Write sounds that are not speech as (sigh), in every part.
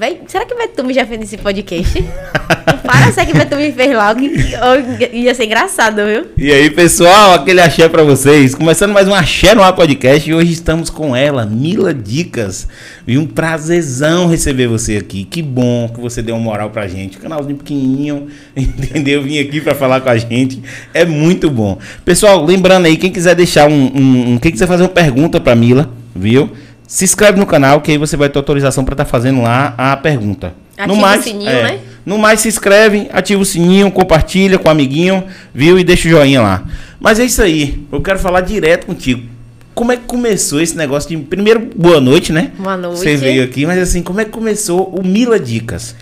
Véi, será que Betume já fez esse podcast? (laughs) Para, será que Betume fez logo? Ia ser engraçado, viu? E aí, pessoal, aquele axé pra vocês. Começando mais um Axé no Ar Podcast e hoje estamos com ela, Mila Dicas. E um prazerzão receber você aqui. Que bom que você deu uma moral pra gente. Canalzinho pequenininho, (laughs) entendeu? Vim aqui pra falar com a gente. É muito bom. Pessoal, lembrando aí, quem quiser deixar um... um, um quem quiser fazer uma pergunta pra Mila, viu? Se inscreve no canal, que aí você vai ter autorização para estar tá fazendo lá a pergunta. Ativa no mais, o sininho, é, né? No mais, se inscreve, ativa o sininho, compartilha com o amiguinho, viu? E deixa o joinha lá. Mas é isso aí. Eu quero falar direto contigo. Como é que começou esse negócio de. Primeiro, boa noite, né? Boa noite. Você veio aqui, mas assim, como é que começou o Mila Dicas?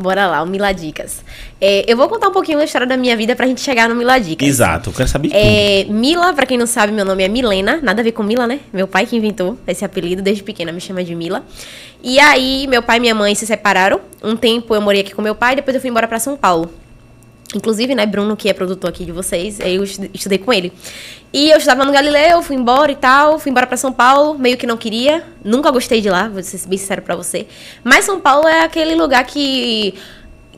Bora lá, o Miladicas. É, eu vou contar um pouquinho da história da minha vida pra gente chegar no Miladicas. Exato, eu quero saber é, tudo. Mila, pra quem não sabe, meu nome é Milena. Nada a ver com Mila, né? Meu pai que inventou esse apelido, desde pequena me chama de Mila. E aí, meu pai e minha mãe se separaram. Um tempo eu morei aqui com meu pai, depois eu fui embora pra São Paulo. Inclusive, né, Bruno, que é produtor aqui de vocês, eu estudei com ele. E eu estudava no Galileu, fui embora e tal, fui embora para São Paulo, meio que não queria, nunca gostei de lá, vou ser bem sincero pra você. Mas São Paulo é aquele lugar que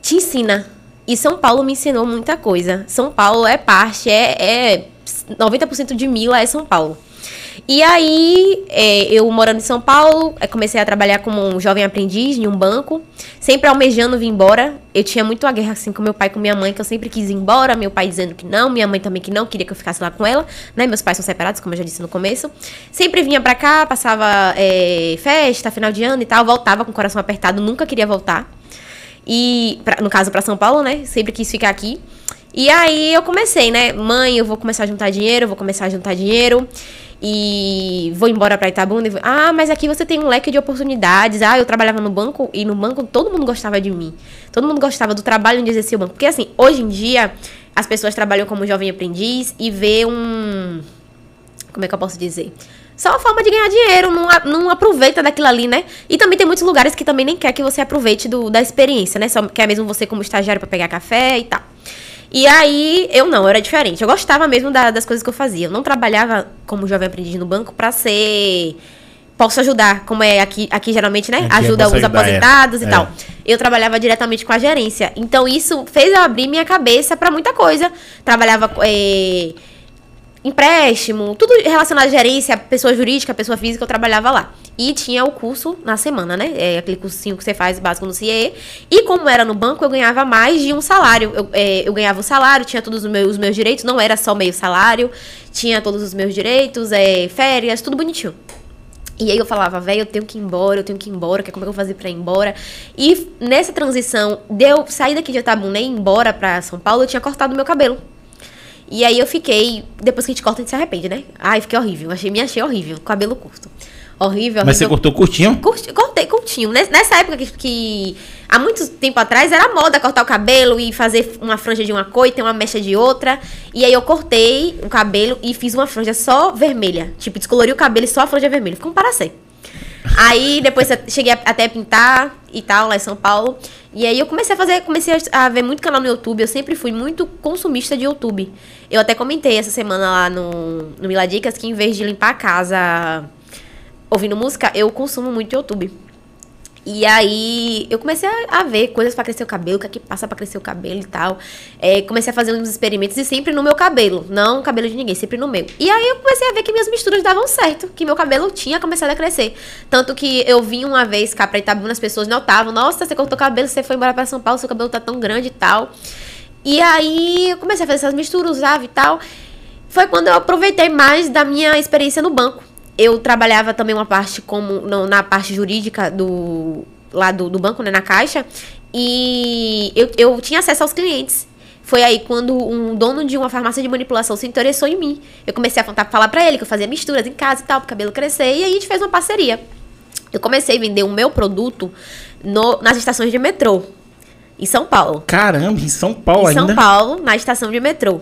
te ensina. E São Paulo me ensinou muita coisa. São Paulo é parte, é, é 90% de Mila é São Paulo. E aí, é, eu morando em São Paulo, comecei a trabalhar como um jovem aprendiz em um banco, sempre almejando vir embora. Eu tinha muito a guerra assim com meu pai com minha mãe, que eu sempre quis ir embora, meu pai dizendo que não, minha mãe também que não, queria que eu ficasse lá com ela, né? Meus pais são separados, como eu já disse no começo. Sempre vinha pra cá, passava é, festa, final de ano e tal, voltava com o coração apertado, nunca queria voltar. E, pra, no caso, para São Paulo, né? Sempre quis ficar aqui. E aí eu comecei, né? Mãe, eu vou começar a juntar dinheiro, vou começar a juntar dinheiro e vou embora para Itabuna. Vou... Ah, mas aqui você tem um leque de oportunidades. Ah, eu trabalhava no banco e no banco todo mundo gostava de mim. Todo mundo gostava do trabalho onde exercia o banco. Porque assim, hoje em dia as pessoas trabalham como jovem aprendiz e vê um como é que eu posso dizer? Só uma forma de ganhar dinheiro, não, não aproveita daquilo ali, né? E também tem muitos lugares que também nem quer que você aproveite do, da experiência, né? Só quer mesmo você como estagiário para pegar café e tal. E aí, eu não, eu era diferente. Eu gostava mesmo da, das coisas que eu fazia. Eu não trabalhava como jovem aprendiz no banco para ser. Posso ajudar, como é aqui, aqui geralmente, né? Aqui Ajuda os aposentados é. e é. tal. Eu trabalhava diretamente com a gerência. Então, isso fez eu abrir minha cabeça para muita coisa. Trabalhava. É, empréstimo, tudo relacionado à gerência, pessoa jurídica, pessoa física, eu trabalhava lá. E tinha o curso na semana, né? É aquele cursinho que você faz básico no CIE. E como era no banco, eu ganhava mais de um salário. Eu, é, eu ganhava o um salário, tinha todos os meus, os meus direitos, não era só meio salário, tinha todos os meus direitos, é, férias, tudo bonitinho. E aí eu falava, velho, eu tenho que ir embora, eu tenho que ir embora, que como é que eu vou fazer pra ir embora? E nessa transição, deu sair daqui de Itabuna e ir embora pra São Paulo, eu tinha cortado meu cabelo. E aí eu fiquei, depois que a gente corta, a gente se arrepende, né? Ai, fiquei horrível, achei, me achei horrível, cabelo curto. Horrível, Mas você cortou curtinho? Curti, cortei curtinho. Nessa época que, que, há muito tempo atrás era moda cortar o cabelo e fazer uma franja de uma cor e ter uma mecha de outra. E aí eu cortei o cabelo e fiz uma franja só vermelha. Tipo, descolori o cabelo e só a franja vermelha. Ficou um paracê. Aí depois cheguei até a pintar e tal, lá em São Paulo. E aí eu comecei a fazer, comecei a ver muito canal no YouTube. Eu sempre fui muito consumista de YouTube. Eu até comentei essa semana lá no, no Miladicas que em vez de limpar a casa ouvindo música, eu consumo muito YouTube. E aí eu comecei a, ver coisas para crescer o cabelo, o que é que passa para crescer o cabelo e tal. É, comecei a fazer uns experimentos e sempre no meu cabelo, não no cabelo de ninguém, sempre no meu. E aí eu comecei a ver que minhas misturas davam certo, que meu cabelo tinha começado a crescer. Tanto que eu vim uma vez cá pra Itabuna, as pessoas notavam, nossa, você cortou o cabelo, você foi embora para São Paulo, seu cabelo tá tão grande e tal. E aí eu comecei a fazer essas misturas, usava e tal. Foi quando eu aproveitei mais da minha experiência no banco eu trabalhava também uma parte como no, na parte jurídica do lá do, do banco, né, na caixa, e eu, eu tinha acesso aos clientes. Foi aí quando um dono de uma farmácia de manipulação se interessou em mim. Eu comecei a falar para ele que eu fazia misturas em casa e tal, para o cabelo crescer, e aí a gente fez uma parceria. Eu comecei a vender o meu produto no, nas estações de metrô, em São Paulo. Caramba, em São Paulo em ainda? Em São Paulo, na estação de metrô.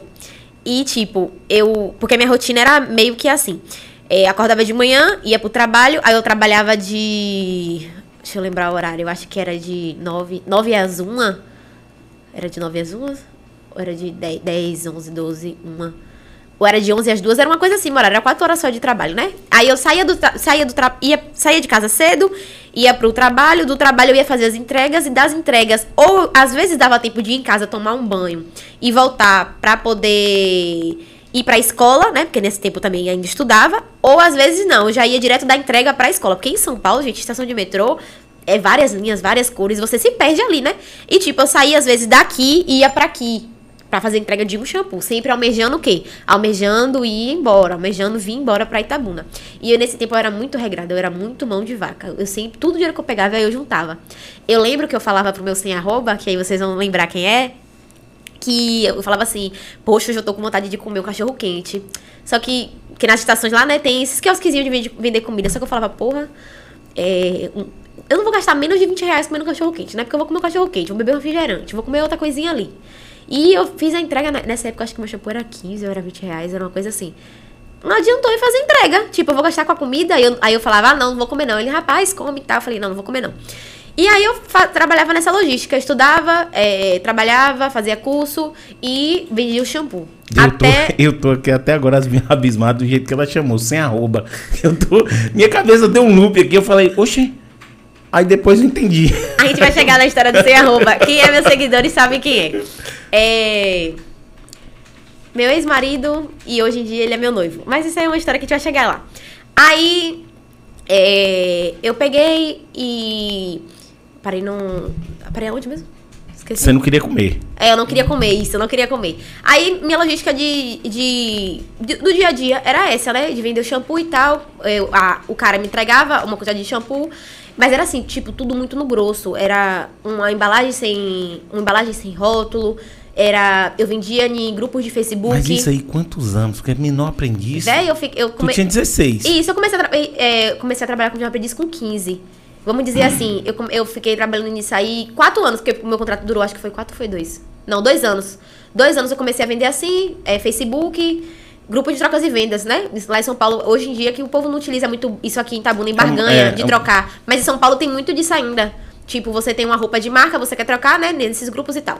E, tipo, eu. Porque minha rotina era meio que assim. É, acordava de manhã, ia pro trabalho, aí eu trabalhava de. Deixa eu lembrar o horário, eu acho que era de 9, 9 às 1. Era de 9 às 1? Ou era de 10, 10 11, 12, 1? Ou era de 11 às 2, era uma coisa assim, horário, era 4 horas só de trabalho, né? Aí eu saía do, saía do ia, saía de casa cedo, ia pro trabalho, do trabalho eu ia fazer as entregas e das entregas, ou às vezes dava tempo de ir em casa tomar um banho e voltar pra poder ir pra escola, né? Porque nesse tempo também ainda estudava, ou às vezes não, eu já ia direto da entrega pra escola, porque em São Paulo, gente, estação de metrô é várias linhas, várias cores, você se perde ali, né? E tipo, eu saía às vezes daqui e ia para aqui para fazer entrega de um shampoo, sempre almejando o quê? Almejando ir embora, almejando vir embora para Itabuna. E eu, nesse tempo eu era muito regrada, eu era muito mão de vaca. Eu sempre, tudo dinheiro que eu pegava eu juntava. Eu lembro que eu falava pro meu sem arroba, que aí vocês vão lembrar quem é, que eu falava assim, poxa, hoje eu tô com vontade de comer um cachorro quente. Só que, que nas estações lá, né, tem esses quiosquezinhos de vender comida. Só que eu falava, porra, é, eu não vou gastar menos de 20 reais comendo cachorro quente, né? Porque eu vou comer um cachorro quente, vou beber um refrigerante, vou comer outra coisinha ali. E eu fiz a entrega nessa época, acho que meu shampoo era 15 ou era 20 reais, era uma coisa assim. Não adiantou eu fazer entrega. Tipo, eu vou gastar com a comida. Aí eu, aí eu falava, ah, não, não vou comer não. Ele, rapaz, come e tal. Eu falei, não, não vou comer não. E aí eu trabalhava nessa logística. Estudava, é, trabalhava, fazia curso e vendia o shampoo. Eu, até... tô, (laughs) eu tô aqui até agora abismado do jeito que ela chamou, sem arroba. (laughs) Eu tô, minha cabeça deu um loop aqui. Eu falei, oxe, Aí depois eu entendi. A gente vai chegar na história do sem arroba. Quem é meu seguidor e sabe quem é. É. Meu ex-marido e hoje em dia ele é meu noivo. Mas isso aí é uma história que a gente vai chegar lá. Aí. É, eu peguei e. Parei num. Parei aonde mesmo? Esqueci. Você não queria comer. É, eu não queria comer isso, eu não queria comer. Aí, minha logística de, de, de do dia a dia era essa, né? De vender o shampoo e tal. Eu, a, o cara me entregava uma quantidade de shampoo. Mas era assim, tipo, tudo muito no grosso. Era uma embalagem sem. Uma embalagem sem rótulo. Era. Eu vendia em grupos de Facebook. Mas isso aí, quantos anos? Porque menor aprendiz. É, eu, fiquei, eu come... Tu tinha 16. Isso, eu comecei a, é, comecei a trabalhar com aprendiz com 15. Vamos dizer assim, eu, eu fiquei trabalhando nisso aí quatro anos, porque o meu contrato durou, acho que foi quatro, foi dois. Não, dois anos. Dois anos eu comecei a vender assim, é, Facebook grupo de trocas e vendas, né? Lá em São Paulo, hoje em dia, que o povo não utiliza muito isso aqui em Tabuna, em barganha, é, de é trocar. Mas em São Paulo tem muito disso ainda. Tipo, você tem uma roupa de marca, você quer trocar, né? Nesses grupos e tal.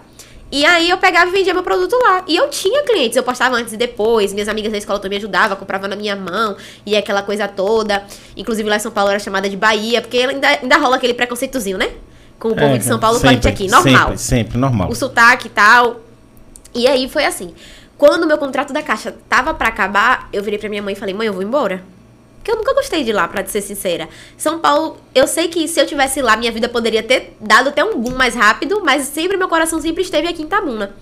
E aí eu pegava e vendia meu produto lá. E eu tinha clientes, eu postava antes e depois. Minhas amigas da escola também ajudavam, comprava na minha mão. E aquela coisa toda. Inclusive lá em São Paulo era chamada de Bahia, porque ainda, ainda rola aquele preconceitozinho, né? Com o povo é, de São Paulo sempre, com a gente aqui. Normal. Sempre, sempre, normal. O sotaque e tal. E aí foi assim. Quando meu contrato da caixa tava para acabar, eu virei pra minha mãe e falei: "Mãe, eu vou embora". Porque eu nunca gostei de lá, pra ser sincera. São Paulo, eu sei que se eu tivesse lá, minha vida poderia ter dado até um boom mais rápido, mas sempre meu coração sempre esteve aqui em Tabuna.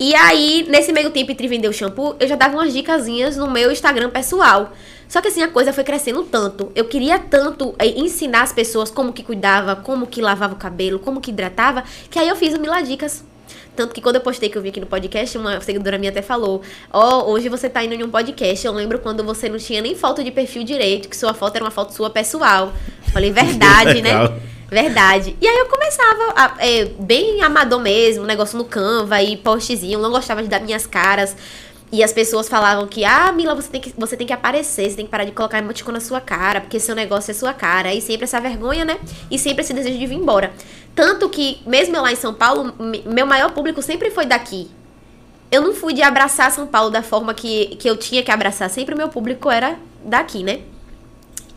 E aí, nesse meio tempo entre vender o shampoo, eu já dava umas dicasinhas no meu Instagram pessoal. Só que assim, a coisa foi crescendo tanto. Eu queria tanto é, ensinar as pessoas como que cuidava, como que lavava o cabelo, como que hidratava, que aí eu fiz o Miladicas. Tanto que quando eu postei que eu vi aqui no podcast, uma seguidora minha até falou: Ó, oh, hoje você tá indo em um podcast. Eu lembro quando você não tinha nem foto de perfil direito, que sua foto era uma foto sua pessoal. Falei, verdade, (laughs) né? Verdade. E aí eu começava, a, é, bem amador mesmo, negócio no Canva e postzinho. Eu não gostava de dar minhas caras. E as pessoas falavam que, ah, Mila, você tem que, você tem que aparecer, você tem que parar de colocar emoticon na sua cara, porque seu negócio é sua cara. E sempre essa vergonha, né? E sempre esse desejo de vir embora. Tanto que, mesmo eu lá em São Paulo, meu maior público sempre foi daqui. Eu não fui de abraçar São Paulo da forma que, que eu tinha que abraçar. Sempre o meu público era daqui, né?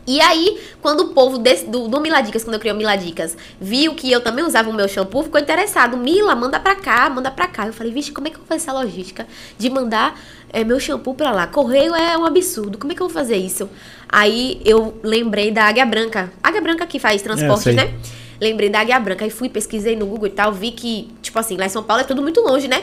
E aí, quando o povo desse, do, do Miladicas, quando eu criei o Miladicas, viu que eu também usava o meu shampoo, ficou interessado. Mila, manda pra cá, manda pra cá. Eu falei, vixe, como é que eu vou fazer essa logística de mandar é, meu shampoo pra lá? Correio é um absurdo, como é que eu vou fazer isso? Aí eu lembrei da Águia Branca. Águia Branca que faz transporte, é, né? Lembrei da Águia Branca. Aí fui, pesquisei no Google e tal, vi que, tipo assim, lá em São Paulo é tudo muito longe, né?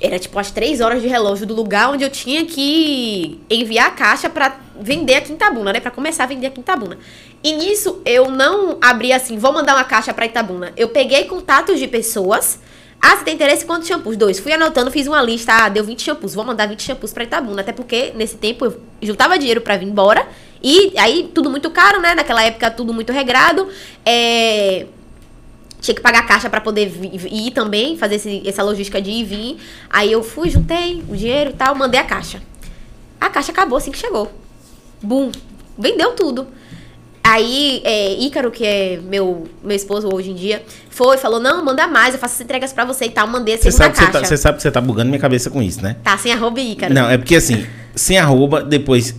Era tipo as três horas de relógio do lugar onde eu tinha que enviar a caixa para vender a Quintabuna, né? Para começar a vender a Quintabuna. E nisso eu não abri assim, vou mandar uma caixa para Itabuna. Eu peguei contatos de pessoas. Ah, você tem interesse quantos shampoos? Dois. Fui anotando, fiz uma lista. Ah, deu 20 shampoos. Vou mandar 20 shampoos pra Itabuna. Até porque nesse tempo eu juntava dinheiro para vir embora. E aí tudo muito caro, né? Naquela época tudo muito regrado. É tinha que pagar caixa para poder ir também, fazer esse, essa logística de ir e vir. Aí eu fui, juntei o dinheiro e tal, mandei a caixa. A caixa acabou assim que chegou. Bum! Vendeu tudo. Aí, é, Ícaro, que é meu, meu esposo hoje em dia, foi, falou: Não, manda mais, eu faço as entregas pra você e tal. Mandei a segunda você sabe caixa. Você, tá, você sabe que você tá bugando minha cabeça com isso, né? Tá, sem arroba Ícaro. Não, é porque assim, sem arroba, depois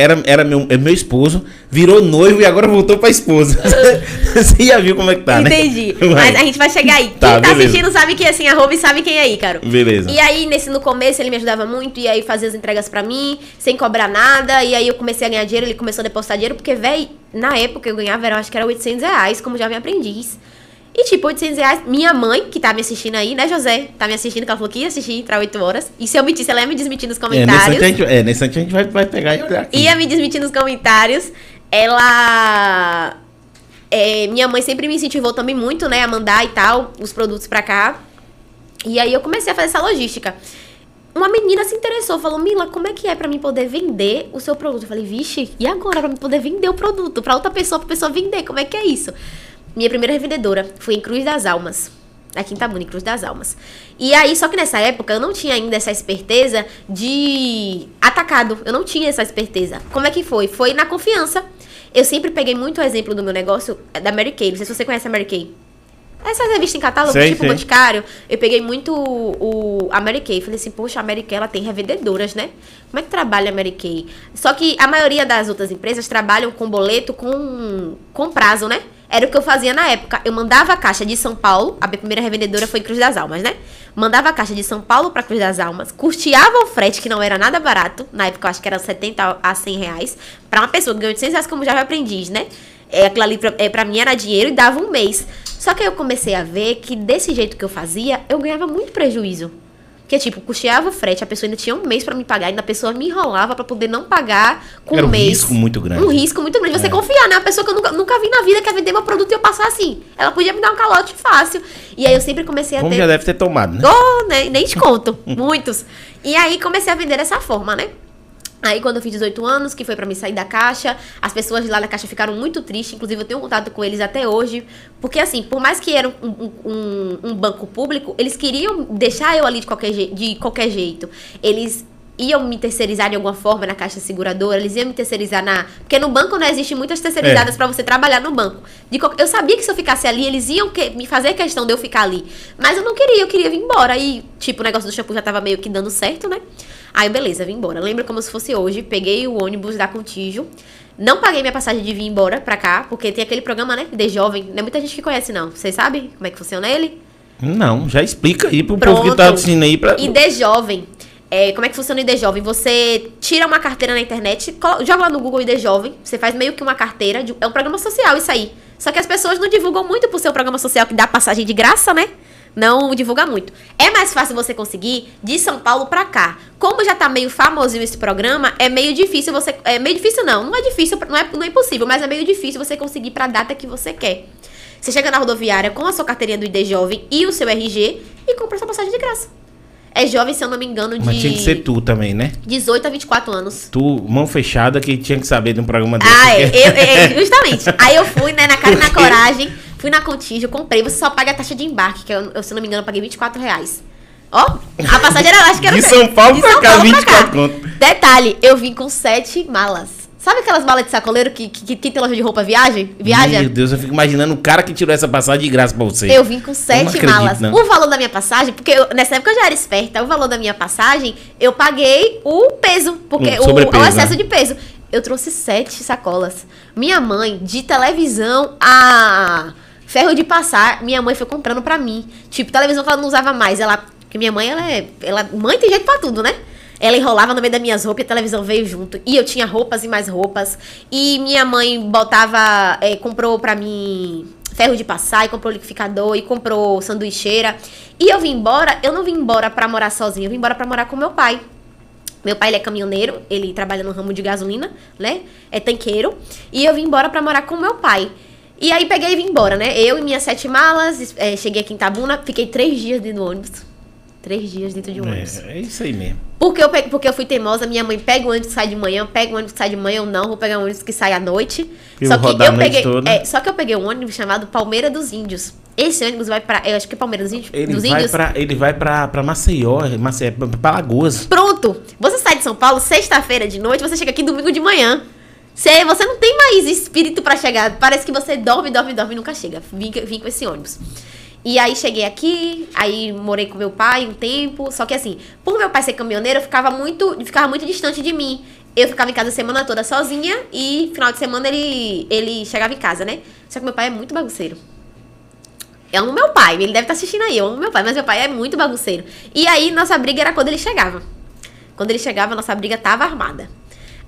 era, era meu, é meu esposo, virou noivo e agora voltou pra esposa. (laughs) Você já viu como é que tá, Entendi. né? Entendi. (laughs) Mas a gente vai chegar aí. Tá, Quem tá beleza. assistindo sabe que assim, a Ruby sabe quem é aí, cara. Beleza. E aí, nesse, no começo, ele me ajudava muito, e aí fazia as entregas pra mim, sem cobrar nada, e aí eu comecei a ganhar dinheiro, ele começou a depositar dinheiro, porque, véi, na época eu ganhava, eu acho que era 800 reais, como jovem aprendiz. E tipo, 800 reais, minha mãe, que tá me assistindo aí, né, José? Tá me assistindo, que ela falou que ia assistir pra 8 horas. E se eu mentisse, ela ia me desmentir nos É, nesse comentários. instante, é, nesse instante a gente vai, vai pegar e olhar aqui. ia me desmentir nos comentários. Ela. é, minha mãe sempre me incentivou também muito, né, a mandar e tal, os produtos pra cá. E aí eu comecei a fazer essa logística. Uma menina se interessou, falou: Mila, como é que é pra mim poder vender o seu produto? Eu falei: Vixe, e agora pra mim poder vender o produto? Pra outra pessoa, pra pessoa vender, como é que é isso? Minha primeira revendedora foi em Cruz das Almas. Aqui em Itabuna, em Cruz das Almas. E aí, só que nessa época eu não tinha ainda essa esperteza de atacado. Eu não tinha essa esperteza. Como é que foi? Foi na confiança. Eu sempre peguei muito o exemplo do meu negócio é, da Mary Kay. Não sei se você conhece a Mary Kay. Essa revista em catálogo, Sei, tipo sei. Boticário, eu peguei muito o, o- a Mary Kay. Falei assim, poxa, a Mary Kay, ela tem revendedoras, né? Como é que trabalha a Mary Kay? Só que a maioria das outras empresas trabalham com boleto com, com prazo, né? Era o que eu fazia na época. Eu mandava a caixa de São Paulo, a minha primeira revendedora foi Cruz das Almas, né? Mandava a caixa de São Paulo pra Cruz das Almas, custeava o frete, que não era nada barato, na época eu acho que era 70 a 100 reais, pra uma pessoa que ganhou 800 reais como jovem aprendiz, né? É, aquilo ali pra, é, pra mim era dinheiro e dava um mês. Só que aí eu comecei a ver que desse jeito que eu fazia, eu ganhava muito prejuízo. Porque, tipo, custeava o frete, a pessoa ainda tinha um mês pra me pagar, ainda a pessoa me enrolava pra poder não pagar com Era um um mês. risco muito grande. Um risco muito grande. Você É. confiar, né? Uma pessoa que eu nunca, nunca vi na vida quer vender meu produto e eu passar assim. Ela podia me dar um calote fácil. E aí eu sempre comecei a Como ter. já deve ter tomado, né? Oh, né? Nem te conto. (laughs) Muitos. E aí comecei a vender dessa forma, né? Aí quando eu fiz 18 anos, que foi pra me sair da caixa, as pessoas de lá da caixa ficaram muito tristes, inclusive eu tenho contato com eles até hoje, porque assim, por mais que era um, um- um- banco público, eles queriam deixar eu ali de qualquer, de qualquer jeito. Eles iam me terceirizar de alguma forma na caixa seguradora, eles iam me terceirizar na... Porque no banco, né, existem muitas terceirizadas É. pra você trabalhar no banco. Qual- Eu sabia que se eu ficasse ali, eles iam que- me fazer questão de eu ficar ali. Mas eu não queria, eu queria vir embora. E, tipo, o negócio do shampoo já tava meio que dando certo, né? Aí, beleza, vim embora. Lembro como se fosse hoje. Peguei o ônibus da Contígio. Não paguei minha passagem de vir embora pra cá, porque tem aquele programa, né? De jovem. Não é muita gente que conhece, não. Vocês sabem como é que funciona ele? Não, já explica aí pro Pronto. povo que tá assistindo aí pra. ID Jovem. É, como é que funciona o ID Jovem? Você tira uma carteira na internet, joga lá no Google ID Jovem, você faz meio que uma carteira. de- é um programa social isso aí. Só que as pessoas não divulgam muito por ser um programa social que dá passagem de graça, né? Não divulga muito. É mais fácil você conseguir de São Paulo pra cá. Como já tá meio famosinho esse programa, é meio difícil você. É meio difícil não, não é difícil, não é, não é impossível, mas é meio difícil você conseguir pra data que você quer. Você chega na rodoviária com a sua carteirinha do ID Jovem e o seu RG e compra sua passagem de graça. É jovem, se eu não me engano, de Mas tinha que ser tu também, né? 18 a 24 anos. Tu, mão fechada, que tinha que saber de um programa desse. Ah, é, porque- eu- é, é, justamente. (laughs) Aí eu fui, né, na cara e na coragem, fui na Contígio, comprei. Você só paga a taxa de embarque, que eu, se não me engano, eu paguei 24 reais. Ó, a passagem era, acho que era... De São Paulo de pra São cá, Paulo pra 24 conto. Detalhe, eu vim com sete malas. Sabe aquelas malas de sacoleiro que, que, que tem loja de roupa viagem? Viaja? Meu Deus, eu fico imaginando o cara que tirou essa passagem de graça pra você. Eu vim com sete acredito, malas. não. O valor da minha passagem, porque eu- nessa época eu já era esperta, o valor da minha passagem, eu paguei o peso, porque Um o, o excesso né? de peso. Eu trouxe sete sacolas. Minha mãe, de televisão a ferro de passar, minha mãe foi comprando pra mim. Tipo, televisão que ela não usava mais. Ela, porque minha mãe, ela é. Ela, mãe tem jeito pra tudo, né? Ela enrolava no meio das minhas roupas e a televisão veio junto. E eu tinha roupas e mais roupas. E minha mãe botava. é, comprou pra mim ferro de passar, e comprou liquidificador, e comprou sanduicheira. E eu vim embora, eu não vim embora pra morar sozinha, eu vim embora pra morar com meu pai. Meu pai ele é caminhoneiro, ele trabalha no ramo de gasolina, né? É tanqueiro. E eu vim embora pra morar com meu pai. E aí peguei e vim embora, né? Eu e minhas sete malas, é, cheguei aqui em Tabuna, fiquei três dias dentro do ônibus. Três dias dentro de um ônibus. É, é isso aí mesmo. Porque eu, porque eu fui teimosa, minha mãe pega o ônibus que sai de manhã, pega o ônibus que sai de manhã, eu não, vou pegar um ônibus que sai à noite. Eu só que eu peguei. é, só que eu peguei um ônibus chamado Palmeira dos Índios. Esse ônibus vai pra. Eu acho que é Palmeira dos Índios. Ele dos vai, Índios. pra, ele vai pra, pra Maceió, Maceió pra, pra Lagoas. Pronto! Você sai de São Paulo sexta-feira de noite, você chega aqui domingo de manhã. Você, você não tem mais espírito pra chegar. Parece que você dorme, dorme, dorme e nunca chega. Vim, vim com esse ônibus. E aí cheguei aqui, aí morei com meu pai um tempo. Só que assim, por meu pai ser caminhoneiro, eu ficava muito, ficava muito distante de mim. eu ficava em casa a semana toda sozinha e final de semana ele, ele chegava em casa, né? Só que meu pai é muito bagunceiro. Eu amo meu pai, ele deve estar assistindo aí, eu amo meu pai, mas meu pai é muito bagunceiro. E aí, nossa briga era quando ele chegava. Quando ele chegava, nossa briga tava armada.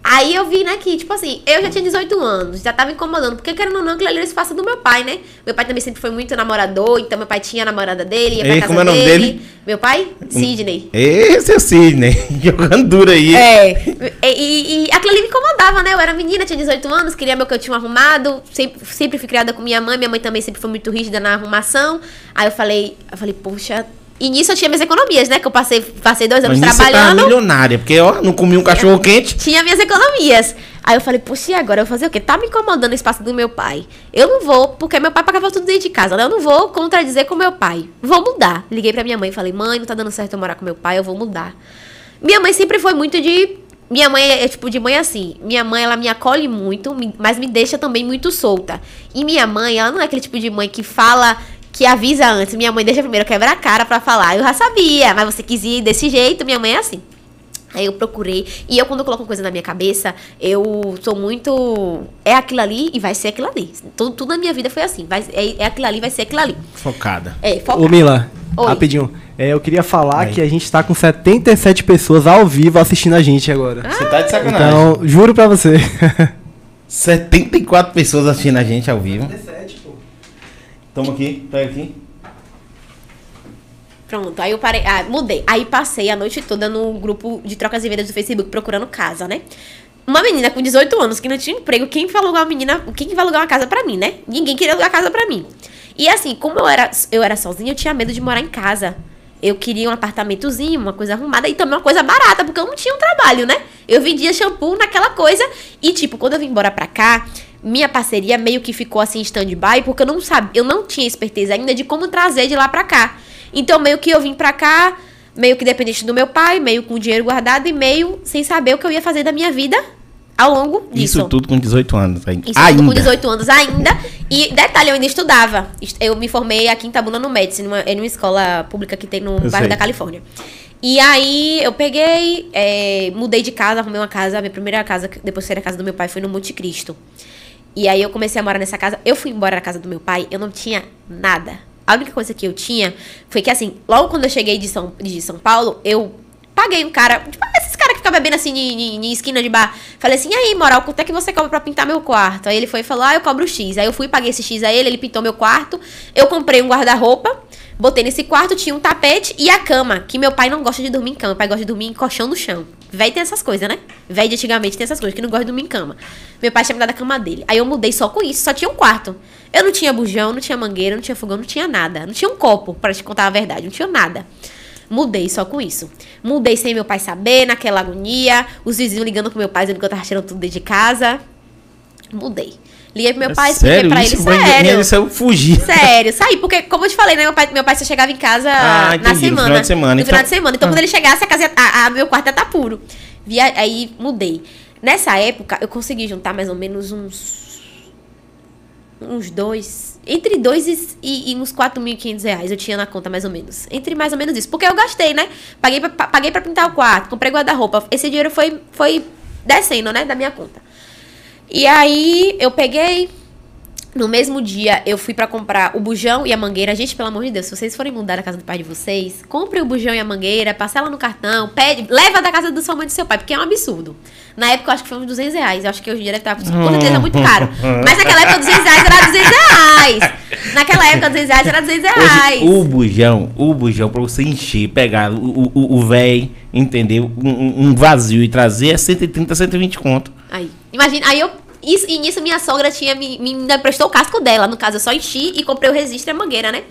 Aí eu vi, né, que, tipo assim, eu já tinha 18 anos, já tava incomodando, porque querendo ou não, aquilo ali era espaço do meu pai, né? Meu pai também sempre foi muito namorador, então meu pai tinha a namorada dele, ia pra Ei, casa como é o nome dele. Meu pai? Sidney. Esse é o Sidney, (laughs) jogando duro aí. É. E, e, e aquilo ali me incomodava, né? Eu era menina, tinha 18 anos, queria meu que eu tinha arrumado. Sempre, sempre fui criada com minha mãe. Minha mãe também sempre foi muito rígida na arrumação. Aí eu falei, eu falei, poxa. E nisso eu tinha minhas economias, né? Que eu passei, passei dois anos Mas trabalhando. milionária, porque, ó, não comi um cachorro quente. Tinha minhas economias. Aí eu falei, poxa, e agora? Eu vou fazer o quê? Tá me incomodando o espaço do meu pai. Eu não vou, porque meu pai pagava tudo dentro de casa, né? Eu não vou contradizer com meu pai. Vou mudar. Liguei pra minha mãe e falei, mãe, não tá dando certo eu morar com meu pai, eu vou mudar. Minha mãe sempre foi muito de. Minha mãe é tipo de mãe assim. Minha mãe, ela me acolhe muito, mas me deixa também muito solta. E minha mãe, ela não é aquele tipo de mãe que fala, que avisa antes. Minha mãe deixa primeiro quebrar a cara pra falar. Eu já sabia, mas você quis ir desse jeito, minha mãe é assim. Aí eu procurei. E eu, quando eu coloco uma coisa na minha cabeça, eu sou muito. É aquilo ali e vai ser aquilo ali. Tudo, tudo na minha vida foi assim. Vai, é, é aquilo ali, vai ser aquilo ali. Focada. É, foca. Ô Mila, Oi. rapidinho. É, eu queria falar Aí. que a gente tá com 77 pessoas ao vivo assistindo a gente agora. Você tá de sacanagem. Então, juro pra você. (laughs) 74 pessoas assistindo a gente ao vivo. Toma aqui, pega aqui. Pronto, aí eu parei. Ah, mudei. Aí passei a noite toda no grupo de trocas e vendas do Facebook procurando casa, né? Uma menina com 18 anos que não tinha emprego, quem vai alugar uma menina, quem que vai alugar uma casa pra mim, né? Ninguém queria alugar casa pra mim. E assim, como eu era, eu era sozinha, eu tinha medo de morar em casa. Eu queria um apartamentozinho, uma coisa arrumada e também uma coisa barata, porque eu não tinha um trabalho, né? Eu vendia shampoo naquela coisa. E, tipo, quando eu vim embora pra cá, minha parceria meio que ficou assim em stand-by, porque eu não sabia, eu não tinha expertise ainda de como trazer de lá pra cá. Então, meio que eu vim pra cá, meio que dependente do meu pai, meio com o dinheiro guardado e meio sem saber o que eu ia fazer da minha vida ao longo disso. Isso tudo com 18 anos. Ainda. Isso tudo com 18 anos ainda. E detalhe, eu ainda estudava. Est- Eu me formei aqui em Tabuna no Médici, numa, em uma escola pública que tem no bairro sei. da Califórnia. E aí eu peguei, é, mudei de casa, arrumei uma casa. A minha primeira casa, depois que saí da casa do meu pai, foi no Monte Cristo. E aí eu comecei a morar nessa casa. Eu fui embora da casa do meu pai, eu não tinha nada. A única coisa que eu tinha foi que, assim, logo quando eu cheguei de São, de São Paulo, eu paguei um cara, tipo, ficam bebendo assim em, esquina de bar. Falei assim, e aí, moral, quanto é que você cobra pra pintar meu quarto? Aí ele foi e falou, ah, eu cobro X. Aí eu fui, paguei esse X a ele, ele pintou meu quarto. Eu comprei um guarda-roupa, botei nesse quarto, tinha um tapete e a cama, que meu pai não gosta de dormir em cama, meu pai gosta de dormir em colchão no chão. Véi tem essas coisas, né? Véi de antigamente tem essas coisas, que não gosta de dormir em cama. Meu pai tinha me dado a cama dele. Aí eu mudei só com isso, só tinha um quarto. Eu não tinha bujão, não tinha mangueira, não tinha fogão, não tinha nada. Não tinha um copo, pra te contar a verdade, não tinha nada. Mudei só com isso. Mudei sem meu pai saber, naquela agonia. Os vizinhos ligando pro meu pai, dizendo que eu tava tirando tudo dentro de casa. Mudei. Liguei pro meu pai, expliquei É pra ele, sério. Isso eu fugi. Sério, saí, porque, como eu te falei, né? Meu pai, meu pai só chegava em casa Ah, na entendi, no semana. final de semana, No então- final de semana. Então, quando ele chegasse, a casa a, a- meu quarto ia estar puro. Via, aí mudei. Nessa época, eu consegui juntar mais ou menos uns. Uns dois. Entre dois e, e, e uns 4.500 reais eu tinha na conta, mais ou menos. Entre mais ou menos isso. Porque eu gastei, né? Paguei pra, pa- paguei pra pintar o quarto, comprei guarda-roupa. Esse dinheiro foi, foi descendo, né? Da minha conta. E aí eu peguei. No mesmo dia, eu fui pra comprar o bujão e a mangueira. Gente, pelo amor de Deus, se vocês forem mudar da casa do pai de vocês, compre o bujão e a mangueira, parcela no cartão, pede, leva da casa da sua mãe e do seu pai, porque é um absurdo. Na época, eu acho que foi uns 200 reais. Eu acho que hoje em dia deve estar, com certeza, muito caro. Mas naquela época, 200 reais era 200 reais. Naquela época, 200 reais era 200 reais. Hoje, o bujão, o bujão, pra você encher, pegar o, o, o véi, entendeu? Um, um- um vazio e trazer é 130, 120 conto. Aí, imagina, aí eu. Isso, e nisso minha sogra tinha me, me ainda emprestou o casco dela. No caso, eu só enchi e comprei o resistor e a mangueira, né?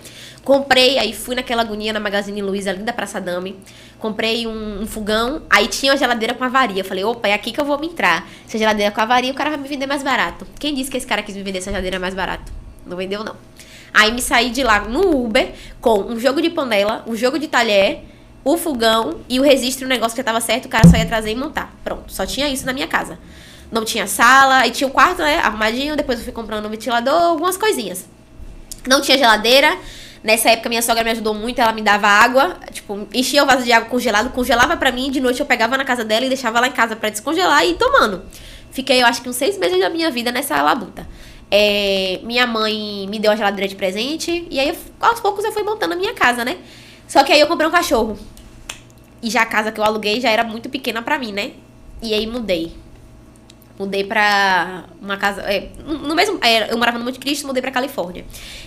Comprei, aí fui naquela agonia na Magazine Luiza, ali da Praça Dame. Comprei um, um fogão, aí tinha uma geladeira com avaria. Eu falei, opa, é aqui que eu vou me entrar. Essa geladeira com avaria, o cara vai me vender mais barato. Quem disse que esse cara quis me vender essa geladeira mais barato? Não vendeu, não. Aí me saí de lá no Uber com um jogo de panela, um jogo de talher, o fogão e o registro, o negócio que tava certo, o cara só ia trazer e montar. Pronto, só tinha isso na minha casa. Não tinha sala, aí tinha o quarto, né, arrumadinho, depois eu fui comprando um ventilador, algumas coisinhas. Não tinha geladeira. Nessa época, minha sogra me ajudou muito, ela me dava água, tipo, enchia o vaso de água congelado, congelava pra mim, de noite eu pegava na casa dela e deixava lá em casa pra descongelar e tomando. Fiquei, eu acho que uns seis meses da minha vida nessa labuta. É, minha mãe me deu a geladeira de presente, e aí, eu- aos poucos, eu fui montando a minha casa, né? Só que aí eu comprei um cachorro. E já a casa que eu aluguei já era muito pequena pra mim, né? E aí mudei. Mudei pra uma casa. é, no mesmo. é, eu morava no Monte Cristo, mudei pra Califórnia.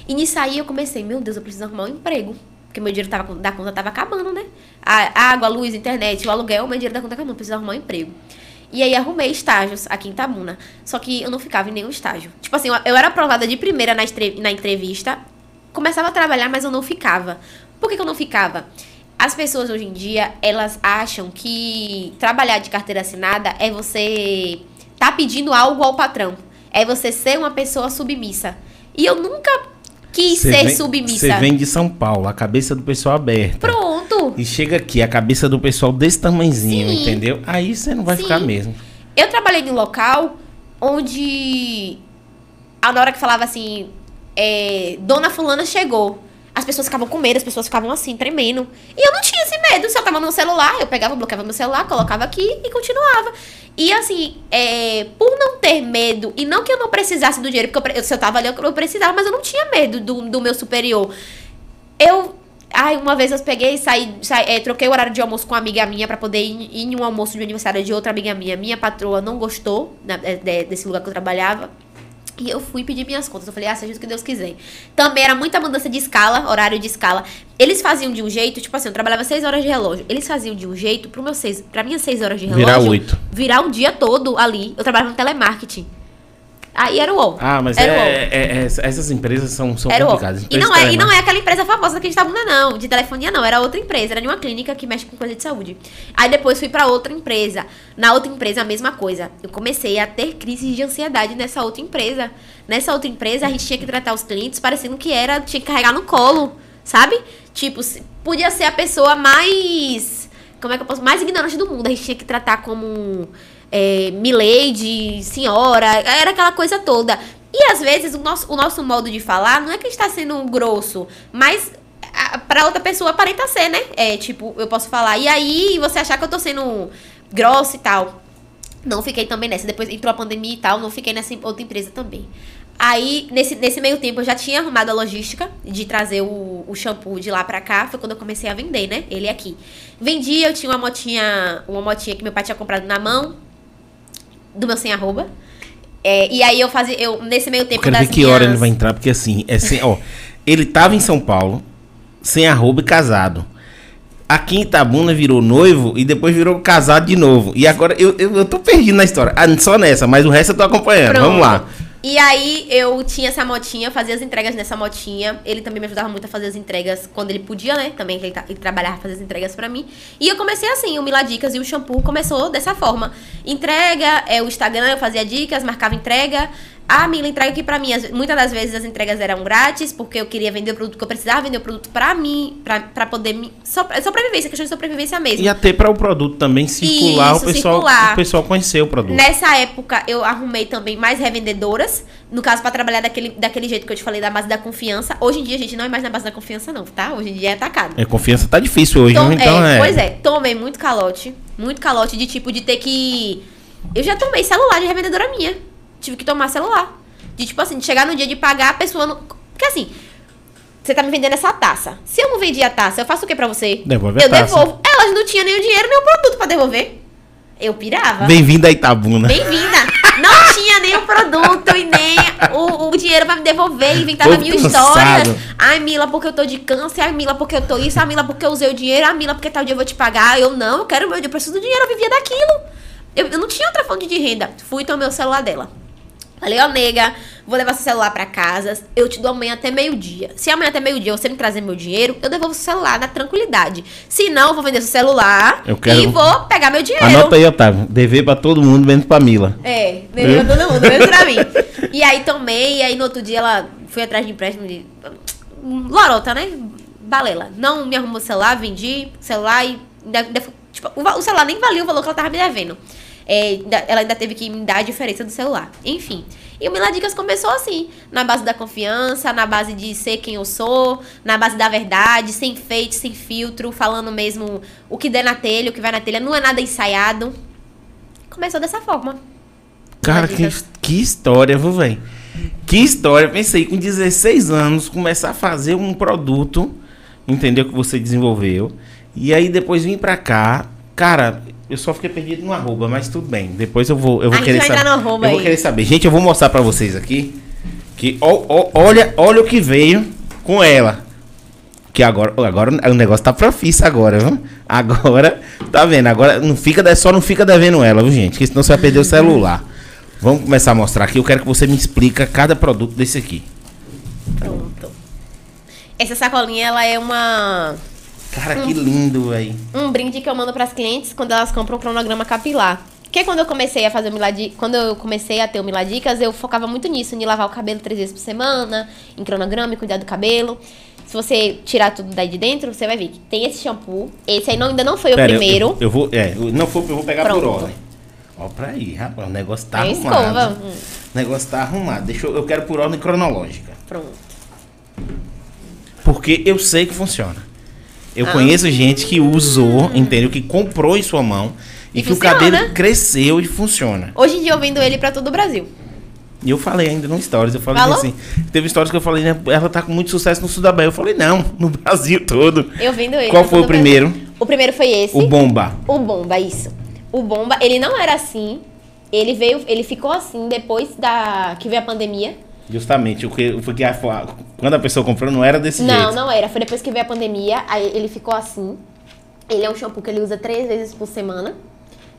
E nisso aí eu comecei, meu Deus, eu preciso arrumar um emprego. Porque meu dinheiro tava, da conta tava acabando, né? A água, a luz, a internet, o aluguel, meu dinheiro da conta acabando. Eu preciso arrumar um emprego. E aí arrumei estágios aqui em Tabuna. Só que eu não ficava em nenhum estágio. Tipo assim, eu- era aprovada de primeira na, na entrevista. Começava a trabalhar, mas eu não ficava. Por que, que eu não ficava? As pessoas hoje em dia, elas acham que trabalhar de carteira assinada é você tá pedindo algo ao patrão. É você ser uma pessoa submissa. E eu nunca quis Você ser vem- submissa. Você vem de São Paulo, a cabeça do pessoal aberta. Pronto. E chega aqui, a cabeça do pessoal desse tamanzinho, Sim. entendeu? Aí você não vai Sim. ficar mesmo. Eu trabalhei em um local onde a na hora que falava assim, é, Dona Fulana chegou. As pessoas ficavam com medo, as pessoas ficavam assim, tremendo. E eu não tinha esse medo. Se eu tava no celular, eu pegava, bloqueava meu celular, colocava aqui e continuava. E assim, é, por não ter medo, e não que eu não precisasse do dinheiro, porque eu se eu tava ali, eu eu precisava, mas eu não tinha medo do, do meu superior. Eu. Ai, uma vez eu peguei e saí, saí- é, troquei o horário de almoço com uma amiga minha pra poder ir, ir em um almoço de aniversário de outra amiga minha. Minha patroa não gostou né, de- desse lugar que eu trabalhava. E eu fui pedir minhas contas. Eu falei, ah, seja o que Deus quiser. Também era muita mudança de escala, horário de escala. Eles faziam de um jeito, tipo assim, eu trabalhava seis horas de relógio. Eles faziam de um jeito, pro meu seis, pra minhas seis horas de relógio. Virar oito. Virar um dia todo ali. Eu trabalhava no telemarketing. Aí era o UOL. Ah, mas era é, UOL. é- é- essas empresas são, são Era complicadas. E não, é, e não é aquela empresa famosa que a gente tá falando, não. De telefonia, não. Era outra empresa. Era de uma clínica que mexe com coisa de saúde. Aí depois fui pra outra empresa. Na outra empresa, a mesma coisa. Eu comecei a ter crises de ansiedade nessa outra empresa. Nessa outra empresa, a gente tinha que tratar os clientes parecendo que era... Tinha que carregar no colo, sabe? Tipo, podia ser a pessoa mais... Como é que eu posso... Mais ignorante do mundo. A gente tinha que tratar como... É, milady, senhora, era aquela coisa toda. E às vezes o nosso, o nosso modo de falar não é que a gente tá sendo grosso, mas a- pra outra pessoa aparenta ser, né? É tipo, eu posso falar, e aí você achar que eu tô sendo grossa e tal. Não fiquei também nessa. Depois entrou a pandemia e tal, não fiquei nessa outra empresa também. Aí, nesse, nesse meio tempo, eu já tinha arrumado a logística de trazer o, o shampoo de lá pra cá. Foi quando eu comecei a vender, né? Ele aqui. Vendi, eu tinha uma motinha, uma motinha que meu pai tinha comprado na mão, do meu sem arroba. É, e aí eu fazia, eu, nesse meio Eu tempo quero das ver que hora minhas- ele vai entrar, porque assim, é sem, ó, ele tava em São Paulo, sem arroba e casado. Aqui em Itabuna virou noivo e depois virou casado de novo. E agora eu, eu, eu tô perdido na história. Ah, só nessa, mas o resto eu tô acompanhando. Pronto. Vamos lá. E aí eu tinha essa motinha, fazia as entregas nessa motinha. Ele também me ajudava muito a fazer as entregas quando ele podia, né? Também ele, ele trabalhava fazendo as entregas pra mim. E eu comecei assim, o Miladicas e o shampoo começou dessa forma. Entrega, é o Instagram, eu fazia dicas, marcava entrega. Ah, Mila, entrega aqui pra mim. As- Muitas das vezes as entregas eram grátis, porque eu queria vender o produto que eu precisava, vender o produto pra mim, pra, pra poder me. Só, sobrevivência, questão de sobrevivência mesmo. E até para o produto também circular, Isso, o pessoal, circular. o pessoal conhecer o produto. Nessa época, eu arrumei também mais revendedoras. No caso, pra trabalhar daquele, daquele jeito que eu te falei, da base da confiança. Hoje em dia, a gente não é mais na base da confiança, não, tá? Hoje em dia é atacado. É, confiança tá difícil hoje, Tom- então é, é. Pois é, tomei muito calote. Muito calote de tipo de ter que. Eu já tomei celular de revendedora minha. Tive que tomar celular. De tipo assim, de chegar no dia de pagar, a pessoa não. Porque assim, você tá me vendendo essa taça. Se eu não vendi a taça, eu faço o que pra você? Devolve a eu taça. devolvo. Elas não tinham nem o dinheiro, nem o produto pra devolver. Eu pirava. Bem-vindo a Itabuna. Bem-vinda! Não (laughs) tinha nem o produto e nem o, o dinheiro pra me devolver. Inventava mil histórias. Ai, Mila, porque eu tô de câncer. Ai, Mila, porque eu tô isso. Ai, Mila, porque eu usei o dinheiro. Ai, Mila, porque tal dia eu vou te pagar. Eu não, eu quero meu dinheiro. Eu preciso do dinheiro. Eu vivia daquilo. Eu, eu não tinha outra fonte de renda. Fui tomei o celular dela. Falei, ó, nega, vou levar seu celular pra casa. Eu te dou amanhã até meio-dia. Se amanhã até meio-dia você me trazer meu dinheiro, eu devolvo seu celular na tranquilidade. Se não, eu vou vender seu celular quero- e vou pegar meu dinheiro. Anota aí, Otávio. Dever pra todo mundo, menos pra Mila. É, devia todo mundo, mesmo pra mim. (laughs) E aí tomei, e aí no outro dia ela foi atrás de empréstimo de. Lorota, né? Balela. Não me arrumou o celular, vendi o celular e. tipo, o, o celular nem valia o valor que ela tava me devendo. É, ela ainda teve que me dar a diferença do celular. Enfim. E o Miladicas começou assim, na base da confiança, na base de ser quem eu sou, na base da verdade, sem fake, sem filtro, falando mesmo o que der na telha, o que vai na telha, não é nada ensaiado. Começou dessa forma. Cara, que, que história, viu, velho? Que história. Pensei, com 16 anos, começar a fazer um produto, entendeu? Que você desenvolveu. E aí depois vim pra cá. Cara, eu só fiquei perdido no arroba, mas tudo bem. Depois eu vou, eu vou querer saber. eu vou aí. querer saber. Gente, eu vou mostrar pra vocês aqui. Que ó, ó, olha, olha o que veio com ela. Que agora, agora o negócio tá profissa agora, viu? Agora, tá vendo? Agora não fica, só não fica devendo ela, viu, gente? Porque senão você vai perder o celular. Vamos começar a mostrar aqui. Eu quero que você me explica cada produto desse aqui. Pronto. Essa sacolinha, ela é uma Cara, que lindo, velho. um brinde que eu mando para as clientes quando elas compram um cronograma capilar. Porque quando eu comecei a fazer o Miladi, quando eu comecei a ter o Miladicas, eu focava muito nisso, em lavar o cabelo três vezes por semana, em cronograma, e cuidar do cabelo. Se você tirar tudo daí de dentro, você vai ver que tem esse shampoo. Esse aí não, ainda não foi o Pera, eu- primeiro. Eu, eu vou, é, não for, eu vou pegar por Pronto. ordem. Ó, pra aí, rapaz, o negócio tá É arrumado. escova. Hum. O negócio tá arrumado. Deixa eu, eu quero por ordem cronológica. Pronto. Porque eu sei que funciona. Eu Ah. conheço gente que usou, entendeu? Que comprou em sua mão e, E que o funciona. cabelo cresceu e funciona. Hoje em dia eu vendo ele pra todo o Brasil. E eu falei ainda no Stories, eu falei Falou? assim, teve stories que eu falei, né, ela tá com muito sucesso no sul da Bahia. Eu falei, não, no (laughs) Brasil todo. Eu vendo ele. Qual foi o todo Brasil. primeiro? O primeiro foi esse. O Bomba. O Bomba, isso. O Bomba, ele não era assim. Ele veio, ele ficou assim depois da que veio a pandemia. Justamente, o que, porque a, quando a pessoa comprou não era desse não, jeito. não era. Foi depois que veio a pandemia. Aí ele ficou assim. Ele é um shampoo que ele usa três vezes por semana.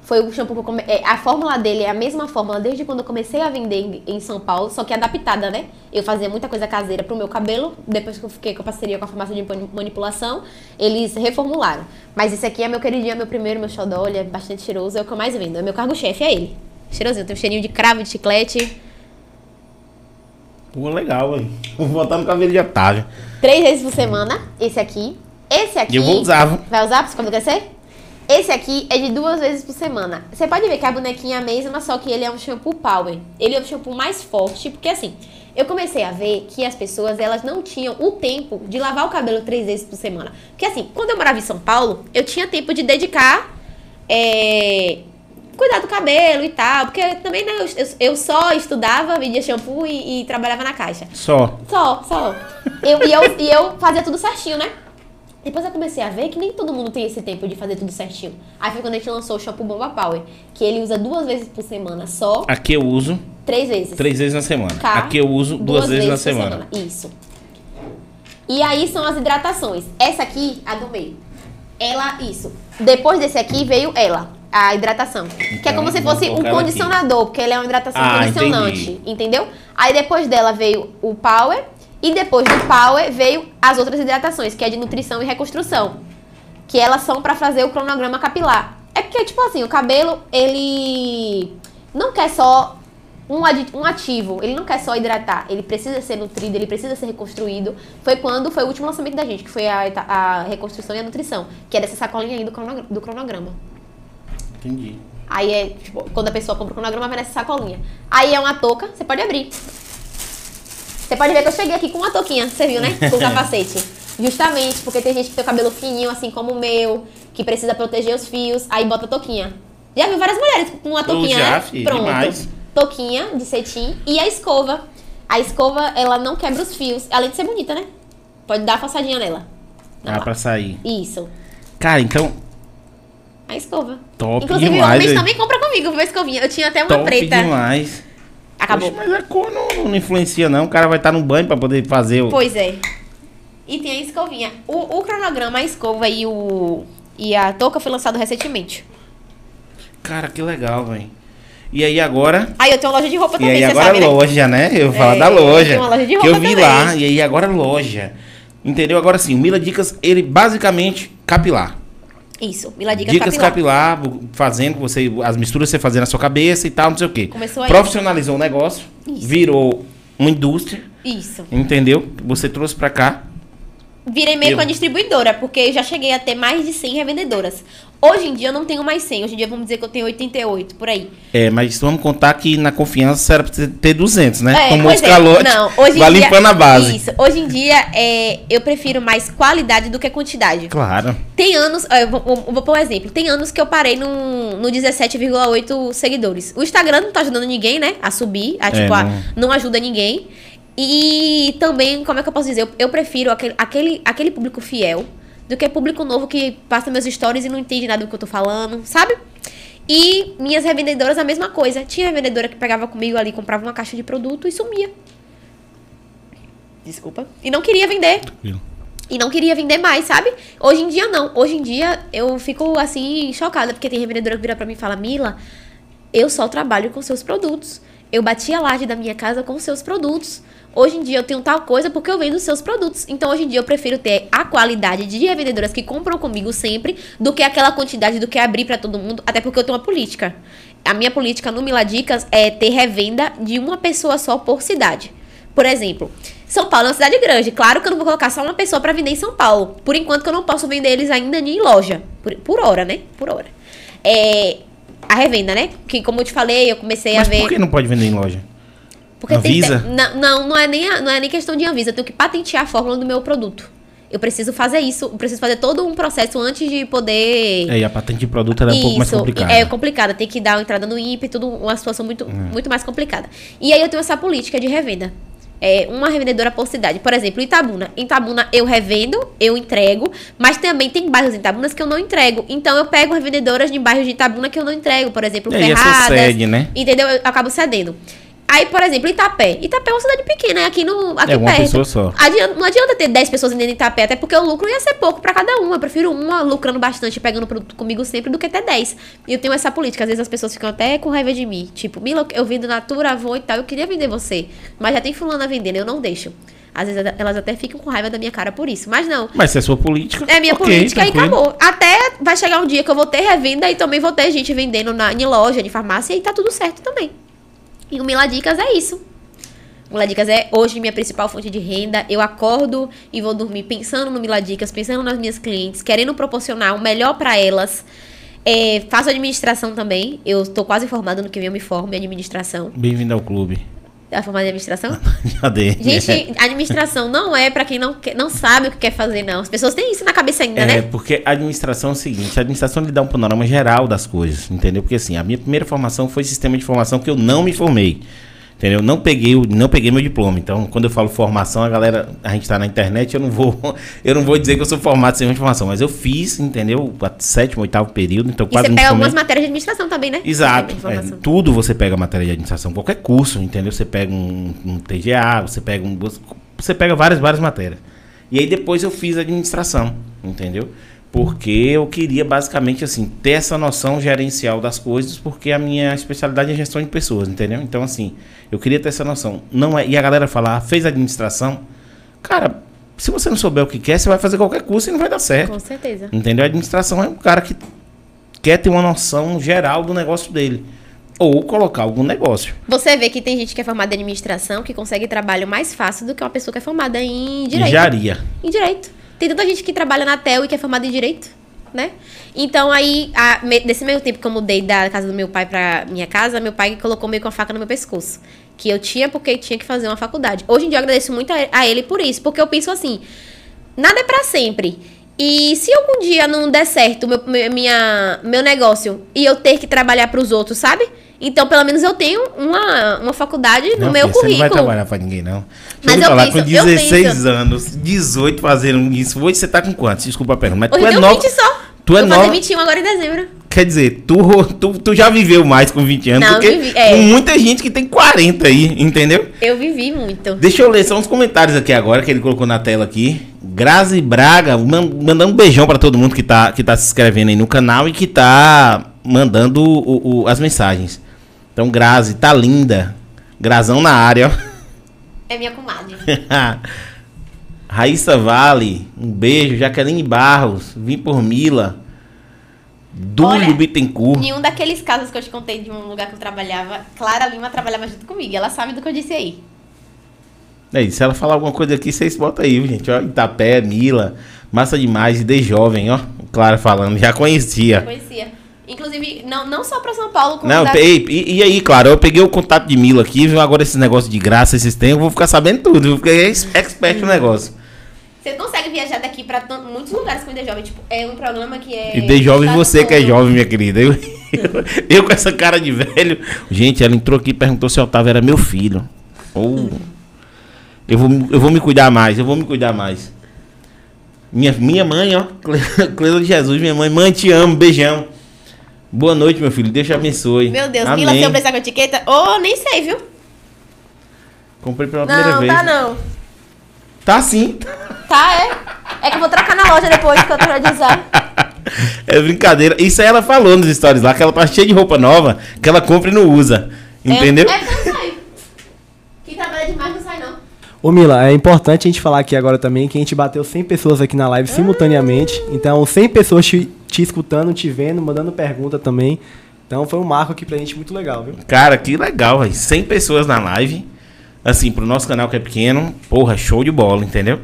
Foi o shampoo que eu come... é, A fórmula dele é a mesma fórmula desde quando eu comecei a vender em, São Paulo, só que adaptada, né? Eu fazia muita coisa caseira pro meu cabelo. Depois que eu fiquei com a parceria com a farmácia de mani- manipulação, eles reformularam. Mas esse aqui é meu queridinho, é meu primeiro, meu xodó, ele é bastante cheiroso, é o que eu mais vendo. É meu cargo-chefe, é ele. Cheirosinho, tem um cheirinho de cravo, de chiclete. Pô, legal, velho. Vou botar no cabelo de Otávio. Três vezes por semana, esse aqui. Esse aqui. Eu vou usar, viu? Vai usar pra cabelo crescer? Esse aqui é de duas vezes por semana. Você pode ver que a bonequinha é a mesma, só que ele é um shampoo power. Ele é o shampoo mais forte, porque assim, eu comecei a ver que as pessoas, elas não tinham o tempo de lavar o cabelo três vezes por semana. Porque assim, quando eu morava em São Paulo, eu tinha tempo de dedicar, é, cuidar do cabelo e tal. Porque também, né, eu, eu- só estudava, vendia shampoo e- e trabalhava na caixa. Só. Só, só. Eu, e, eu, e eu fazia tudo certinho, né? Depois eu comecei a ver que nem todo mundo tem esse tempo de fazer tudo certinho. Aí foi quando a gente lançou o shampoo Bomba Power, que ele usa duas vezes por semana só, Aqui eu uso três vezes. três vezes na semana. Tá? Aqui eu uso duas, vezes, na por semana. Isso. E aí são as hidratações. Essa aqui, a do meio. Ela, isso. Depois desse aqui veio ela, a hidratação. que é Então, como se vamos fosse um ela aqui. condicionador, porque ela é uma hidratação Ah, condicionante. entendi. Entendeu? Aí depois dela veio o Power. E depois do Power veio as outras hidratações, que é de nutrição e reconstrução. Que elas são pra fazer o cronograma capilar. É porque, tipo assim, o cabelo, ele não quer só um, um ativo, ele não quer só hidratar, ele precisa ser nutrido, ele precisa ser reconstruído. Foi quando foi o último lançamento da gente, que foi a, a reconstrução e a nutrição, que é dessa sacolinha aí do cronogra- do cronograma. Entendi. Aí é, tipo, quando a pessoa compra o cronograma, vai nessa sacolinha. Aí é uma touca, você pode abrir. Você pode ver que eu cheguei aqui com uma touquinha, você viu, né? Com (laughs) capacete. Justamente porque tem gente que tem o cabelo fininho, assim como o meu, que precisa proteger os fios, aí bota a touquinha. Já viu várias mulheres com uma touquinha, já, né? fi, Pronto. demais. Touquinha de cetim e a escova. A escova, ela não quebra os fios, além de ser bonita, né? Pode dar a passadinha nela. Dá Ah, lá. pra sair. Isso. Cara, então, A escova. Top Inclusive, demais, velho. também compram comigo, viu, a escovinha. Eu tinha até uma top preta. demais. Acabou. Poxa, mas a cor não, não influencia, não. O cara vai estar no banho pra poder fazer o. Pois é. E tem a escovinha. O, o cronograma, a escova e, o, e a touca foi lançado recentemente. Cara, que legal, velho. E aí agora. Aí eu tenho uma loja de roupa E também, aí você agora sabe, né? loja, né? Eu vou falar É, da loja. tem uma loja de que roupa eu vi também. lá. E aí agora loja. Entendeu? Agora sim, o Mila Dicas, ele basicamente capilar. Isso, Mila Dicas, Dicas capilar. capilar, fazendo você as misturas você fazendo na sua cabeça e tal, não sei o quê. Começou aí. Profissionalizou o negócio, Isso. virou uma indústria, Isso. entendeu? Você trouxe pra cá. virei meio Eu- que uma distribuidora, porque eu já cheguei a ter mais de 100 revendedoras. Hoje em dia eu não tenho mais 100, hoje em dia vamos dizer que eu tenho 88, por aí. É, mas vamos contar que na confiança era pra ter 200, né? É, Tomou os é. Não, hoje em vai dia- limpando a base. Isso, hoje em dia é, eu prefiro mais qualidade do que quantidade. Claro. Tem anos, eu vou, eu vou pôr um exemplo. Tem anos que eu parei no, no 17,8 seguidores. O Instagram não tá ajudando ninguém, né? A subir, a, É, tipo, a- não. não ajuda ninguém. E também, como é que eu posso dizer? Eu, eu prefiro aquele, aquele, aquele público fiel do que público novo que passa meus stories e não entende nada do que eu tô falando, sabe? E minhas revendedoras a mesma coisa. Tinha revendedora que pegava comigo ali, comprava uma caixa de produto e sumia. Desculpa. E não queria vender. E não queria vender mais, sabe? Hoje em dia não. Hoje em dia eu fico assim chocada porque tem revendedora que vira pra mim e fala: "Mila, eu só trabalho com seus produtos. Eu bati a laje da minha casa com seus produtos. Hoje em dia eu tenho tal coisa porque eu vendo seus produtos. Então hoje em dia eu prefiro ter a qualidade de revendedoras que compram comigo sempre do que aquela quantidade do que abrir pra todo mundo, até porque eu tenho uma política. A minha política no Miladicas é ter revenda de uma pessoa só por cidade. Por exemplo, São Paulo é uma cidade grande. Claro que eu não vou colocar só uma pessoa pra vender em São Paulo. Por enquanto que eu não posso vender eles ainda em loja. Por, por hora, né? Por hora. É, a revenda, né? Que como eu te falei, eu comecei Mas a ver. por que não pode vender em loja? Porque Anvisa? Tem, não, não, não é, nem não é nem questão de Anvisa. Eu tenho que patentear a fórmula do meu produto. Eu preciso fazer isso. Eu preciso fazer todo um processo antes de poder. É, e a patente de produto era um pouco mais complicada. É complicada, tem que dar uma entrada no INPE, tudo uma situação muito, muito mais complicada. E aí eu tenho essa política de revenda. É uma revendedora por cidade. Por exemplo, Itabuna. Em Itabuna eu revendo, eu entrego, mas também tem bairros em Itabunas que eu não entrego. Então eu pego revendedoras de bairros de Itabuna que eu não entrego, por exemplo, E aí essa Ferradas. cede, né? Entendeu? Eu acabo cedendo. Aí, por exemplo, Itapé. Itapé é uma cidade pequena, é aqui, no, aqui É uma perto. pessoa só. Adianta- não adianta ter 10 pessoas vendendo Itapé, até porque o lucro ia ser pouco pra cada uma. Eu prefiro uma lucrando bastante, pegando produto comigo sempre, do que ter 10. E eu tenho essa política. Às vezes as pessoas ficam até com raiva de mim. Tipo, Mila, eu vendo Natura, Avon e tal, eu queria vender você. Mas já tem fulana vendendo, eu não deixo. Às vezes elas até ficam com raiva da minha cara por isso. Mas não. Mas se é sua política. É minha ok, política e tranquilo. acabou. Até vai chegar um dia que eu vou ter revenda e também vou ter gente vendendo na, em loja, de farmácia e tá tudo certo também. E o Miladicas é isso. Miladicas é hoje minha principal fonte de renda. Eu acordo e vou dormir pensando no Miladicas, pensando nas minhas clientes, querendo proporcionar o melhor pra elas. É, faço administração também. Eu tô quase formada no que eu me formo em administração. Bem-vindo ao clube. Tá formada em administração? (laughs) Dei. Gente, (laughs) administração não é pra quem não, quer- não sabe o que quer fazer, não. As pessoas têm isso na cabeça ainda, É, né? porque a administração é o seguinte, a administração lhe dá um panorama geral das coisas, entendeu? Porque assim, a minha primeira formação foi sistema de informação que eu não me formei. Entendeu? Não peguei, não peguei meu diploma. Então, quando eu falo formação, a galera, a gente tá na internet, eu não vou, (laughs) eu não vou dizer que eu sou formado em sistema de informação, mas eu fiz, entendeu? Sétimo, oitavo período, então E quase você pega algumas matérias de administração também, né? Exato. É, tudo você pega matéria de administração, qualquer curso, entendeu? Você pega um, um TGA, você pega um. Você pega várias, várias matérias. E aí depois eu fiz administração, entendeu? Porque eu queria basicamente assim, ter essa noção gerencial das coisas, porque a minha especialidade é gestão de pessoas, entendeu? Então, assim, eu queria ter essa noção. Não é, e a galera falar, ah, fez administração, cara, se você não souber o que quer, você vai fazer qualquer curso e não vai dar certo. Com certeza. Entendeu? A administração é um cara que quer ter uma noção geral do negócio dele. Ou colocar algum negócio. Você vê que tem gente que é formada em administração que consegue trabalho mais fácil do que uma pessoa que é formada em direito. Engenharia. Em direito. Tem tanta gente que trabalha na TEL e que é formada em direito, né? Então aí, a, nesse meio tempo que eu mudei da casa do meu pai pra minha casa, meu pai colocou meio com a faca no meu pescoço. Que eu tinha porque tinha que fazer uma faculdade. Hoje em dia eu agradeço muito a, a ele por isso, porque eu penso assim, nada é pra sempre. E se algum dia não der certo meu, minha, meu negócio e eu ter que trabalhar pros outros, sabe? Então, pelo menos eu tenho uma, uma faculdade no Não, meu filha, Você não vai currículo. trabalhar pra ninguém, não. Deixa Mas eu eu falar, penso- com eu 16 penso. anos, 18 fazendo isso. Hoje você tá com quantos? Desculpa a pergunta. Mas Hoje tu é eu nova. 20 só. Tu é fazer nova. 21 agora em dezembro. Quer dizer, tu, tu, tu já viveu mais com 20 anos Não, do que vivi- é. com muita gente que tem 40 aí, entendeu? Eu vivi muito. Deixa eu ler só uns comentários aqui agora que ele colocou na tela aqui. Grazi Braga, man- mandando um beijão pra todo mundo que tá, que tá se inscrevendo aí no canal e que tá mandando o- o- as mensagens. Então, Grazi, tá linda. Grazão na área, ó. É minha comadre. (laughs) Raíssa Vale, um beijo. Jaqueline Barros, vim por Mila. Dúlio Bittencourt. Em um daqueles casos que eu te contei de um lugar que eu trabalhava, Clara Lima trabalhava junto comigo. Ela sabe do que eu disse aí. É isso, se ela falar alguma coisa aqui, vocês botam aí, viu, gente. Ó, Itapé, Mila, massa demais, de jovem, ó. Clara falando, já conhecia. conhecia. Inclusive, não, não só pra São Paulo, Não, da- e, e aí, claro, eu peguei o contato de Mila aqui, viu? Agora esse negócio de graça, esses tempos, eu vou ficar sabendo tudo, eu fiquei ex- expert no negócio. Você consegue viajar daqui pra tan- muitos lugares com o Jovem. Tipo, é um problema que é. E de jovem você que é todo. jovem, minha querida. Eu, eu, (laughs) eu com essa cara de velho. Gente, ela entrou aqui e perguntou se o Otávio era meu filho. Ou. Eu vou, eu vou me cuidar mais, eu vou me cuidar mais. Minha, minha mãe, ó. (laughs) Cle- Cleusa de Jesus, minha mãe. Mãe, te amo, beijão. Boa noite, meu filho. Deus te abençoe. Meu Deus, Amém. Mila, se eu precisar com etiqueta. Ô, nem sei, viu? Comprei pela primeira Não, vez. tá não. Tá sim. Tá, é. É que eu vou trocar na loja depois que eu terminar de usar. É brincadeira. Isso aí ela falou nos stories lá, que ela tá cheia de roupa nova, que ela compra e não usa. Entendeu? É, é que não sai. Quem trabalha demais não sai, não. Ô Mila, é importante a gente falar aqui agora também que a gente bateu 100 pessoas aqui na live simultaneamente. Então, 100 pessoas te, te escutando, te vendo, mandando pergunta também. Então, foi um marco aqui pra gente muito legal, viu? Cara, que legal, velho. 100 pessoas na live. Assim, pro nosso canal que é pequeno, porra, show de bola, entendeu?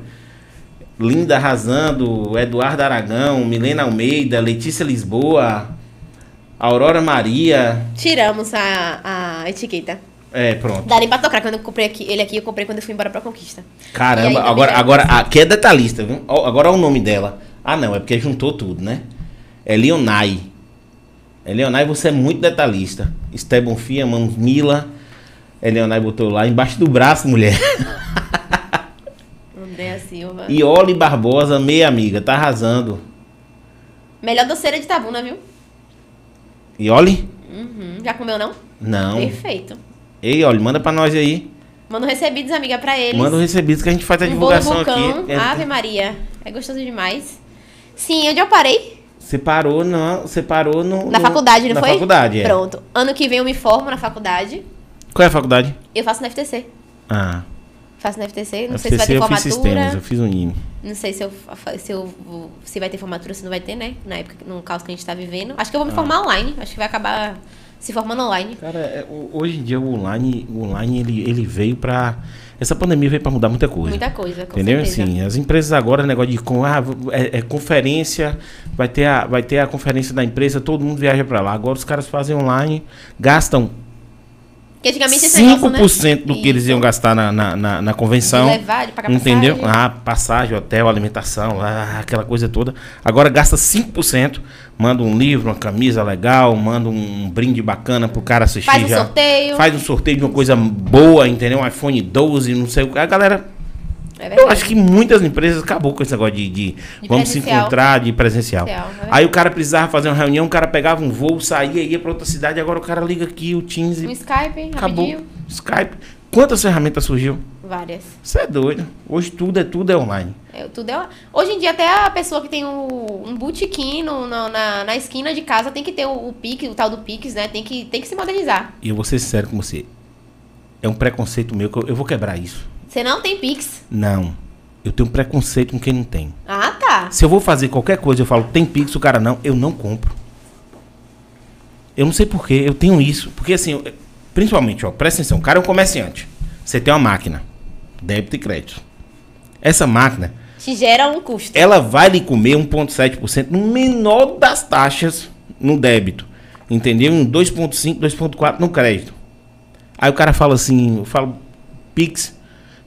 Linda arrasando, Eduardo Aragão, Milena Almeida, Letícia Lisboa, Aurora Maria. Tiramos a, a etiqueta. É, pronto. Dá nem pra tocar. Quando eu comprei aqui, ele aqui, eu comprei quando eu fui embora pra Conquista. Aí, Caramba, também agora, é- agora aqui é detalhista, viu? Agora olha o nome dela. Ah, não, é porque juntou tudo, né? É Leonai. É Leonai, você é muito detalhista. Esteban Fia, Mamos Mila. É Leonai botou lá embaixo do braço, mulher. Andréa Silva. E Oli Barbosa, meia amiga, tá arrasando. Melhor doceira de Tabuna, viu? E Oli? Uhum. Já comeu, não? Não. Perfeito. Ei, Oli, manda pra nós aí. Manda um recebidos, amiga, pra eles. Manda o recebido que a gente faz a um divulgação vulcão. aqui. É, Ave Maria. É gostoso demais. Sim, onde eu parei? Você parou, não, você parou no. Na no- faculdade, não na foi? faculdade, é. Pronto. Ano que vem eu me formo na faculdade. Qual é a faculdade? Eu faço na FTC. Ah, Faço na FTC. Não FTC sei se vai ter eu fiz sistemas, formatura. eu fiz um INE. Não sei se, eu, se, eu, se vai ter formatura, se não vai ter, né? Na época, no caos que a gente tá vivendo. Acho que eu vou me Ah. formar online. Acho que vai acabar se formando online. Cara, é, hoje em dia o online, o online ele, ele veio pra. Essa pandemia veio pra mudar muita coisa. Muita coisa, com Entendeu? certeza. Assim, as empresas agora, negócio de com, ah, é, é conferência, vai ter, a, vai ter a conferência da empresa, todo mundo viaja pra lá. Agora os caras fazem online, gastam Porque antigamente esse negócio, né? 5% do que eles iam gastar na, na, na, na convenção. Levar, de pagar entendeu? passagem. Ah, passagem, hotel, alimentação, ah, aquela coisa toda. Agora gasta 5%, manda um livro, uma camisa legal, manda um brinde bacana pro cara assistir. Faz um já. sorteio. Faz um sorteio de uma coisa boa, entendeu? Um iPhone 12, não sei o que. A galera. É Eu acho que muitas empresas acabou com esse negócio de, de vamos se encontrar de presencial. Presencial, é Aí o cara precisava fazer uma reunião, o cara pegava um voo, saía, ia pra outra cidade, agora o cara liga aqui, o Teams Um Skype, acabou. rapidinho. Skype. Quantas ferramentas surgiu? Várias. Você é doido. Hoje tudo é tudo é online. É, tudo é... Hoje em dia, até a pessoa que tem um, um botequim no- no- na, na esquina de casa tem que ter o, o Pix, o tal do Pix, né? Tem que, tem que se modernizar. E eu vou ser sincero com você. É um preconceito meu que eu, eu vou quebrar isso. Você não tem Pix. Não. Eu tenho preconceito com quem não tem. Ah, tá. Se eu vou fazer qualquer coisa, eu falo, tem Pix, o cara não, eu não compro. Eu não sei porquê, eu tenho isso. Porque assim, principalmente, ó, presta atenção, o cara é um comerciante. Você tem uma máquina, débito e crédito. Essa máquina, Te gera um custo. ela vai lhe comer 1,7% no menor das taxas no débito. Entendeu? Em 2,5%, 2,4% no crédito. Aí o cara fala assim, eu falo, Pix.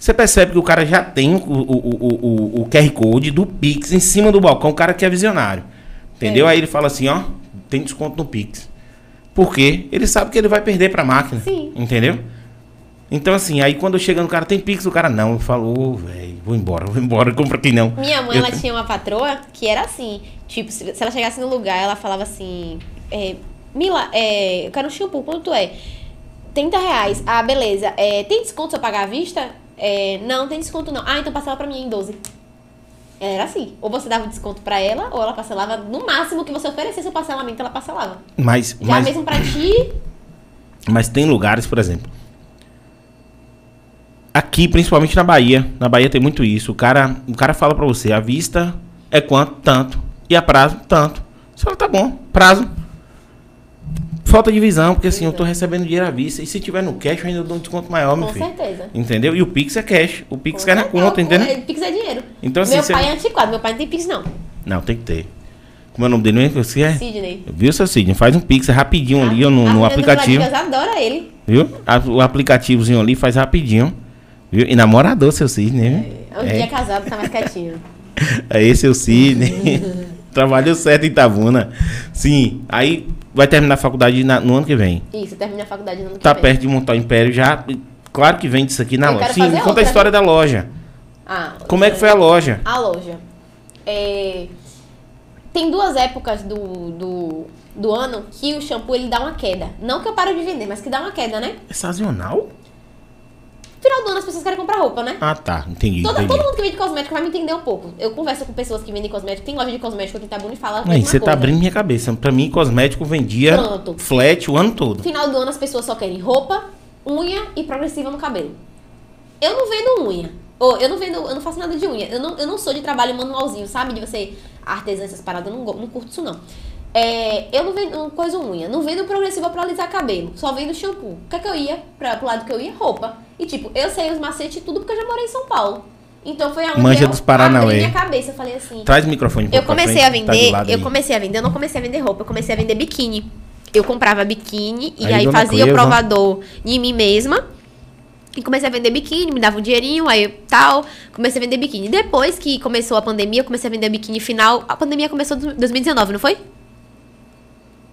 Você percebe que o cara já tem o, o, o, o, o QR Code do Pix em cima do balcão, o cara que é visionário. Entendeu? É. Aí ele fala assim, ó, tem desconto no Pix. Por quê? Ele sabe que ele vai perder pra máquina. Sim. Entendeu? Então, assim, aí quando eu chego no cara, tem Pix, o cara não. Eu falo, ô, velho, vou embora, vou embora, (laughs) compra aqui não. Minha mãe, Eu ela tinha uma patroa que era assim. Tipo, se, se ela chegasse no lugar, ela falava assim... É, Mila, é, eu quero um shampoo, quanto é? 30 reais. Ah, beleza. É, tem desconto se eu pagar à vista? É, não, tem desconto não. Ah, então parcela pra mim em 12. Era assim. Ou você dava desconto pra ela, ou ela parcelava no máximo que você oferecesse o parcelamento, ela parcelava. Mas, Já mas, mesmo pra ti, mas tem lugares, por exemplo. Aqui, principalmente na Bahia. Na Bahia tem muito isso. O cara, o cara fala pra você, a vista é quanto? Tanto. E a prazo? Tanto. Você fala, tá bom, prazo. Falta de visão, porque assim, eu tô recebendo dinheiro à vista. E se tiver no cash, eu ainda dou um desconto maior, meu Com filho. certeza. Entendeu? E o Pix é cash. O Pix Com cai na certeza. conta, É, entendeu? é, Pix é dinheiro. Então, assim, meu você- pai é antiquado, meu pai não tem Pix, não. Não, tem que ter. Como é o nome dele mesmo? Você é? Sidney. Viu, seu Sidney? Faz um Pix, é rapidinho ali ó, no, no aplicativo. Vladimir adora ele. Viu? A- o aplicativozinho ali faz rapidinho. Viu? E namorador, seu Sidney, viu? Um dia casado, tá mais quietinho. (laughs) É esse o Sidney. (laughs) Trabalhou certo em Itabuna. Sim. Aí vai terminar a faculdade na- no ano que vem. Isso, termina a faculdade no ano que Tá vem. perto de montar o império já. Claro que vende isso aqui na Eu loja. Sim, me conta outra, a história da loja. Ah, Como é que foi a loja? A loja. É, Tem duas épocas do, do, do ano que o shampoo ele dá uma queda. Não que eu paro de vender, mas que dá uma queda, né? É sazonal? Final do ano as pessoas querem comprar roupa, né? Ah, tá. Entendi. Toda, entendi. todo mundo que vende cosmético vai me entender um pouco. Eu converso com pessoas que vendem cosmético, tem loja de cosmético aqui em Itabuna e fala Aí, mesma você tá abrindo minha cabeça. Pra mim, cosmético vendia Pronto. flat o ano todo. Final do ano as pessoas só querem roupa, unha e progressiva no cabelo. Eu não vendo unha. Ou eu não vendo, eu não faço nada de unha. Eu não, eu não sou de trabalho manualzinho, sabe? De você artesã essas paradas, eu não, não curto isso não. É, eu não vendo coisa unha, não vendo progressiva pra alisar cabelo, só vendo shampoo. O que é que eu ia? Pra, pro lado que eu ia? Roupa. E tipo, eu sei os macetes e tudo porque eu já morei em São Paulo. Então foi aonde Manja eu dos Paranauê. abri minha cabeça. Eu falei assim, Traz o microfone um eu pra comecei a frente, tá de vender, lado eu comecei a vender, eu não comecei a vender roupa, eu comecei a vender biquíni. Eu comprava biquíni e Aí, aí, fazia o provador em mim mesma. E comecei a vender biquíni, me dava um dinheirinho, aí tal, comecei a vender biquíni. Depois que começou a pandemia, eu comecei a vender biquíni final. A pandemia começou em 2019, não foi?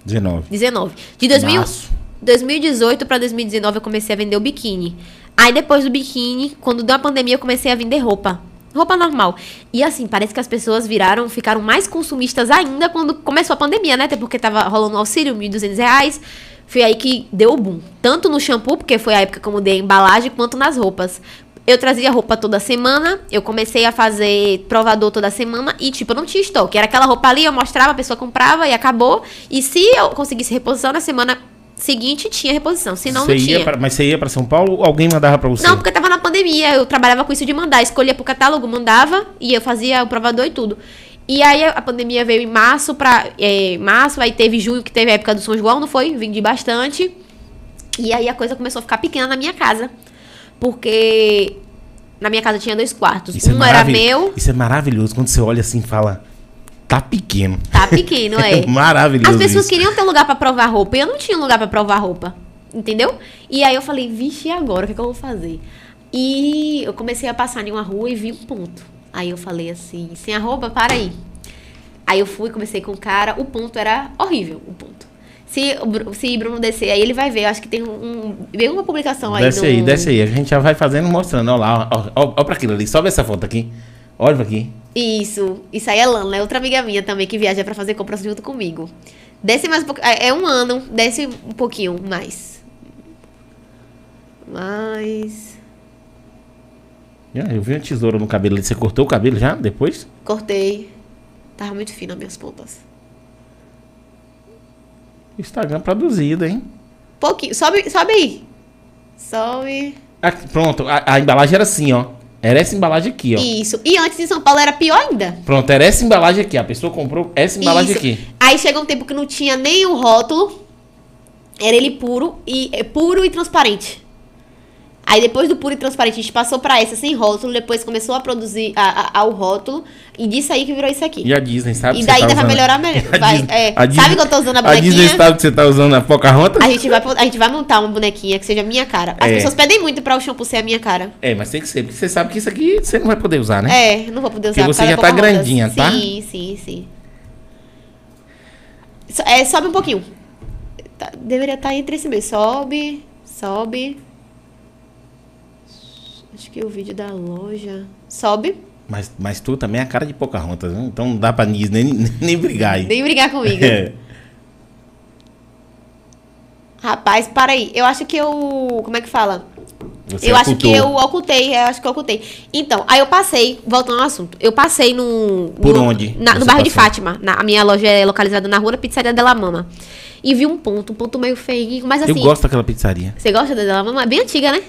19. 19. De 2000, Março. 2018 pra 2019 eu comecei a vender o biquíni. Aí depois do biquíni, quando deu a pandemia, eu comecei a vender roupa. Roupa normal. E assim, parece que as pessoas viraram, ficaram mais consumistas ainda quando começou a pandemia, né? Até porque tava rolando um auxílio, 1.200 reais. Foi aí que deu o boom. Tanto no shampoo, porque foi a época que eu mudei a embalagem, quanto nas roupas. Eu trazia roupa toda semana, eu comecei a fazer provador toda semana e, tipo, eu não tinha estoque. Era aquela roupa ali, eu mostrava, a pessoa comprava e acabou. E se eu conseguisse reposição na semana seguinte, tinha reposição. Senão, Você não tinha. pra- mas você ia pra São Paulo ou alguém mandava pra você? Não, porque tava na pandemia, eu trabalhava com isso de mandar. Escolhia pro catálogo, mandava e eu fazia o provador e tudo. E aí a pandemia veio em março pra. É, março, aí teve junho, que teve a época do São João, não foi? Vendi bastante. E aí a coisa começou a ficar pequena na minha casa. Porque na minha casa tinha dois quartos. Isso é um era maravil- meu, Isso é maravilhoso quando você olha assim e fala, tá pequeno. tá pequeno, (laughs) é. maravilhoso As pessoas isso. queriam ter lugar pra provar roupa e eu não tinha lugar pra provar roupa. Entendeu? E aí eu falei, vixe, e agora? O que, é que eu vou fazer? E eu comecei a passar em uma rua e vi um ponto. Aí eu falei assim, sem a roupa, para aí. Aí eu fui, comecei com o cara, o ponto era horrível, o ponto. Se, se Bruno descer aí, ele vai ver. Eu acho que tem um. veio uma publicação aí Desce no... aí, desce aí. A gente já vai fazendo, mostrando. Olha lá, ó pra aquilo ali. Sobe essa foto aqui. Olha pra aqui. Isso, isso aí é Lana, é outra amiga minha também que viaja pra fazer compras junto comigo. Desce mais um pouquinho. É é um ano, desce um pouquinho mais. Mais. Ah, Eu vi uma tesoura no cabelo ali. Você cortou o cabelo já? Depois? Cortei. Tava muito fino as minhas pontas. Instagram produzido, hein? Pouquinho. Sobe, sobe aí. Sobe. Aqui, pronto, a, a embalagem era assim, ó. Era essa embalagem aqui, ó. Isso. E antes em São Paulo era pior ainda. Pronto, era essa embalagem aqui. A pessoa comprou essa embalagem Isso. aqui. Aí chegou um tempo que não tinha nem o rótulo. Era ele puro e é, puro e transparente. Aí depois do puro e transparente, a gente passou pra essa sem rótulo, depois começou a produzir a, a- ao rótulo, e disso aí que virou isso aqui. E a Disney, sabe? E daí tá ainda vai melhorar melhor. (laughs) Vai, Disney- é. Disney- Sabe que eu tô usando a A Disney bonequinha? sabe que você tá usando a Pocahontas? A gente, vai, a gente vai montar uma bonequinha que seja a minha cara. As É. pessoas pedem muito pra o shampoo ser a minha cara. É, mas tem que ser, porque você sabe que isso aqui você não vai poder usar, né? É, não vou poder usar Porque por você já tá grandinha, tá? Sim, sim, sim. So- É, sobe um pouquinho. Tá, deveria estar entre esse meio. Sobe, sobe. Acho que o vídeo da loja. Sobe. Mas, mas tu também é a cara de Pocahontas, né? Então não dá pra Disney nem, nem brigar aí. Nem brigar comigo. (laughs) É. Rapaz, para aí. Eu acho que eu. Como é que fala? Você eu acho que ocultou. eu ocultei, eu acho que eu ocultei. Então, aí eu passei, voltando ao assunto, eu passei no. Por no- onde na- no bairro de passou? Fátima. Na, a minha loja é localizada na rua da Pizzaria Della Mama. E vi um ponto, um ponto meio feio, mas assim. Eu gosto daquela pizzaria. Você gosta da Della Mama? É bem antiga, né?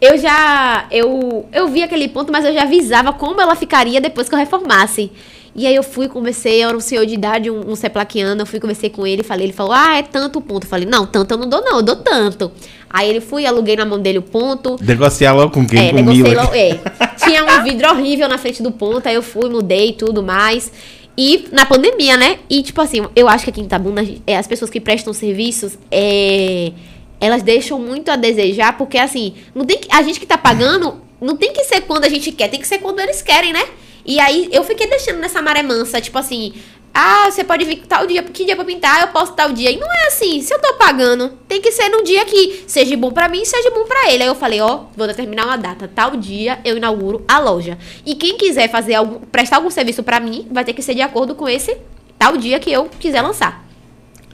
Eu já. Eu, eu vi aquele ponto, mas eu já avisava como ela ficaria depois que eu reformasse. E aí eu fui, conversei, era um senhor de idade, um, um seplaquiano, eu fui, conversei com ele, falei, ele falou, ah, é tanto ponto. Eu falei, não, tanto eu não dou não, eu dou tanto. Aí ele fui, aluguei na mão dele o ponto. Negociar logo com quem? É, com negociei logo, é. (laughs) Tinha um vidro horrível na frente do ponto, aí eu fui, mudei e tudo mais. E na pandemia, né? E tipo assim, eu acho que aqui em Itabuna, é, as pessoas que prestam serviços, é, elas deixam muito a desejar, porque assim, não tem que, a gente que tá pagando, não tem que ser quando a gente quer, tem que ser quando eles querem, né? E aí eu fiquei deixando nessa maré mansa, tipo assim, ah, você pode vir tal dia, que dia pra pintar, eu posso tal dia. E não é assim, se eu tô pagando, tem que ser num dia que seja bom pra mim seja bom pra ele. Aí eu falei, ó, vou determinar uma data, tal dia eu inauguro a loja. E quem quiser fazer algum, prestar algum serviço pra mim, vai ter que ser de acordo com esse tal dia que eu quiser lançar.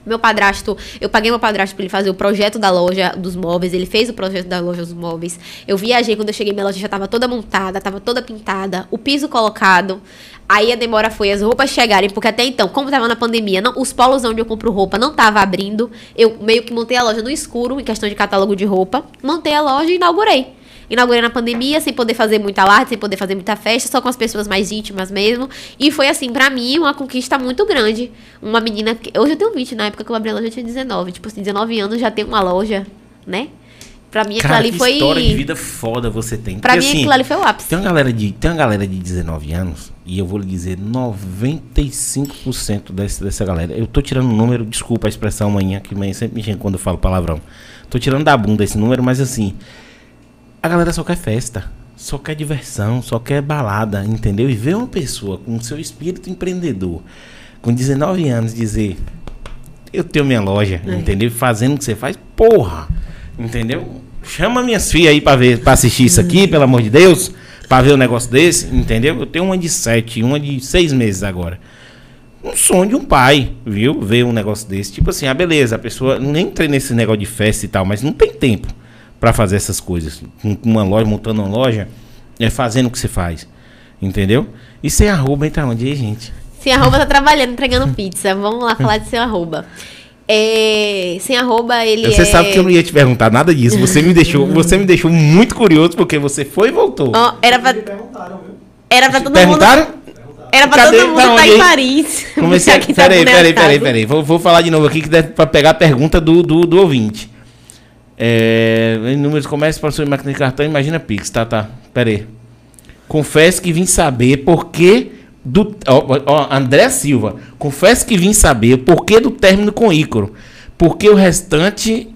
Meu padrasto, eu paguei meu padrasto pra ele fazer o projeto da loja dos móveis. Ele fez o projeto da loja dos móveis. Eu viajei quando eu cheguei, minha loja já tava toda montada, tava toda pintada, o piso colocado. Aí a demora foi as roupas chegarem, porque até então, como tava na pandemia, não, os polos onde eu compro roupa não tava abrindo. Eu meio que montei a loja no escuro, em questão de catálogo de roupa. Montei a loja e inaugurei. Inaugurei na pandemia, sem poder fazer muita alarde, sem poder fazer muita festa, só com as pessoas mais íntimas mesmo. E foi, assim, pra mim, uma conquista muito grande. Uma menina. que- Hoje eu tenho 20, na época que eu abri a loja eu tinha 19. Tipo assim, 19 anos já tem uma loja, né? Pra mim, aquilo Cara, ali que foi. história de vida foda você tem. Pra Porque, mim, assim, aquilo ali foi o ápice. Tem uma galera de, tem uma galera de 19 anos, e eu vou lhe dizer 95% desse, dessa galera. Eu tô tirando um número, desculpa a expressão amanhã, que amanhã sempre me xinga quando eu falo palavrão. Tô tirando da bunda esse número, mas assim, a galera só quer festa, só quer diversão, só quer balada, entendeu? E ver uma pessoa com seu espírito empreendedor, com 19 anos, dizer: Eu tenho minha loja, É. entendeu? Fazendo o que você faz, porra, entendeu? Chama minhas filhas aí pra, ver, pra assistir isso aqui, pelo amor de Deus, pra ver um negócio desse, entendeu? Eu tenho uma de 7, uma de 6 meses agora um sonho de um pai, viu? Ver um negócio desse. Tipo assim, ah, beleza, a pessoa nem entrei nesse negócio de festa e tal, mas não tem tempo pra fazer essas coisas. Com uma loja, montando uma loja, é fazendo o que você faz. Entendeu? E sem arroba entra onde aí, gente? Sem arroba tá trabalhando, entregando pizza. Vamos lá (laughs) falar de sem arroba. É, sem arroba, ele Você é... sabe que eu não ia te perguntar nada disso. Você me deixou, você me deixou muito curioso porque você foi e voltou. Ó, era pra, era pra todo Perguntaram? mundo... Era pra Cadê? todo mundo Tá estar onde em? Paris. Comecei (laughs) a... Aqui tá Peraí, peraí, peraí, peraí. Vou, vou falar de novo aqui que deve pra pegar a pergunta do, do, do ouvinte. É, em números comércio, passou em máquina de cartão, imagina Pix, tá, tá. Peraí. Confesso que vim saber por que do. Ó, ó, André Silva. Confesso que vim saber por que do término com Ícaro. Porque o restante.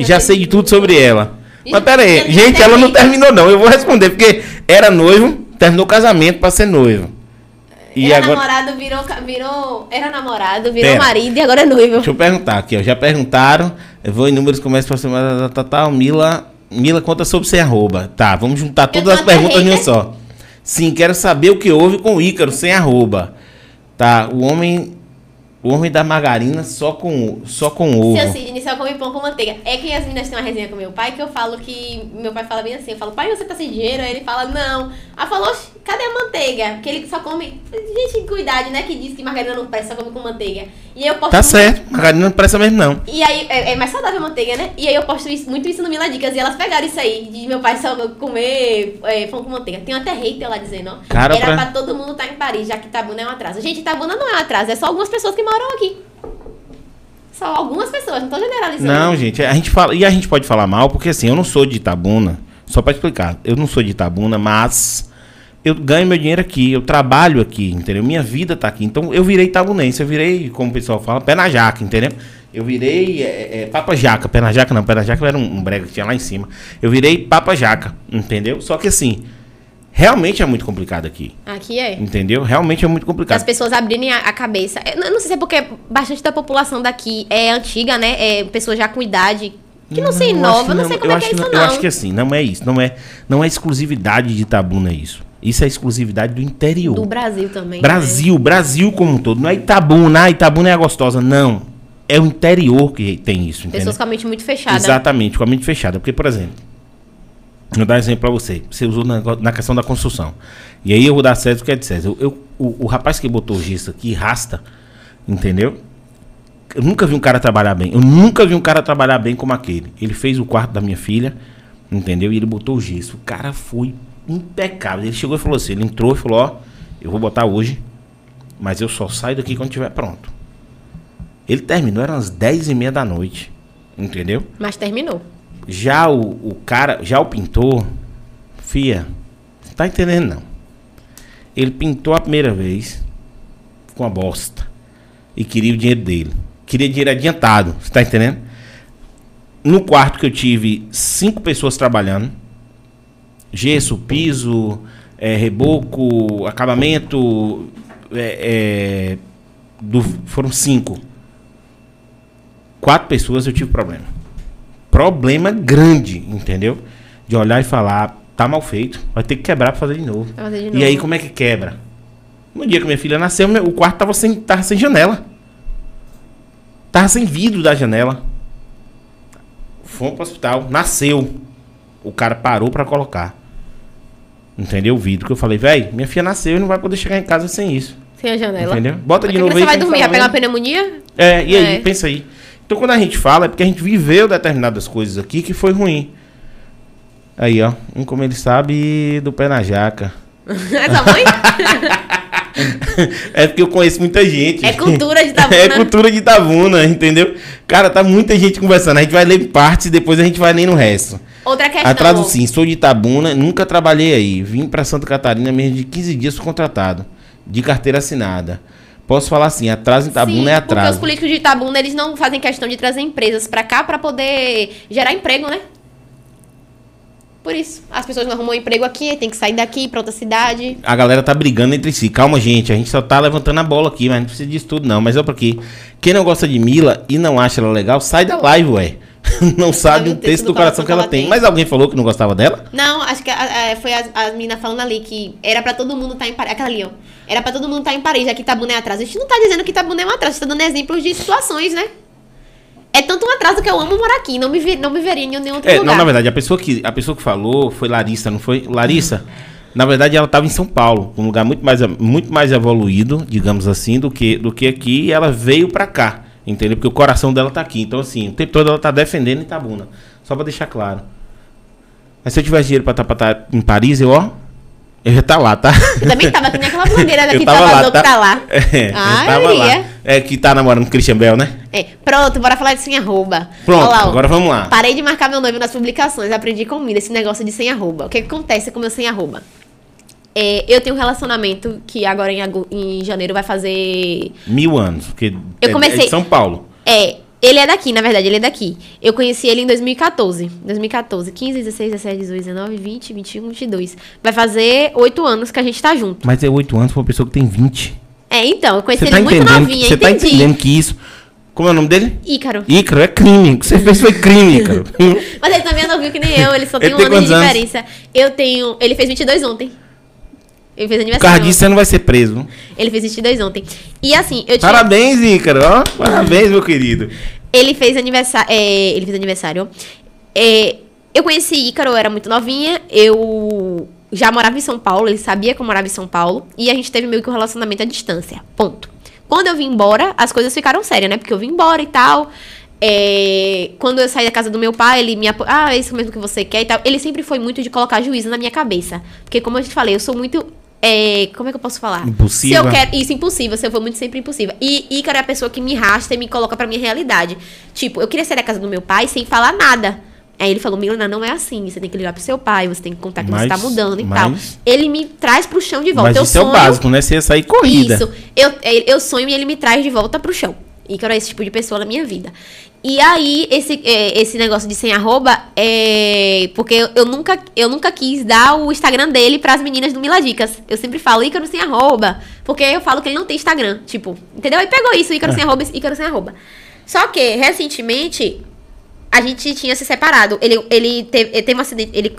Já sei de tudo sobre ela. Mas pera aí, gente, ela não terminou não. Eu vou responder, porque era noivo, terminou o casamento pra ser noivo. E era agora. namorado, virou, virou... Era namorado, virou Pera. marido e agora é noivo. Deixa eu perguntar aqui, ó. Já perguntaram. Eu vou em números começa pra semana tá, tá, Mila. Mila conta sobre sem arroba. Tá, vamos juntar todas as perguntas em uma só. (laughs) Sim, quero saber o que houve com o Ícaro sem arroba. Tá, o homem. O homem da margarina só com, só com ovo. Seu Sidney só come pão com manteiga. É que as meninas têm uma resenha com meu pai que eu falo que. Meu pai fala bem assim: eu falo, pai, você tá sem dinheiro? Aí ele fala, não. Aí falou, "Oxe, cadê a manteiga? Porque ele só come. Gente, cuidado, né? Que diz que margarina não presta, só come com manteiga. E aí eu posto. Tá certo, margarina não presta mesmo não. E aí, é, é mais saudável a manteiga, né? E aí eu posto isso- muito isso no Mila Dicas. E elas pegaram isso aí, de meu pai só comer é, pão com manteiga. Tem até hater lá dizendo, ó. Cara, Era pra- pra todo mundo estar em Paris, já que Itabuna é um atraso. Gente, Itabuna não é um atraso, é só algumas pessoas que moram aqui. Só algumas pessoas, não tô generalizando. Não, gente, a gente fala. E a gente pode falar mal, porque assim, eu não sou de Itabuna. Só pra explicar, eu não sou de Itabuna, mas eu ganho meu dinheiro aqui, eu trabalho aqui, entendeu? Minha vida tá aqui. Então eu virei itabunense, eu virei, como o pessoal fala, pé na jaca, entendeu? Eu virei é, é, papa jaca, pé na jaca não, pé na jaca era um, um brega que tinha lá em cima. Eu virei papa jaca, entendeu? Só que assim, realmente é muito complicado aqui, Aqui é. entendeu? Realmente é muito As complicado. pessoas abrirem a, a cabeça. Eu não não sei se é porque bastante da população daqui é antiga, né? É pessoas já com idade. Que não, se eu inova, não que sei como é que é isso, não. Eu acho que assim, não é isso. Não é, não é exclusividade de Itabuna isso. Isso é exclusividade do interior. Do Brasil também. né? Brasil, Brasil como um todo. Não é Itabuna, ah, Itabuna é a gostosa. Não. É o interior que tem isso, entendeu? Pessoas com a mente muito fechada. Exatamente, com a mente fechada. Porque, por exemplo, vou dar um exemplo pra você. Você usou na, na questão da construção. E aí eu vou dar César o que é de César. Eu, eu- o, o rapaz que botou o gesso aqui, rasta, entendeu? Eu nunca vi um cara trabalhar bem. Eu nunca vi um cara trabalhar bem como aquele. Ele fez o quarto da minha filha, entendeu? E ele botou o gesso. O cara foi impecável. Ele chegou e falou assim: ele entrou e falou: Ó, Eu vou botar hoje, mas eu só saio daqui quando estiver pronto. Ele terminou, eram as 10 e meia da noite. Entendeu? Mas terminou. Já o, o cara, já o pintor, fia, não tá entendendo não. Ele pintou a primeira vez com a bosta. E queria o dinheiro dele. Queria dinheiro adiantado, você tá entendendo? No quarto que eu tive cinco pessoas trabalhando. Gesso, piso, é, reboco, acabamento. é, é, do- foram cinco. Quatro pessoas eu tive problema. Problema grande, entendeu? De olhar e falar, tá mal feito, vai ter que quebrar pra fazer de novo. Fazer de E novo. aí, como é que quebra? No dia que minha filha nasceu, meu- o quarto tava sem, tava sem janela. Tava sem vidro da janela. Fomos pro hospital, nasceu. O cara parou pra colocar. Entendeu? O vidro. Que eu falei, velho, minha filha nasceu e não vai poder chegar em casa sem isso. Sem a janela. Entendeu? Bota Mas de novo Você aí, vai que dormir, vai pegar uma pneumonia? É, e aí, É. pensa aí. Então quando a gente fala é porque a gente viveu determinadas coisas aqui que foi ruim. Aí, ó. Um como ele sabe do pé na jaca. (laughs) Essa mãe? (laughs) É porque eu conheço muita gente. É cultura de Itabuna. (laughs) É cultura de Itabuna, entendeu? Cara, tá muita gente conversando. A gente vai ler partes e depois a gente vai ler no resto. Outra questão. Atraso sim, sou de Itabuna, nunca trabalhei aí. Vim pra Santa Catarina mesmo de 15 dias fui contratado. De carteira assinada. Posso falar assim, atraso em Itabuna Sim, é Porque os atraso. políticos de Itabuna, eles não fazem questão de trazer empresas pra cá pra poder gerar emprego, né? Por isso. As pessoas não arrumam emprego aqui, tem que sair daqui pra outra cidade. A galera tá brigando entre si. Calma, gente. A gente só tá levantando a bola aqui, mas não precisa disso tudo, não. Mas é pra quê? Quem não gosta de Mila e não acha ela legal, sai da live, ué. (laughs) Não sabe o texto do coração que ela tem. Mas alguém falou que não gostava dela? Não, acho que a- a- foi as, as meninas falando ali que era pra todo mundo estar em Paris. Aquela ali, ó. Era pra todo mundo estar em Paris, já que Itabuna é atraso. A gente não tá dizendo que Itabuna é um atraso, a gente tá dando exemplos de situações, né? É tanto um atraso que eu amo morar aqui, não me, vi- não me veria em nenhum outro É, lugar. não, na verdade, a pessoa, que, a pessoa que falou foi Larissa, não foi? Larissa, na verdade, ela estava em São Paulo, um lugar muito mais, muito mais evoluído, digamos assim, do que, do que aqui, e ela veio pra cá, entendeu? Porque o coração dela tá aqui. Então, assim, o tempo todo ela tá defendendo Itabuna. Só pra deixar claro. Mas se eu tivesse dinheiro pra estar em Paris, eu, ó, eu já tá lá, tá? Eu também tava, que nem aquela blogueira (laughs) daqui tava lá, Salvador tá? que tá lá. É, Ah, eu tava lá. É, que tá namorando com o Christian Bell, né? É, pronto, bora falar de sem arroba. Pronto, lá, agora vamos lá. Parei de marcar meu noivo nas publicações, aprendi com Mila esse negócio de sem arroba. O que, que acontece com meu sem arroba? É, eu tenho um relacionamento que agora em, em janeiro vai fazer. Mil anos, porque Eu é- comecei- é de São Paulo. É, ele é daqui, na verdade, ele é daqui. Eu conheci ele em 2014. 2014, 15, 16, 17, 18, 19, 20, 21, 22. Vai fazer oito anos que a gente tá junto. Mas é oito anos pra uma pessoa que tem 20. É, então, eu conheci Você ele tá muito novinha, Você tá entendendo que isso. Como é o nome dele? Ícaro. Ícaro, é crime. O que você fez foi crime, Ícaro. (laughs) Mas ele também é novinho que nem eu, ele só tem Ele um tem ano de quantos anos? diferença. Eu tenho. Ele fez 22 ontem. Ele fez Por aniversário. causa disso, você não vai ser preso. Ele fez 22 ontem. E assim, eu tinha. Parabéns, Ícaro. Ó, parabéns, meu querido. Ele fez aniversário. É, ele fez aniversário. É, eu conheci Ícaro, eu era muito novinha. Eu já morava em São Paulo, ele sabia que eu morava em São Paulo. E a gente teve meio que um relacionamento à distância. Ponto. Quando eu vim embora, as coisas ficaram sérias, né? Porque eu vim embora e tal. É, quando eu saí da casa do meu pai, ele me apo... Ah, é isso mesmo que você quer e tal. Ele sempre foi muito de colocar juízo na minha cabeça. Porque, como eu te falei, eu sou muito. É, como é que eu posso falar? Impulsiva. Se eu quero. Isso, impulsiva. Se eu for muito sempre impulsiva. E Ícaro é a pessoa que me rasta e me coloca pra minha realidade. Tipo, eu queria sair da casa do meu pai sem falar nada. Aí ele falou, Milena, não é assim. Você tem que ligar pro seu pai, você tem que contar que você Mas- tá mudando e tal. Ele me traz pro chão de volta. Mas eu isso é o sonho- básico, né? Você ia sair corrida. isso. Eu, eu sonho e ele me traz de volta pro chão. Ícaro é esse tipo de pessoa na minha vida. E aí, esse, é, esse negócio de sem arroba é. Porque eu, nunca, eu nunca quis dar o Instagram dele pras meninas do Miladicas. Eu sempre falo Ícaro sem arroba. Porque eu falo que ele não tem Instagram. Tipo, entendeu? Aí pegou isso, Ícaro sem arroba, Ícaro sem arroba. Só que, recentemente, a gente tinha se separado. Ele, ele, teve, ele teve um acidente. Ele,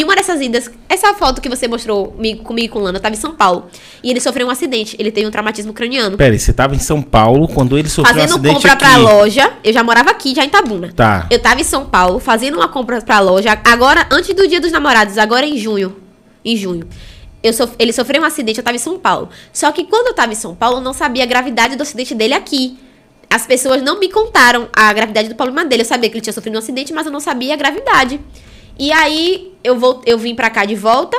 em uma dessas idas, essa foto que você mostrou comigo, comigo e com Lana, eu tava em São Paulo. E ele sofreu um acidente. Ele teve um traumatismo craniano. Pera aí, você tava em São Paulo quando ele sofreu um Fazendo acidente compra aqui. pra loja. Eu já morava aqui, já em Tabuna. Tá. Eu tava em São Paulo, fazendo uma compra pra loja. Agora, antes do dia dos namorados, agora em junho. Em junho. Sof- ele sofreu um acidente, eu tava em São Paulo. Só que quando eu tava em São Paulo, eu não sabia a gravidade do acidente dele aqui. As pessoas não me contaram a gravidade do problema dele. Eu sabia que ele tinha sofrido um acidente, mas eu não sabia a gravidade. E aí, eu, vol eu vim pra cá de volta.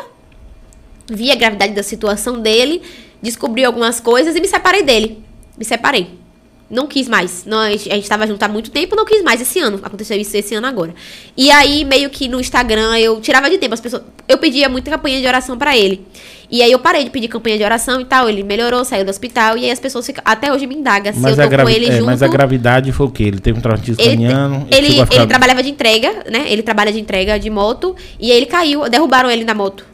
vi a gravidade da situação dele, descobri algumas coisas e me separei dele. Me separei. Não quis mais. Não, a gente a gente tava junto há muito tempo, não quis mais esse ano. Aconteceu isso esse ano agora. E aí, meio que no Instagram, eu tirava de tempo as pessoas. Eu pedia muita campanha de oração pra ele. E aí eu parei de pedir campanha de oração e tal. Ele melhorou, saiu do hospital. E aí as pessoas ficam. Até hoje me indagam se Mas eu a, tô gravi- com ele é, junto. mas a gravidade foi o quê? Ele teve um traumatismo Ele, craniano. ele, a ficar- ele trabalhava de entrega, né? Ele trabalha de entrega de moto. E aí ele caiu, derrubaram ele na moto.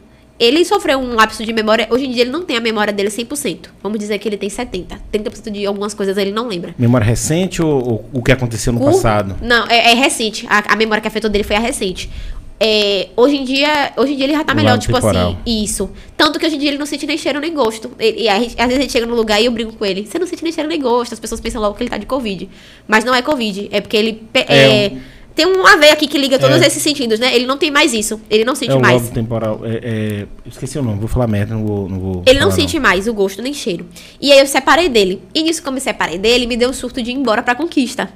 Ele sofreu um lapso de memória. Hoje em dia ele não tem a memória dele 100%. Vamos dizer que ele tem 70%. 30% de algumas coisas ele não lembra. Memória recente ou, ou o que aconteceu no Curto- passado? Não, é, é recente. A, a memória que afetou dele foi a recente. É, hoje em dia, hoje em dia ele já tá O melhor, tipo temporal. assim, isso. Tanto que hoje em dia ele não sente nem cheiro nem gosto. E, e a gente- às vezes a gente chega no lugar e eu brigo com ele. Você não sente nem cheiro nem gosto. As pessoas pensam logo que ele tá de Covid. Mas não é Covid. É porque ele É é, tem uma veia aqui que liga todos É. esses sentidos, né? Ele não tem mais isso. Ele não sente É o mais. lobo temporal. É, é, esqueci o nome, vou falar merda, não vou. Não vou Ele não sente mais o gosto nem cheiro. E aí eu separei dele. E nisso que eu me separei dele, me deu um surto de ir embora pra conquista.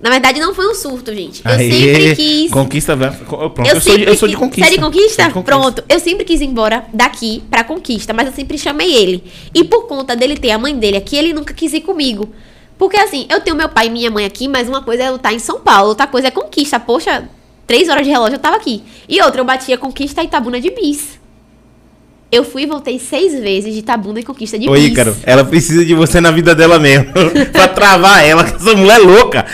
Na verdade, não foi um surto, gente. Eu Aê, sempre quis. Conquista. Pronto, eu, Eu, sou, de- eu sou de quis- conquista. Você é de conquista. Pronto. Eu sempre quis ir embora daqui pra conquista, mas eu sempre chamei ele. E por conta dele ter a mãe dele aqui, ele nunca quis ir comigo. Porque assim, eu tenho meu pai e minha mãe aqui, mas uma coisa é eu estar em São Paulo, outra coisa é conquista. Poxa, três horas de relógio eu tava aqui. E outra, eu batia conquista e Itabuna de bis. Eu fui e voltei seis vezes de Itabuna e conquista de Ô, bis. Ícaro, ela precisa de você na vida dela mesmo. (laughs) pra travar ela, que essa mulher é louca.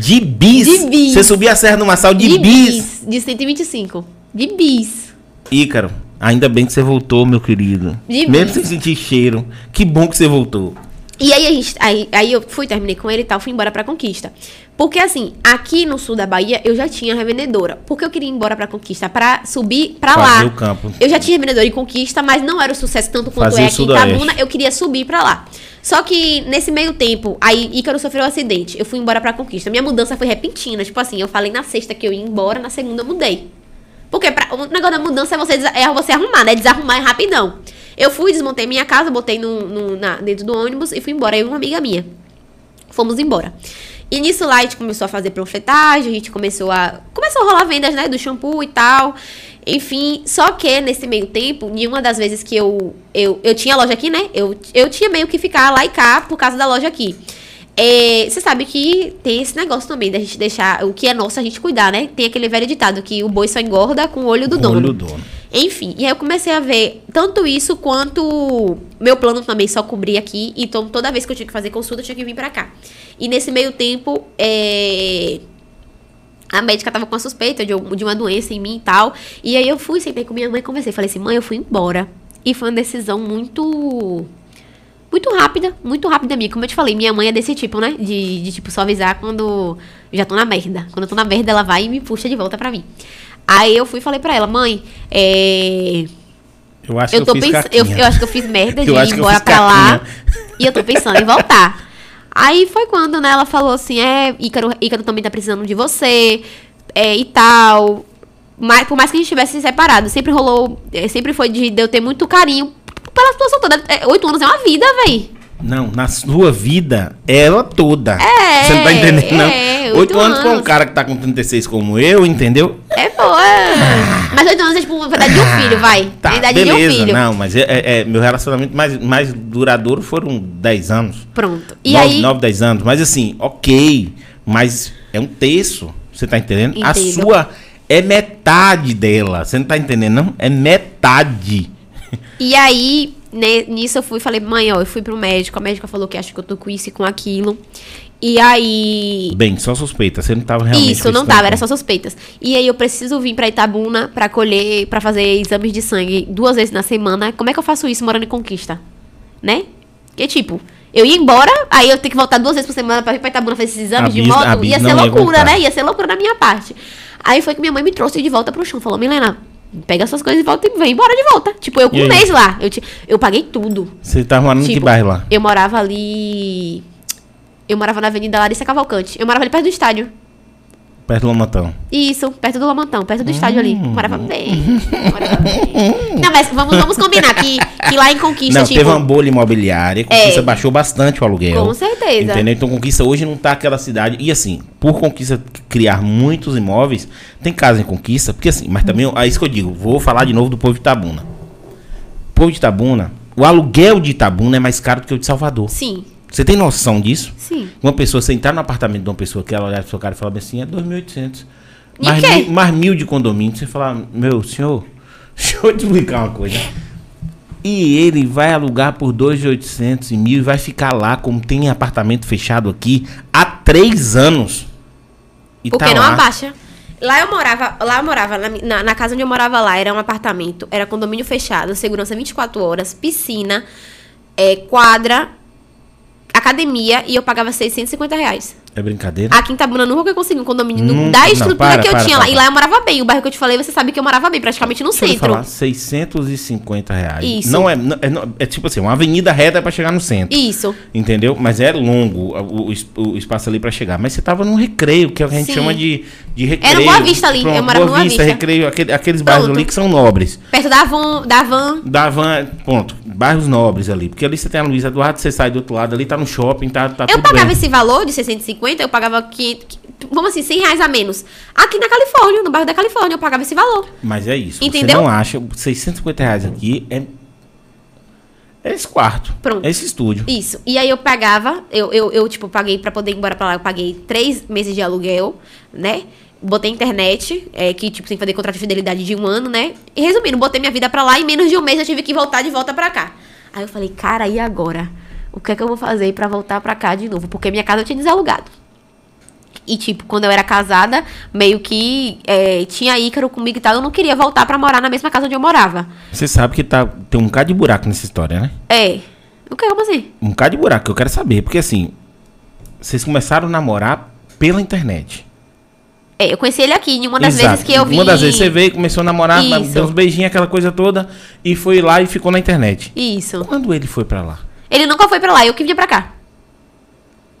De bis. De bis. Você subia a serra no Massal de, de bis. bis. De 125. De bis. Ícaro, ainda bem que você voltou, meu querido. De mesmo bis. sem sentir cheiro. Que bom que você voltou. E aí, a gente, aí, aí eu fui, terminei com ele e tal, fui embora pra Conquista. Porque assim, aqui no sul da Bahia, eu já tinha revendedora. Porque eu queria ir embora pra Conquista, pra subir pra Fazer lá. o campo. Eu já tinha revendedora em Conquista, mas não era o sucesso tanto quanto Fazer é aqui em. Itabuna. Eu queria subir pra lá. Só que nesse meio tempo, aí Ícaro sofreu um acidente. Eu fui embora pra Conquista. Minha mudança foi repentina. Tipo assim, eu falei na sexta que eu ia embora, na segunda eu mudei. Porque pra- o negócio da mudança é você, é você arrumar, né? Desarrumar é rapidão. Eu fui, desmontei minha casa, botei no, no- na- dentro do ônibus e fui embora. Eu e uma amiga minha. Fomos embora. E nisso lá a gente começou a fazer panfletagem, a gente começou a. Começou a rolar vendas, né? Do shampoo e tal. Enfim, só que nesse meio tempo, em uma das vezes que eu, eu, eu tinha loja aqui, né? Eu, eu tinha meio que ficar lá e cá por causa da loja aqui. É, Você sabe que tem esse negócio também da gente deixar o que é nosso a gente cuidar, né? Tem aquele velho ditado que o boi só engorda com o olho do dono. Olho do dono. Enfim, e aí eu comecei a ver tanto isso quanto meu plano também só cobrir aqui. Então toda vez que eu tinha que fazer consulta, eu tinha que vir pra cá. E nesse meio tempo, é, a médica tava com a suspeita de, de uma doença em mim e tal. E aí eu fui, sentei com minha mãe e conversei. Falei assim, mãe, eu fui embora. E foi uma decisão muito. Muito rápida, muito rápida minha. Como eu te falei, minha mãe é desse tipo, né? De, de tipo, só avisar quando já tô na merda. Quando eu tô na merda, ela vai e me puxa de volta pra mim. Aí eu fui e falei pra ela, mãe, é. Eu acho Eu que eu fiz pensando. Eu, eu acho que eu fiz merda (laughs) de ir embora pra lá. E eu tô pensando em voltar. Aí foi quando, né, ela falou assim: é, Ícaro, Ícaro também tá precisando de você, é, e tal. Mas, por mais que a gente tivesse se separado, sempre rolou. é, sempre foi de, de eu ter muito carinho pela situação toda. É, Oito anos é uma vida, véi. Não, na sua vida, ela toda. É, Você não tá entendendo, não? é, Oito oito anos pra um anos. cara que tá com 36 como eu, entendeu? É boa. Mas oito anos é tipo a idade de um filho, vai. Tá, a idade de um beleza. filho. Não, mas é, é- é, meu relacionamento mais, mais duradouro foram 10 anos. Pronto. E 9, aí. 9, 10 anos. Mas assim, ok. Mas é um terço. Você tá entendendo? A Entendo. sua é metade dela. Você não tá entendendo, não? É metade. E aí, nisso eu fui e falei, mãe, ó, eu fui pro médico, a médica falou que acha que eu tô com isso e com aquilo. E aí. Bem, só suspeita. Você não tava realmente. Isso, não tava, era só suspeitas. E aí eu preciso vir pra Itabuna pra colher, pra fazer exames de sangue duas vezes na semana. Como é que eu faço isso morando em Conquista? Né? Que tipo, eu ia embora, aí eu tenho que voltar duas vezes por semana pra vir pra Itabuna fazer esses exames de moto. Ia ser ia loucura, voltar. né? Ia ser loucura da minha parte. Aí foi que minha mãe me trouxe de volta pro chão. Falou, Milena, pega suas coisas e volta e vem embora de volta. Tipo, eu com um mês lá. Eu, ti- eu paguei tudo. Você tava morando em que Tipo, bairro lá? Eu morava ali. Eu morava na Avenida Larissa Cavalcante. Eu morava ali perto do estádio. Perto do Lomantão. Isso, perto do Lamantão, perto do estádio ali. Hum. Morava bem. (laughs) Morava bem. Não, mas vamos, vamos combinar que, que lá em Conquista, Não, tipo. teve uma bolha imobiliária. Conquista É. baixou bastante o aluguel. Com certeza. Entendeu? Então, Conquista hoje não tá aquela cidade. E assim, por Conquista criar muitos imóveis, tem casa em Conquista. Porque assim, mas também é isso que eu digo. Vou falar de novo do povo de Itabuna. O povo de Itabuna, o aluguel de Itabuna é mais caro do que o de Salvador. Sim, Você tem noção disso? sim. Uma pessoa, você entrar no apartamento de uma pessoa que ela olhar pro seu cara e falar assim, é 2.800. E Mais, mil- mais mil de condomínio. Você fala, meu senhor, (laughs) deixa eu te explicar uma coisa. E ele vai alugar por 2.800 e mil e vai ficar lá, como tem apartamento fechado aqui, há três anos. E Porque tá não lá. abaixa. Lá eu morava, lá eu morava, na, na casa onde eu morava lá, era um apartamento, era condomínio fechado, segurança 24 horas, piscina, é, quadra, academia, e eu pagava 650 reais. É brincadeira? Aqui em Itabuna nunca eu consegui um condomínio do- Nunca- da não, estrutura para, que eu para, tinha para, lá. E para. lá eu morava bem. O bairro que eu te falei, você sabe que eu morava bem, praticamente no Deixa eu centro. falar, 650 reais. Isso. Não é, não- é, não- é tipo assim, uma avenida reta pra chegar no centro. Isso. Entendeu? Mas é longo o, o o espaço ali pra chegar. Mas você tava num recreio, que é o que a gente Sim. chama de, de recreio. Era Boa Vista ali, eu morava Boa Vista, Vista. recreio, aquele- aqueles bairros Pronto. ali que são nobres. Perto da van, da van. Da van, ponto. Bairros nobres ali. Porque ali você tem a Luiz Eduardo, você sai do outro lado ali, tá no shopping, tá, tá Eu pagava bem. esse valor de 650, eu pagava 500, vamos assim, 100 reais a menos. Aqui na Califórnia, no bairro da Califórnia, eu pagava esse valor. Mas é isso. Entendeu? Você não acha, 650 reais aqui é... É esse quarto. Pronto. É esse estúdio. Isso. E aí eu pagava, eu, eu, eu, tipo, paguei pra poder ir embora pra lá, eu paguei três meses de aluguel, né? Botei internet, é, que, tipo, sem fazer contrato de fidelidade de um ano, né? E resumindo, botei minha vida pra lá e em menos de um mês eu tive que voltar de volta pra cá. Aí eu falei, cara, e agora? O que é que eu vou fazer pra voltar pra cá de novo? Porque minha casa eu tinha desalugado. E, tipo, quando eu era casada, meio que é, tinha Ícaro comigo e tal, eu não queria voltar pra morar na mesma casa onde eu morava. Você sabe que tá, tem um bocado de buraco nessa história, né? É. O que? Como assim? Um bocado de buraco que eu quero saber. Porque assim, vocês começaram a namorar pela internet. É, eu conheci ele aqui, em uma das Exato. vezes que eu vi. Uma das vezes você veio, começou a namorar, Isso. deu uns beijinhos, aquela coisa toda, e foi lá e ficou na internet. Isso. Quando ele foi pra lá? Ele nunca foi pra lá, eu que vinha pra cá.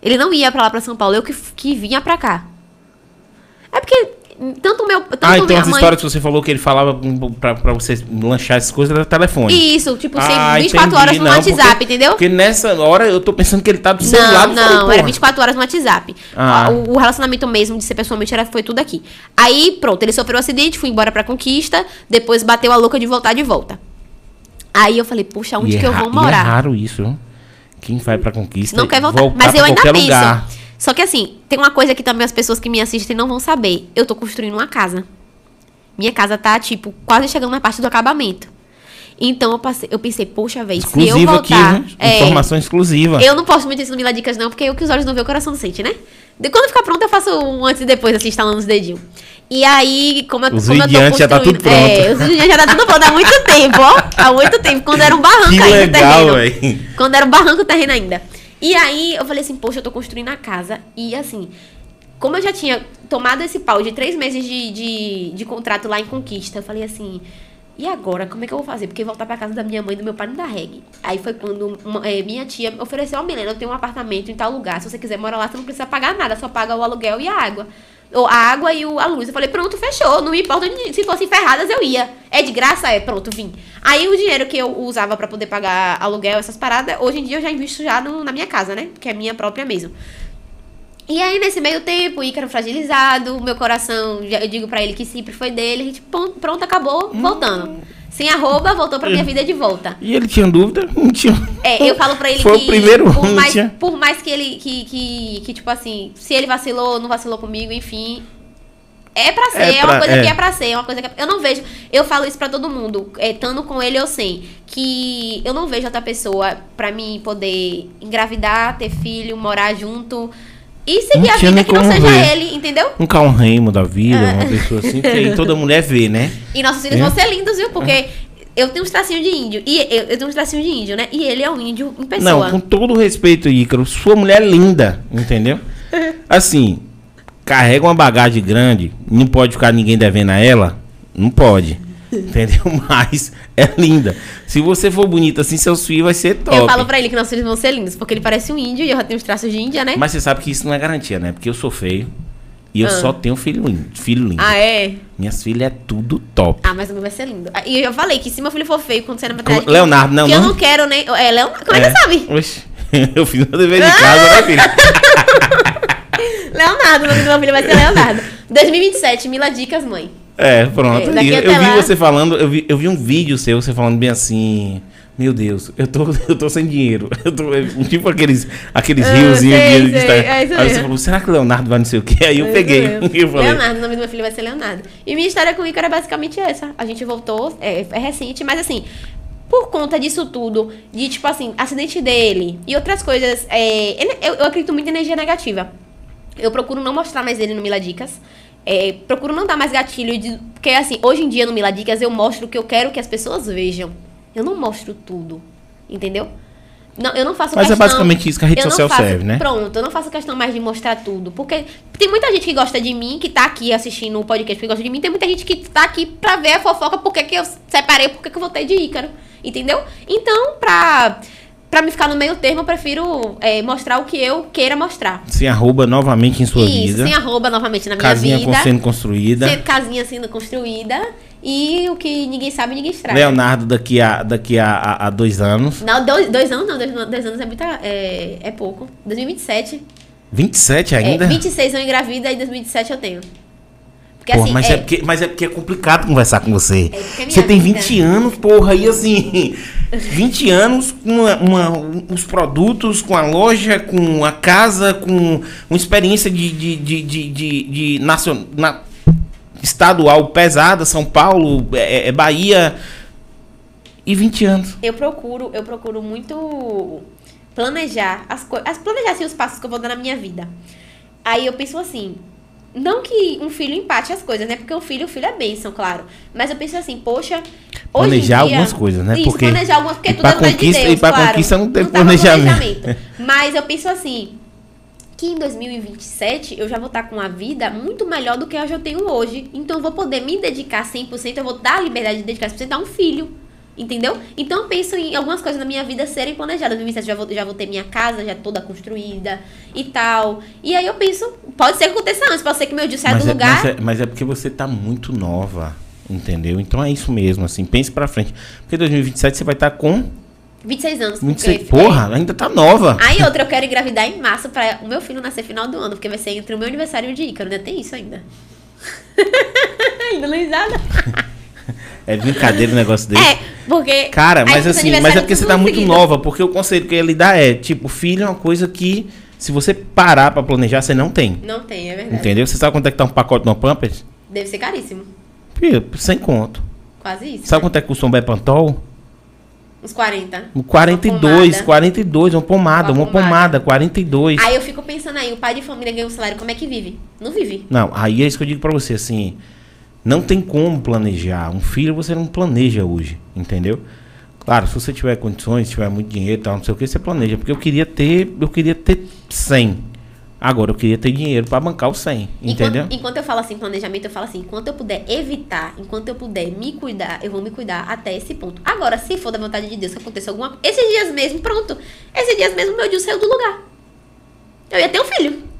Ele não ia pra lá pra São Paulo, eu que, que vinha pra cá. É porque tanto o meu. Tanto ah, então as mãe. histórias que você falou que ele falava pra, pra você lanchar essas coisas era telefone. Isso, tipo, Ah, sempre 24 entendi. horas no Não, WhatsApp, porque- entendeu? Porque nessa hora eu tô pensando que ele tá do celular. Não, falei, não, era porra. 24 horas no WhatsApp. Ah. O, o relacionamento mesmo de ser pessoalmente era, foi tudo aqui. Aí, pronto, ele sofreu um acidente, fui embora pra Conquista, depois bateu a louca de voltar de volta. Aí eu falei, puxa, onde E que é eu vou e morar? É raro isso. Quem vai pra conquista Não quer voltar. Mas eu ainda penso. lugar. Só que assim, tem uma coisa que também as pessoas que me assistem não vão saber. Eu tô construindo uma casa. Minha casa tá, tipo, quase chegando na parte do acabamento. Então eu, passei, eu pensei, poxa, velho, se eu Exclusiva aqui, voltar. viu? é, Informação exclusiva. eu não posso muito isso no Mila Dicas, não, porque o que os olhos não vê, o coração não sente, né? De, quando ficar pronto, eu faço um antes e depois, assim, instalando os dedinhos. E aí, como eu, Os como eu tô antes já tá construindo- tudo pronto. É, os vídeos já tá tudo pronto há muito (laughs) tempo, ó. Há muito tempo. Quando era um barranco Que ainda o legal, terreno. velho. Quando era um barranco o terreno ainda. E aí, eu falei assim, poxa, eu tô construindo a casa. E assim, como eu já tinha tomado esse pau de três meses de, de, de contrato lá em Conquista, eu falei assim, e agora, como é que eu vou fazer? Porque voltar pra casa da minha mãe e do meu pai não dá reggae. Aí foi quando uma- eh, minha tia ofereceu, ó, Milena, eu tenho um apartamento em tal lugar, se você quiser morar lá, você não precisa pagar nada, só paga o aluguel e a água. Ou a água e o, a luz. Eu falei, pronto, fechou. Não me importa se fossem ferradas, eu ia. É de graça? É, pronto, vim. Aí o dinheiro que eu usava pra poder pagar aluguel, essas paradas, hoje em dia eu já invisto já no- na minha casa, né? Que é minha própria mesmo. E aí, nesse meio tempo, o Ícaro fragilizado, meu coração, eu digo pra ele que sempre foi dele, a gente, pronto, acabou, voltando. Sem arroba, voltou pra minha vida de volta. E ele tinha dúvida? (laughs) Não tinha. É, eu falo pra ele Foi que. o primeiro por mais, tinha. por mais que ele. Que, que, que, tipo assim, se ele vacilou, não vacilou comigo, enfim. É pra ser, É é, uma pra- coisa é. que é pra ser, é uma coisa que é- eu não vejo. Eu falo isso pra todo mundo, é, estando com ele ou sem, que eu não vejo outra pessoa pra mim poder engravidar, ter filho, morar junto e seguir a vida que não seja ver. ele, entendeu? Um Cal Remo da vida, É. uma pessoa assim, que aí toda mulher vê, né? (laughs) E nossos filhos É. vão ser lindos, viu? Porque eu tenho uns tracinhos de índio. E eu, eu tenho uns tracinhos de índio, né? E ele é um índio em pessoa. Não, com todo respeito, Ícaro, sua mulher é linda, entendeu? (laughs) Assim, carrega uma bagagem grande, não pode ficar ninguém devendo a ela? Não pode. Entendeu? (laughs) Mas é linda. Se você for bonita assim, seus filhos vai ser top. Eu falo pra ele que nossos filhos vão ser lindos, porque ele parece um índio e eu já tenho os traços de índia, né? Mas você sabe que isso não é garantia, né? Porque eu sou feio e eu Ah. só tenho filho lindo. Filho lindo. Ah, é? Minhas filhas é tudo top. Ah, mas o meu vai ser lindo. E eu falei que se meu filho for feio quando você na maternidade... Como- Leonardo, não, que eu não? não quero nem... É, Leonardo, como é que você sabe? Oxi, (laughs) eu fiz meu dever de casa, né, filho? (laughs) Leonardo, o nome do meu filho vai ser Leonardo. 2027, Mila Dicas, mãe. É, pronto. É, eu, eu vi lá- você falando, eu vi, eu vi um vídeo seu, você falando bem assim. Meu Deus, eu tô, (laughs) eu tô sem dinheiro. (laughs) Eu tô, tipo aqueles, aqueles Ah, riozinhos sei, de, Instagram. é Aí você falou, será que o Leonardo vai não sei o quê? Aí eu É peguei. (laughs) Eu falei, Leonardo, o nome do meu filho vai ser Leonardo. E minha história com o Ícaro é basicamente essa. A gente voltou, é, é recente, mas assim, por conta disso tudo, de tipo assim, acidente dele e outras coisas, é, eu, eu acredito muito em energia negativa. Eu procuro não mostrar mais ele no Mila Dicas. É, procuro não dar mais gatilho, de, porque assim, hoje em dia no Mila Dicas eu mostro o que eu quero que as pessoas vejam. Eu não mostro tudo, entendeu? Não, eu não faço Mas é questão, basicamente isso que a rede social faço- serve, né? Pronto, eu não faço questão mais de mostrar tudo. Porque tem muita gente que gosta de mim, que tá aqui assistindo o podcast porque gosta de mim. Tem muita gente que tá aqui pra ver a fofoca, porque que eu separei, porque que eu voltei de Ícaro. Entendeu? Então, pra, pra me ficar no meio termo, eu prefiro é, mostrar o que eu queira mostrar. se arroba novamente em sua Isso, vida. sem arroba novamente na minha Casinha vida. com sendo construída. Ser casinha sendo construída. E o que ninguém sabe, ninguém estraga. Leonardo daqui a, daqui a, a, a dois anos. Não, dois, dois anos não, dois, dois anos é, muita, é, é pouco. 2027. 27 ainda? É, 26 eu engravida e 2017 eu tenho. Porque Porra, assim, mas, é, é... porque, mas é porque é complicado conversar com você. É é você tem vida. 20 anos, porra, e assim, (laughs) 20 anos com uma, uma- os produtos, com a loja, com a casa, com uma experiência de, de, de, de, de, de nacion- na- estadual pesada, São Paulo, é, é Bahia, e 20 anos. eu procuro, eu procuro muito planejar as coisas, planejar assim, os passos que eu vou dar na minha vida. Aí eu penso assim, não que um filho empate as coisas, né? Porque o filho, o filho é bênção, claro. Mas eu penso assim, poxa, Planejar dia- algumas coisas, né? Isso, Porque- planejar algumas, porque tudo é vontade de conquista- Deus, e pra claro. conquista não tem Não tava planejamento. (laughs) Mas eu penso assim, que em 2027 eu já vou estar com uma vida muito melhor do que eu já tenho hoje. Então eu vou poder me dedicar 100%, eu vou dar a liberdade de dedicar 100% a um filho. Entendeu? Então eu penso em algumas coisas na minha vida serem planejadas. Em 2027 já vou, já vou ter minha casa já toda construída e tal. E aí eu penso, pode ser que aconteça antes, pode ser que meu dia saia Mas do é, lugar. mas, é, mas é porque você tá muito nova, entendeu? Então é isso mesmo, assim, pense pra frente. Porque 2027 você vai estar com 26 anos. 26. porque- é. Porra, ainda tá nova. Aí outra, eu quero engravidar em março pra o meu filho nascer final do ano, porque vai ser entre o meu aniversário e o de Ícaro, né? Tem isso ainda. (laughs) ainda não risada. (laughs) (laughs) É brincadeira o negócio dele. É, porque. Cara, mas assim, mas é porque você tá muito seguido. nova, porque o conselho que ele dá é, tipo, filho é uma coisa que se você parar pra planejar, você não tem. Não tem, é verdade. Entendeu? Você sabe quanto é que tá um pacote no Pampers? Deve ser caríssimo. Filho, sem conto. Quase isso. Sabe quanto é que custa um Bepantol? Uns 40. Um 42, Uma pomada. 42, uma pomada, Uma uma pomada, pomada. 42. Aí eu fico pensando aí, o pai de família ganha um salário, como é que vive? Não vive. Não, aí é isso que eu digo pra você, assim, não tem como planejar. Um filho você não planeja hoje, entendeu? Claro, se você tiver condições, se tiver muito dinheiro tal, não sei o que, você planeja. Porque eu queria ter, eu queria ter 100. Agora eu queria ter dinheiro pra bancar o 100, entendeu? Enquanto, enquanto eu falo assim, planejamento, eu falo assim, enquanto eu puder evitar, enquanto eu puder me cuidar, eu vou me cuidar até esse ponto. Agora, se for da vontade de Deus que aconteça alguma Esses dias mesmo, pronto. Esses dias mesmo, meu Deus saiu do lugar. Eu ia ter um filho.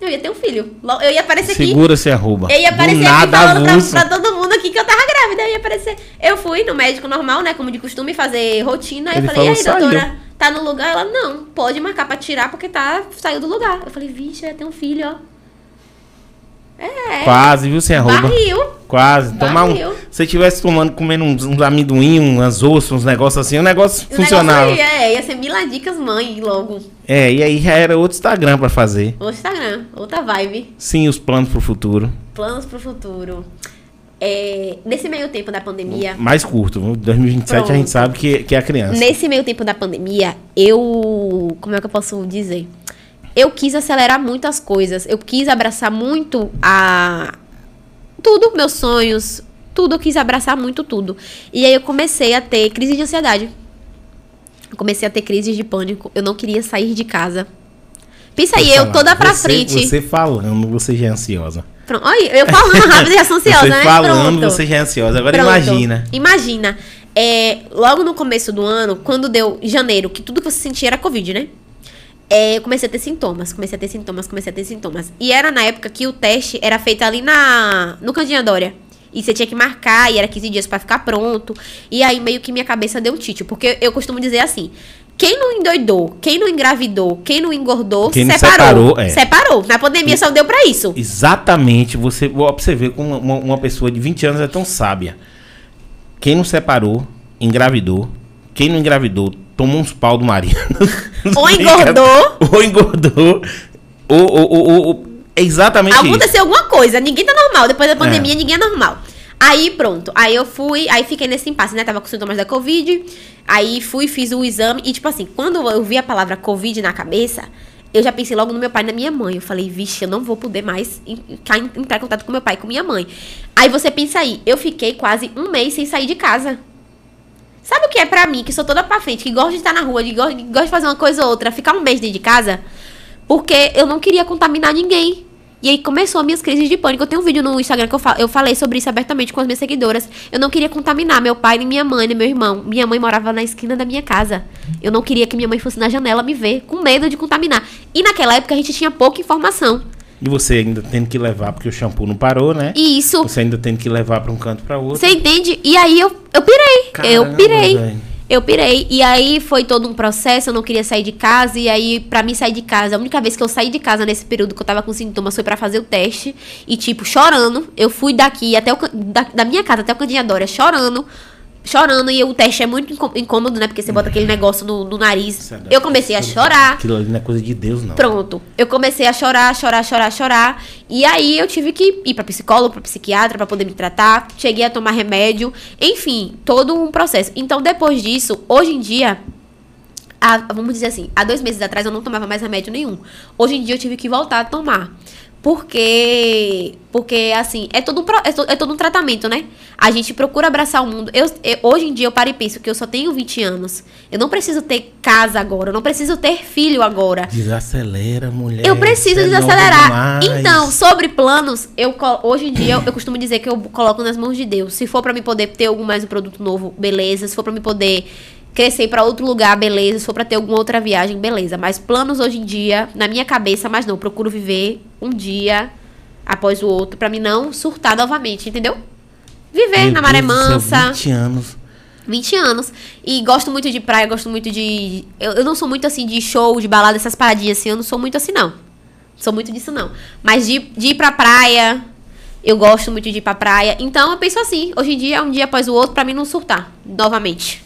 Eu ia ter um filho. Eu ia aparecer aqui. Segura-se arroba. Eu ia aparecer aqui falando pra, pra todo mundo aqui que eu tava grávida. Eu ia aparecer. Eu fui no médico normal, né? Como de costume, fazer rotina. Aí Ele eu falei, e aí, falou, doutora, "Saiu." tá no lugar? Ela, não, pode marcar pra tirar porque tá, saiu do lugar. Eu falei, vixe, eu ia ter um filho, ó. É. Quase, viu, sem arroba? Barril. Quase. Tomar um. Se você tivesse tomando, comendo uns, uns amendoim, umas ossos, uns negócios assim, o negócio O funcionava. negócio ia, é, ia ser Miladicas Mãe logo. É, e aí já era outro Instagram pra fazer. Outro Instagram, outra vibe. Sim, os planos pro futuro. Planos pro futuro. É, nesse meio tempo da pandemia, Mais curto, viu? 2027 a Pronto. gente sabe que, que é a criança. Nesse meio tempo da pandemia, eu. Como é que eu posso dizer? Eu quis acelerar muito as coisas. Eu quis abraçar muito a. Tudo, meus sonhos. Tudo, eu quis abraçar muito tudo. E aí eu comecei a ter crise de ansiedade. Eu comecei a ter crises de pânico. Eu não queria sair de casa. Pensa aí, eu toda pra você- frente. Você falando, você já é ansiosa. Pronto. Olha, eu falando (laughs) rápido e já sou ansiosa, você né? falando, Pronto. você já é ansiosa. Agora Pronto. imagina. Imagina. É, logo no começo do ano, quando deu janeiro, que tudo que você sentia era Covid, né? É, eu comecei a ter sintomas, comecei a ter sintomas, comecei a ter sintomas. E era na época que o teste era feito ali na no Candinha Dória. E você tinha que marcar, e era 15 dias pra ficar pronto. E aí meio que minha cabeça deu tite. Porque eu costumo dizer assim, Quem não endoidou, quem não engravidou, quem não engordou, Quem separou. separou, é. Separou. Na pandemia só deu pra isso. Exatamente. Você, ó, você ver como uma, uma pessoa de 20 anos é tão sábia. Quem não separou, engravidou. Quem não engravidou, tomou uns pau do marido. (laughs) Ou engordou. ou engordou. Ou, ou, ou, ou- é exatamente isso. Aconteceu alguma coisa, ninguém tá normal. Depois da pandemia, É. ninguém é normal. Aí pronto, aí eu fui, aí fiquei nesse impasse, né? Tava com sintomas da Covid. Aí fui, fiz o exame. E tipo assim, quando eu vi a palavra Covid na cabeça, eu já pensei logo no meu pai e na minha mãe. Eu falei, vixe, eu não vou poder mais entrar em contato com meu pai e com minha mãe. Aí você pensa aí, eu fiquei quase um mês sem sair de casa. Sabe o que é pra mim, que sou toda pra frente, que gosto de estar na rua, que gosto, que gosto de fazer uma coisa ou outra, ficar um mês dentro de casa? Porque eu não queria contaminar ninguém. E aí começou as minhas crises de pânico. Eu tenho um vídeo no Instagram que eu, eu falei sobre isso abertamente com as minhas seguidoras. Eu não queria contaminar meu pai, nem minha mãe, nem meu irmão. Minha mãe morava na esquina da minha casa. Eu não queria que minha mãe fosse na janela me ver, com medo de contaminar. E naquela época a gente tinha pouca informação. E você ainda tendo que levar, porque o shampoo não parou, né? Isso, Você ainda tendo que levar pra um canto pra outro. você entende? E aí eu, eu pirei. eu Caramba, pirei. velho. Eu pirei. E aí foi todo um processo, eu não queria sair de casa. E aí, pra mim sair de casa, a única vez que eu saí de casa nesse período que eu tava com sintomas foi pra fazer o teste. E, tipo, chorando. Eu fui daqui até o, da, da minha casa até o Candinha Dória, chorando. Chorando, e o teste é muito incô- incômodo, né? Porque você bota aquele negócio no, no nariz. É Eu comecei a chorar. Aquilo ali não é coisa de Deus, não. Pronto. Eu comecei a chorar, chorar, chorar, chorar. E aí eu tive que ir pra psicólogo, pra psiquiatra, pra poder me tratar. Cheguei a tomar remédio. Enfim, todo um processo. Então, depois disso, hoje em dia. há- vamos dizer assim, há dois meses atrás eu não tomava mais remédio nenhum. Hoje em dia eu tive que voltar a tomar. Porque, porque assim, é todo, um, é, to- é todo um tratamento, né? A gente procura abraçar o mundo. Eu, eu- hoje em dia eu paro e penso que eu só tenho 20 anos. Eu não preciso ter casa agora, eu não preciso ter filho agora. Desacelera, mulher. Eu preciso é desacelerar. Então, sobre planos, eu hoje em dia eu, eu costumo dizer que eu coloco nas mãos de Deus. Se for pra mim poder ter algum mais um produto novo, beleza. Se for pra mim poder crescer pra outro lugar, beleza. Se for pra ter alguma outra viagem, beleza. Mas planos hoje em dia, na minha cabeça, mas não, procuro viver um dia após o outro pra mim não surtar novamente, entendeu? Viver Meu na maré mansa. 20 anos. 20 anos. E gosto muito de praia, gosto muito de. Eu, eu não sou muito assim de show, de balada, essas paradinhas assim. Eu não sou muito assim, não. Sou muito disso, não. Mas de, de ir pra praia, eu gosto muito de ir pra praia. Então eu penso assim: hoje em dia é um dia após o outro pra mim não surtar novamente.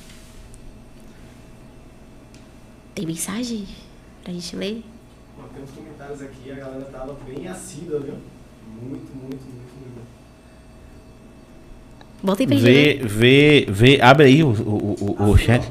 Tem mensagem pra gente ler? Tem uns comentários aqui, a galera tava bem assídua, viu? Muito, muito, muito, muito. Bota aí pra gente ler. Vê, vê, vê. Abre aí o, o, o, o chat.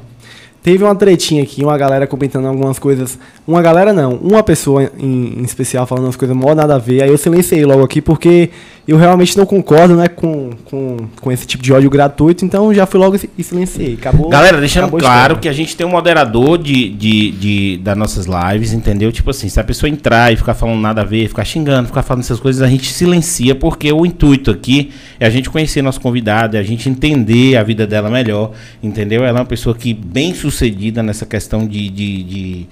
Teve uma tretinha aqui, uma galera comentando algumas coisas. Uma galera não, uma pessoa em, em especial falando umas coisas mó nada a ver. Aí eu silenciei logo aqui porque eu realmente não concordo né, com, com, com esse tipo de ódio gratuito. Então já fui logo e silenciei. Acabou. Galera, deixando acabou claro que a gente tem um moderador de, de, de- das nossas lives, entendeu? Tipo assim, se a pessoa entrar e ficar falando nada a ver, ficar xingando, ficar falando essas coisas, a gente silencia, porque o intuito aqui é a gente conhecer nosso convidado, é a gente entender a vida dela melhor, entendeu? Ela é uma pessoa que bem sucedida nessa questão de, de, de,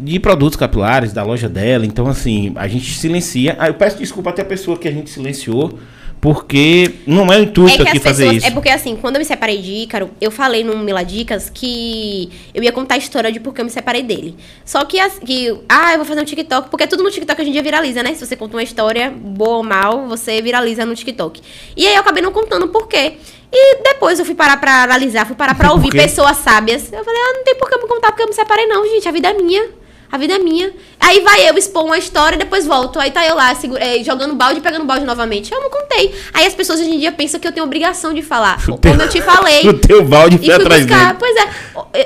de produtos capilares da loja dela. Então, assim, a gente silencia. Ah, eu peço desculpa até a pessoa que a gente silenciou, porque não é o intuito aqui fazer isso. É porque assim, quando eu me separei de Ícaro, eu falei no Miladicas que eu ia contar a história de por que eu me separei dele. Só que, que ah, eu vou fazer um TikTok, porque tudo no TikTok hoje em dia viraliza, né? Se você conta uma história, boa ou mal, você viraliza no TikTok. E aí eu acabei não contando por quê. E depois eu fui parar pra analisar, fui parar pra (laughs) ouvir pessoas sábias. Eu falei, ah, não tem por que eu me contar porque eu me separei, não, gente. A vida é minha. A vida é minha. Aí vai eu expor uma história e depois volto. Aí tá eu lá, segura- eh, jogando balde e pegando balde novamente. Eu não contei. Aí as pessoas hoje em dia pensam que eu tenho obrigação de falar. (laughs) O teu- Como eu te falei. (laughs) O teu balde foi atrás buscar. dele. Pois é.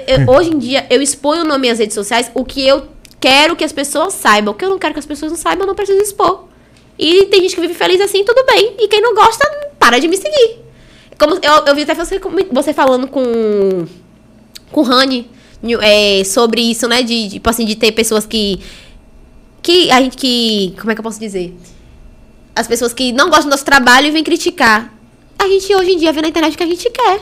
Eu- eu- hoje em dia, eu exponho nas minhas redes sociais o que eu quero que as pessoas saibam. O que eu não quero que as pessoas não saibam, eu não preciso expor. E tem gente que vive feliz assim, tudo bem. E quem não gosta, para de me seguir. Como eu, eu vi até você, você falando com com o Rani é, sobre isso, né? De, tipo assim, de ter pessoas que. Que a gente que. Como é que eu posso dizer? As pessoas que não gostam do nosso trabalho e vêm criticar. A gente hoje em dia vê na internet o que a gente quer.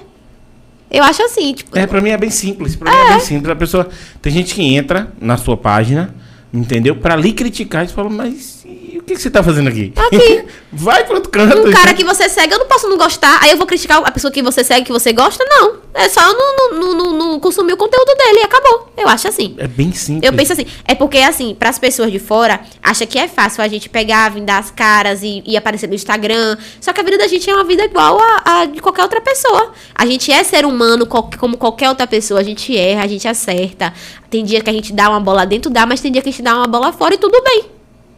Eu acho assim, tipo. É, pra mim é bem simples. Pra mim é bem simples. A pessoa. Tem gente que entra na sua página, entendeu? Pra lhe criticar e fala, mas E o que, que você tá fazendo aqui? Aqui. (laughs) Vai pro outro canto. Um cara que você segue, eu não posso não gostar. Aí eu vou criticar a pessoa que você segue, que você gosta. Não. É só eu não, não, não, não, consumir o conteúdo dele e acabou. Eu acho assim. É bem simples. Eu penso assim, é porque assim, para as pessoas de fora, acha que é fácil a gente pegar, vir dar as caras e, e aparecer no Instagram. Só que a vida da gente é uma vida igual a, a de qualquer outra pessoa. A gente é ser humano como qualquer outra pessoa. A gente erra, a gente acerta. Tem dia que a gente dá uma bola dentro, dá, mas tem dia que a gente dá uma bola fora e tudo bem.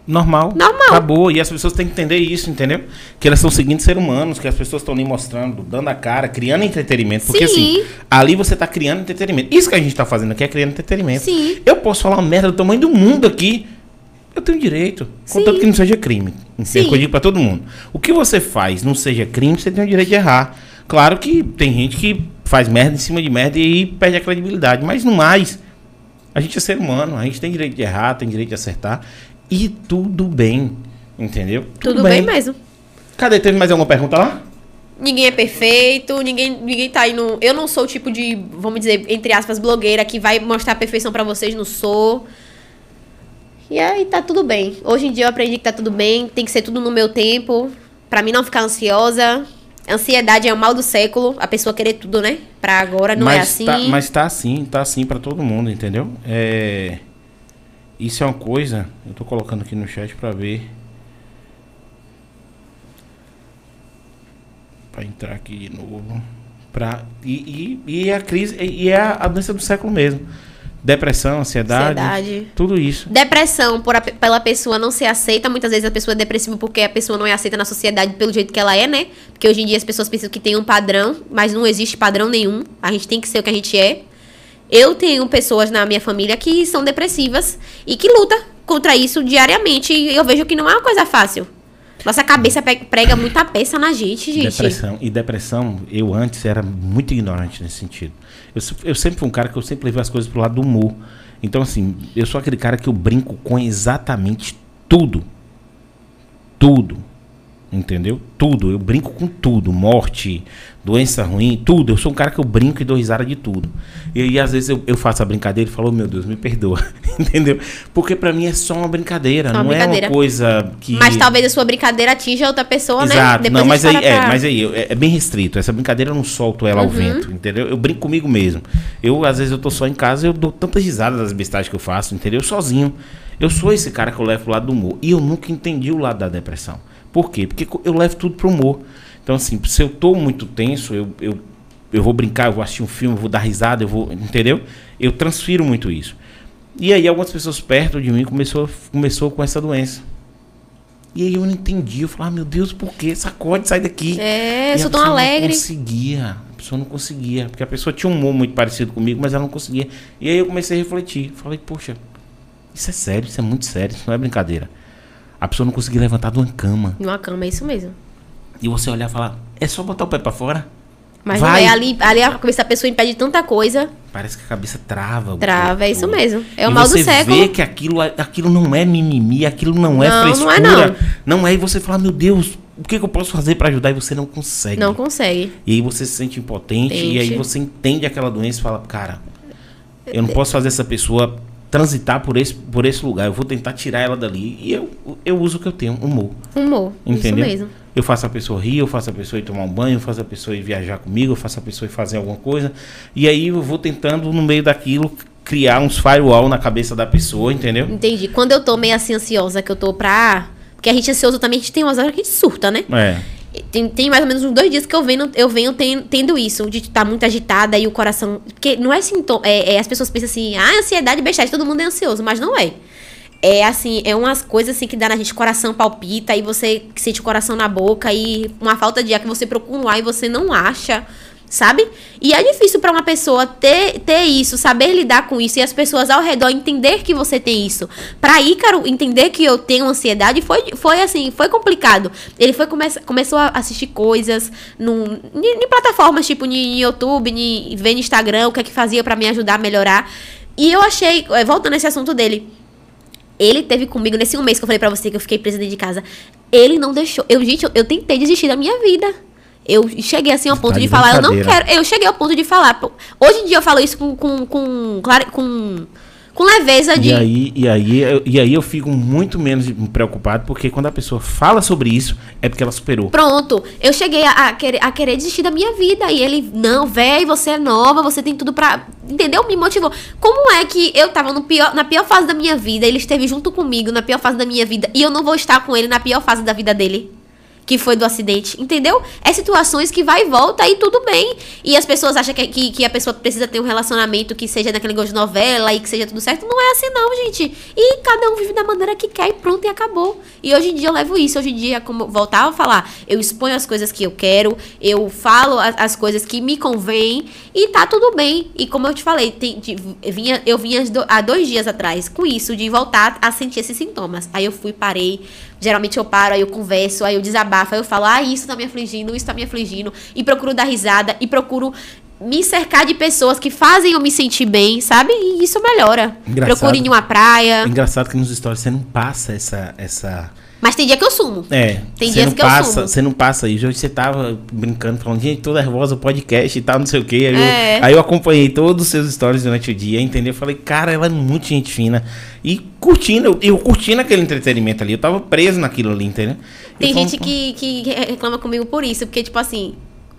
Normal. Normal. Acabou. E as pessoas têm que entender isso, entendeu? Que elas são seguintes seres humanos, que as pessoas estão ali mostrando, dando a cara, criando entretenimento. Porque Sim. assim, ali você tá criando entretenimento. Isso que a gente tá fazendo aqui é criando entretenimento. Sim. Eu posso falar uma merda do tamanho do mundo aqui. Eu tenho direito. Contanto Sim. que não seja crime. Entende? Sim. Que eu digo pra todo mundo. O que você faz não seja crime, você tem o direito de errar. Claro que tem gente que faz merda em cima de merda e perde a credibilidade. Mas no mais, a gente é ser humano, a gente tem direito de errar, tem direito de acertar. E tudo bem. Entendeu? Tudo, bem. mesmo. Cadê? Teve mais alguma pergunta lá? Ninguém é perfeito, ninguém, ninguém tá indo. Eu não sou o tipo de, vamos dizer, entre aspas, blogueira que vai mostrar a perfeição pra vocês, não sou. E aí tá tudo bem. Hoje em dia eu aprendi que tá tudo bem, tem que ser tudo no meu tempo, pra mim não ficar ansiosa. Ansiedade é o mal do século, a pessoa querer tudo, né? Pra agora não é assim. Tá, mas tá assim, tá assim pra todo mundo, entendeu? É, isso é uma coisa. Eu tô colocando aqui no chat pra ver. Pra entrar aqui de novo. Pra, e, e, e é a crise, e é a doença do século mesmo. Depressão, ansiedade, Ansiedade. tudo isso. Depressão por a, pe- pela pessoa não ser aceita. Muitas vezes a pessoa é depressiva porque a pessoa não é aceita na sociedade pelo jeito que ela é, né? Porque hoje em dia as pessoas pensam que tem um padrão, mas não existe padrão nenhum. A gente tem que ser o que a gente é. Eu tenho pessoas na minha família que são depressivas e que lutam contra isso diariamente. E eu vejo que não é uma coisa fácil. Nossa cabeça prega muita peça na gente, gente. Depressão. E depressão, eu antes era muito ignorante nesse sentido. Eu, eu sempre fui um cara que eu sempre levei as coisas pro lado do humor. Então, assim, eu sou aquele cara que eu brinco com exatamente tudo. Tudo. Entendeu? Tudo. Eu brinco com tudo. Morte, doença ruim, tudo. Eu sou um cara que eu brinco e dou risada de tudo. E aí, às vezes, eu, eu faço a brincadeira e falo, oh, meu Deus, me perdoa. (laughs) Entendeu? Porque pra mim é só uma brincadeira. Só uma não brincadeira. é uma coisa que. Mas talvez a sua brincadeira atinja outra pessoa, né? Exato, Depois não, gente mas aí, para é, pra- mas aí é, é bem restrito. Essa brincadeira eu não solto ela ao Uhum. vento, entendeu? Eu brinco comigo mesmo. Eu, às vezes, eu tô só em casa eu dou tantas risadas das bestagens que eu faço, entendeu? Sozinho. Eu sou esse cara que eu levo pro lado do humor. E eu nunca entendi o lado da depressão. Por quê? Porque eu levo tudo pro humor. Então, assim, se eu tô muito tenso, eu, eu, eu vou brincar, eu vou assistir um filme, eu vou dar risada, eu vou. Entendeu? Eu transfiro muito isso. E aí algumas pessoas perto de mim começou, começou com essa doença. E aí eu não entendi. Eu falei, ah, meu Deus, por quê? Sacode, sai daqui. É, E sou tão alegre. Não conseguia. A pessoa não conseguia. Porque a pessoa tinha um humor muito parecido comigo, mas ela não conseguia. E aí eu comecei a refletir. Falei, poxa, isso é sério, isso é muito sério, isso não é brincadeira. A pessoa não conseguia levantar de uma cama. Numa cama, é isso mesmo. E você olhar e falar, é só botar o pé pra fora? Mas Vai. não é ali, ali a cabeça da pessoa impede tanta coisa. Parece que a cabeça trava. Trava, é isso mesmo. É o E mal do você século. vê que aquilo, aquilo não é mimimi, aquilo não é Não, não frescura. é não. é, e você fala, meu Deus, o que, que eu posso fazer pra ajudar? E você não consegue. Não consegue. E aí você se sente impotente, e aí você entende aquela doença e fala, cara, eu não posso fazer essa pessoa transitar por esse, por esse lugar, eu vou tentar tirar ela dali. E eu, eu uso o que eu tenho, humor. Humor. Entendeu? Isso mesmo. Eu faço a pessoa rir, eu faço a pessoa ir tomar um banho, eu faço a pessoa ir viajar comigo, eu faço a pessoa ir fazer alguma coisa. E aí eu vou tentando, no meio daquilo, criar uns firewall na cabeça da pessoa, entendeu? Entendi. Quando eu tô meio assim ansiosa, que eu tô pra. Porque a gente é ansioso também, a gente tem umas horas que a gente surta, né? É. Tem, tem mais ou menos uns dois dias que eu venho, eu venho ten- tendo isso, de estar muito agitada e o coração. Porque não é sintoma. É, é, as pessoas pensam assim, ah, ansiedade, besteira, todo mundo é ansioso, mas não é. É assim, é umas coisas assim que dá na gente, coração palpita, e você sente o coração na boca, e uma falta de ar que você procura um ar e você não acha, sabe? E é difícil pra uma pessoa ter, ter isso, saber lidar com isso, e as pessoas ao redor entender que você tem isso. Pra Ícaro entender que eu tenho ansiedade foi, foi assim, foi complicado. Ele foi come começou a assistir coisas num, em, plataformas tipo no YouTube, em, ver no Instagram, o que é que fazia pra me ajudar a melhorar. E eu achei, eh, voltando a esse assunto dele, ele teve comigo nesse um mês que eu falei pra você que eu fiquei presa dentro de casa. Ele não deixou. Eu, gente, eu, eu tentei desistir da minha vida. Eu cheguei assim ao Tá ponto de de falar, eu não quero. Eu cheguei ao ponto de falar. Hoje em dia eu falo isso com. com, com com com leveza de. E aí, e, aí, eu- e aí eu fico muito menos preocupado, porque quando a pessoa fala sobre isso, é porque ela superou. Pronto, eu cheguei a, a querer, a querer desistir da minha vida. E ele, não, véi, você é nova, você tem tudo pra. Entendeu? Me motivou. Como é que eu tava no pior, na pior fase da minha vida, ele esteve junto comigo na pior fase da minha vida, e eu não vou estar com ele na pior fase da vida dele? Que foi do acidente, entendeu? É situações que vai e volta e tudo bem. E as pessoas acham que, que, que a pessoa precisa ter um relacionamento que seja daquele gosto de novela e que seja tudo certo. Não é assim, não, gente. E cada um vive da maneira que quer e pronto, e acabou. E hoje em dia eu levo isso. Hoje em dia, como voltar a falar, eu exponho as coisas que eu quero, eu falo as, as coisas que me convêm e tá tudo bem. E como eu te falei, tem- de- vinha, eu vinha do- há dois dias atrás com isso, de voltar a sentir esses sintomas. Aí eu fui, parei. Geralmente eu paro, aí eu converso, aí eu desabafo, aí eu falo, ah, isso tá me afligindo, isso tá me afligindo. E procuro dar risada, e procuro me cercar de pessoas que fazem eu me sentir bem, sabe? E isso melhora. Engraçado. Procuro ir em uma É praia. engraçado que nos stories você não passa essa. essa... Mas tem dia que eu sumo. É, Tem dias que eu passa, sumo. Você não passa aí. Hoje você tava brincando, falando, gente, tô nervosa, podcast e tal, não sei o quê. Aí, É. eu, aí eu acompanhei todos os seus stories durante o dia, entendeu? Eu falei, cara, ela é muito gente fina. E curtindo, eu, eu curtindo aquele entretenimento ali. Eu tava preso naquilo ali, entendeu? Tem Eu falo, gente que, que reclama comigo por isso, porque, tipo assim,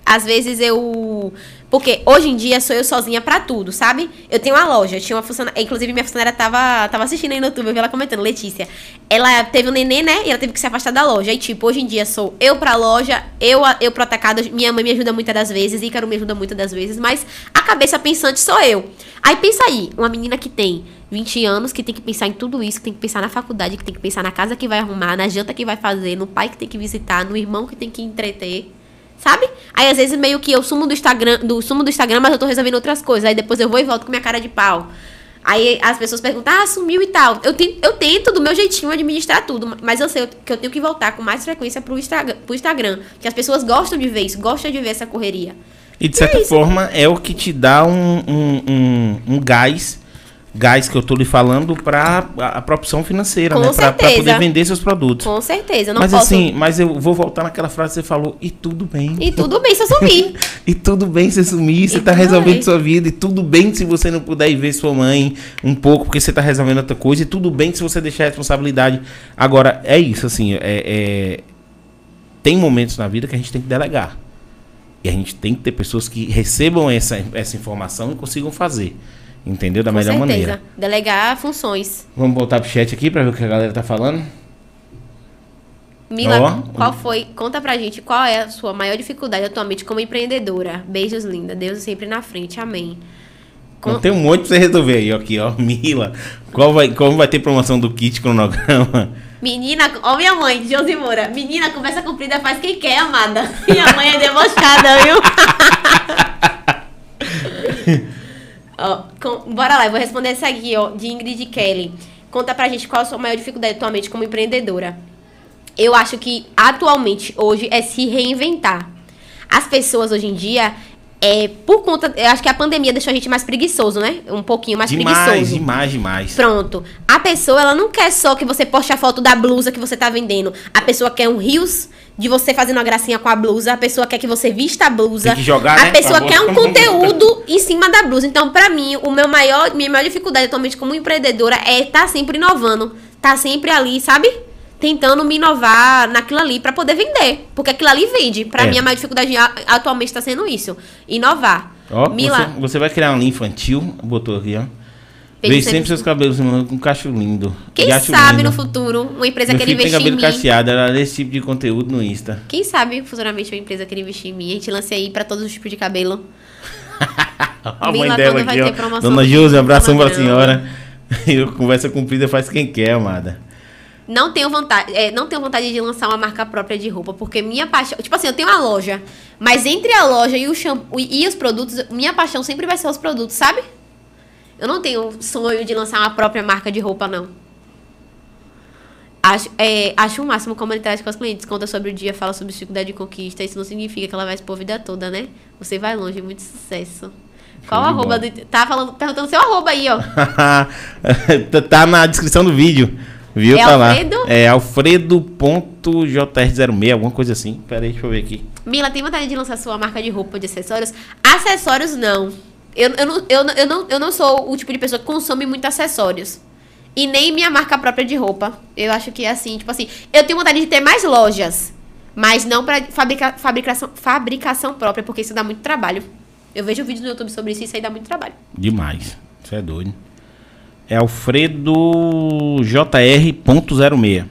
às vezes eu. Porque hoje em dia sou eu sozinha pra tudo, sabe? Eu tenho uma loja, eu tinha uma funcionária. Inclusive, minha funcionária tava, tava assistindo aí no YouTube, eu vi ela comentando, Letícia. Ela teve um neném, né? E ela teve que se afastar da loja. E, tipo, hoje em dia sou eu pra loja, eu, eu pro atacado. Minha mãe me ajuda muitas das vezes, Ícaro me ajuda muitas das vezes, mas a cabeça pensante sou eu. Aí pensa aí, uma menina que tem 20 anos, que tem que pensar em tudo isso, que tem que pensar na faculdade, que tem que pensar na casa que vai arrumar, na janta que vai fazer, no pai que tem que visitar, no irmão que tem que entreter. Sabe? Aí às vezes meio que eu sumo do Instagram, do sumo do Instagram, mas eu tô resolvendo outras coisas. Aí depois eu vou e volto com minha cara de pau. Aí as pessoas perguntam: "Ah, sumiu e tal". Eu tento, eu tento do meu jeitinho administrar tudo, mas eu sei que eu tenho que voltar com mais frequência pro Instagram, pro Instagram, que as pessoas gostam de ver isso, gostam de ver essa correria. E de certa forma é o que te dá um, um, um, um gás, gás que eu tô lhe falando pra a, a propção financeira, Com né? Certeza. poder vender seus produtos. Com certeza, eu não mas posso. assim, mas eu vou voltar naquela frase que você falou, e tudo bem. E tudo bem se eu sumir. (laughs) E tudo bem você sumir, você E tá tudo resolvendo bem. sua vida. E tudo bem se você não puder ir ver sua mãe um pouco, porque você tá resolvendo outra coisa. E tudo bem se você deixar a responsabilidade. Agora, é isso, assim, é, é- tem momentos na vida que a gente tem que delegar. E a gente tem que ter pessoas que recebam essa, essa informação e consigam fazer. Entendeu? Da Com melhor certeza. maneira. Delegar funções. Vamos voltar pro chat aqui pra ver o que a galera tá falando. Mila, Ó. qual foi? Conta pra gente qual é a sua maior dificuldade atualmente como empreendedora. Beijos, linda. Deus sempre na frente. Amém. Com- Então, tem um monte pra você resolver aí, ó, aqui, ó. (laughs) Mila. Qual vai, como vai ter promoção do kit cronograma? Menina, ó minha mãe, Josi Moura. Menina, conversa comprida faz quem quer, amada. Minha mãe é debochada, viu? (laughs) (laughs) ó, com- bora lá, eu vou responder essa aqui, ó, de Ingrid Kelly. Conta pra gente qual a sua maior dificuldade atualmente como empreendedora. Eu acho que atualmente, hoje, é se reinventar. As pessoas hoje em dia, é, por conta. Eu acho que a pandemia deixou a gente mais preguiçoso, né? Um pouquinho mais demais, preguiçoso. demais, demais. Pronto. A pessoa, ela não quer só que você poste a foto da blusa que você tá vendendo. A pessoa quer um rios de você fazendo uma gracinha com a blusa. A pessoa quer que você vista a blusa. Tem que jogar, a né, pessoa quer um conteúdo em cima da blusa. Então, pra mim, o meu maior, minha maior dificuldade atualmente como empreendedora é estar tá sempre inovando. Tá sempre ali, sabe? Tentando me inovar naquilo ali pra poder vender. Porque aquilo ali vende. Pra É. mim, a maior dificuldade atualmente tá sendo isso. Inovar. Ó, Mila, você, você vai criar uma linha infantil, botou aqui, ó. Vejo sempre- seus cabelos com cacho lindo. quem sabe lindo. no futuro uma empresa Meu quer filho tem investir em cabelo mim. cacheado, era desse tipo de conteúdo no Insta. Quem sabe futuramente uma empresa queira investir em mim. A gente lance aí pra todos os tipos de cabelo. (laughs) A mãe Mila, dela aqui, ter ó. Dona um abração pra senhora. (laughs) Eu, conversa cumprida faz quem quer, amada. Não tenho vontade, é, não tenho vontade de lançar uma marca própria de roupa, porque minha paixão. Tipo assim, eu tenho uma loja. Mas entre a loja e o shampoo e os produtos, minha paixão sempre vai ser os produtos, sabe? Eu não tenho sonho de lançar uma própria marca de roupa, não. Acho, é, acho o máximo comunidade com os clientes. Conta sobre o dia, fala sobre dificuldade de conquista. Isso não significa que ela vai expor a vida toda, né? Você vai longe, muito sucesso. Qual de arroba do. Tá falando, perguntando seu arroba aí, ó. (laughs) Tá- tá na descrição do vídeo. Viu? É tá lá. Alfredo? É alfredo.jr06, alguma coisa assim. Pera aí, deixa eu ver aqui. Mila, tem vontade de lançar sua marca de roupa, de acessórios? Acessórios, não. Eu, eu, não, eu, eu, não, eu não sou o tipo de pessoa que consome muito acessórios. E nem minha marca própria de roupa. Eu acho que é assim, tipo assim, eu tenho vontade de ter mais lojas. Mas não pra fabrica, fabricação, fabricação própria, porque isso dá muito trabalho. Eu vejo vídeos no YouTube sobre isso e isso aí dá muito trabalho. Demais. Isso é doido. É Alfredo JR.06.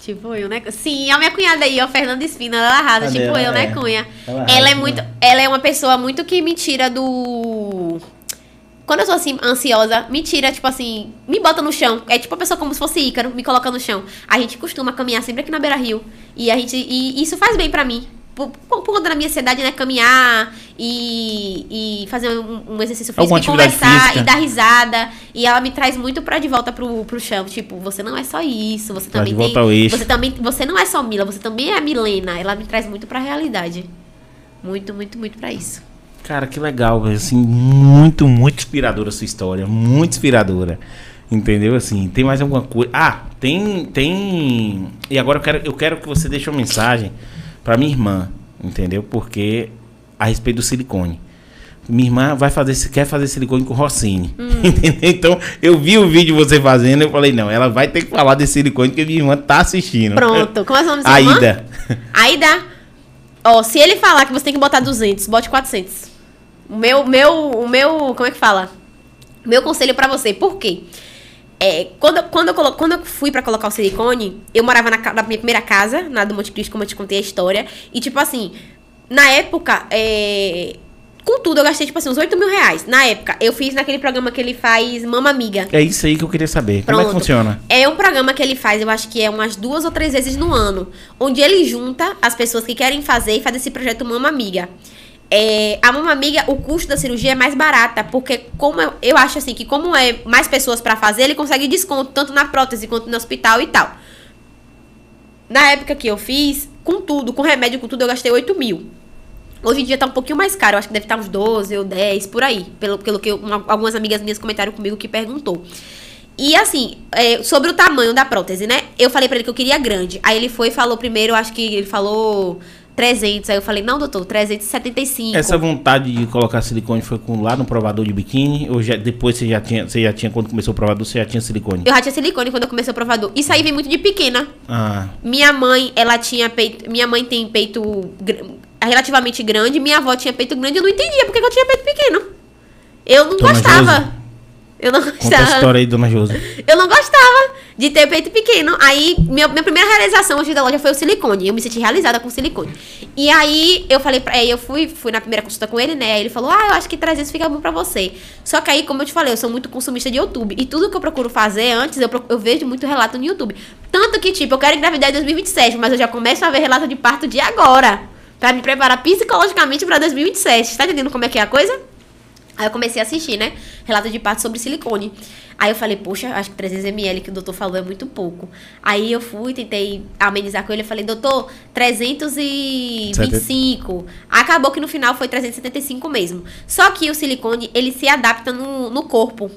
Tipo eu, né? Sim, a minha cunhada aí, ó, Fernanda Espina, ela arrasa. Cadê tipo ela? eu, né, É. Cunha? Ela Ela, é muito. né? Ela é uma pessoa muito que me tira do. Quando eu sou assim, ansiosa, me tira, tipo assim, me bota no chão. É tipo a pessoa como se fosse Ícaro, me coloca no chão. A gente costuma caminhar sempre aqui na Beira Rio. E a gente. E isso faz bem pra mim. Por, por, conta da minha ansiedade, né? Caminhar e, e fazer um, um exercício físico Alguma e conversar física. e dar risada. E ela me traz muito pra de volta pro, pro chão. Tipo, você não é só isso, você também de volta tem. ao eixo. Você também. Você não é só Mila, você também é a Milena. Ela me traz muito pra realidade. Muito, muito, muito pra isso. Cara, que legal, velho. Assim, muito, muito inspiradora a sua história. Muito inspiradora. Entendeu? Assim, tem mais alguma coisa. Ah, tem. tem. E agora eu quero, eu quero que você deixe uma mensagem pra minha irmã. Entendeu? Porque. A respeito do silicone. Minha irmã vai fazer, quer fazer silicone com Rossini. (laughs) Entendeu? Então, eu vi o vídeo de você fazendo, eu falei, não, ela vai ter que falar desse silicone que minha irmã tá assistindo. Pronto. Como é o nome da? Aida. Aida. Ó, se ele falar que você tem que botar 200, bote 400. O meu, meu, o meu, como é que fala? Meu conselho pra você, por quê? É, quando, eu- quando, eu colo, quando eu fui pra colocar o silicone, eu morava na, na minha primeira casa, na do Monte Cristo, como eu te contei a história. E, tipo assim, na época, é, com tudo, eu gastei, tipo assim, uns 8 mil reais. Na época, eu fiz naquele programa que ele faz Mama Amiga. É isso aí que eu queria saber. Como é que Pronto. funciona? É um programa que ele faz, eu acho que é umas duas ou três vezes no ano, onde ele junta as pessoas que querem fazer e faz esse projeto Mama Amiga. É, a Mama Amiga, o custo da cirurgia é mais barata, porque como eu, eu acho assim que como é mais pessoas pra fazer, ele consegue desconto tanto na prótese quanto no hospital e tal. Na época que eu fiz, com tudo, com remédio, com tudo, eu gastei 8 mil. Hoje em dia tá um pouquinho mais caro, acho que deve estar uns 12 ou 10, por aí. Pelo, pelo que eu- uma- algumas amigas minhas comentaram comigo que perguntou. E assim, é, sobre o tamanho da prótese, né? Eu falei pra ele que eu queria grande. Aí ele foi e falou primeiro, acho que ele falou 300. Aí eu falei, não, doutor, 375. Essa vontade de colocar silicone foi com lá no provador de biquíni? Ou já, depois você já tinha, você já tinha, quando começou o provador, você já tinha silicone? Eu já tinha silicone quando eu comecei o provador. Isso aí vem muito de pequena. Ah, Minha mãe, ela tinha peito. Minha mãe tem peito relativamente grande. Minha avó tinha peito grande. Eu não entendia porque que eu tinha peito pequeno. Eu não Dona gostava. Eu não conta a gostava. história aí, dona Josi. Eu não gostava de ter peito pequeno. Aí, minha, minha primeira realização hoje da loja foi o silicone. Eu me senti realizada com o silicone. E aí, eu falei pra ele, eu fui, fui na primeira consulta com ele, né? Aí ele falou, ah, eu acho que 300 fica bom pra você. Só que aí, como eu te falei, eu sou muito consumista de YouTube. E tudo que eu procuro fazer antes, eu, pro- eu vejo muito relato no YouTube. Tanto que, tipo, eu quero engravidar em 2027, mas eu já começo a ver relato de parto de agora. Pra me preparar psicologicamente pra 2027. Tá entendendo como é que é a coisa? Aí eu comecei a assistir, né? Relato de parto sobre silicone. Aí eu falei, poxa, acho que 300ml que o doutor falou é muito pouco. Aí eu fui, tentei amenizar com ele. Eu falei, doutor, 325. Acabou que no final foi 375 mesmo. Só que o silicone, ele se adapta no, no corpo.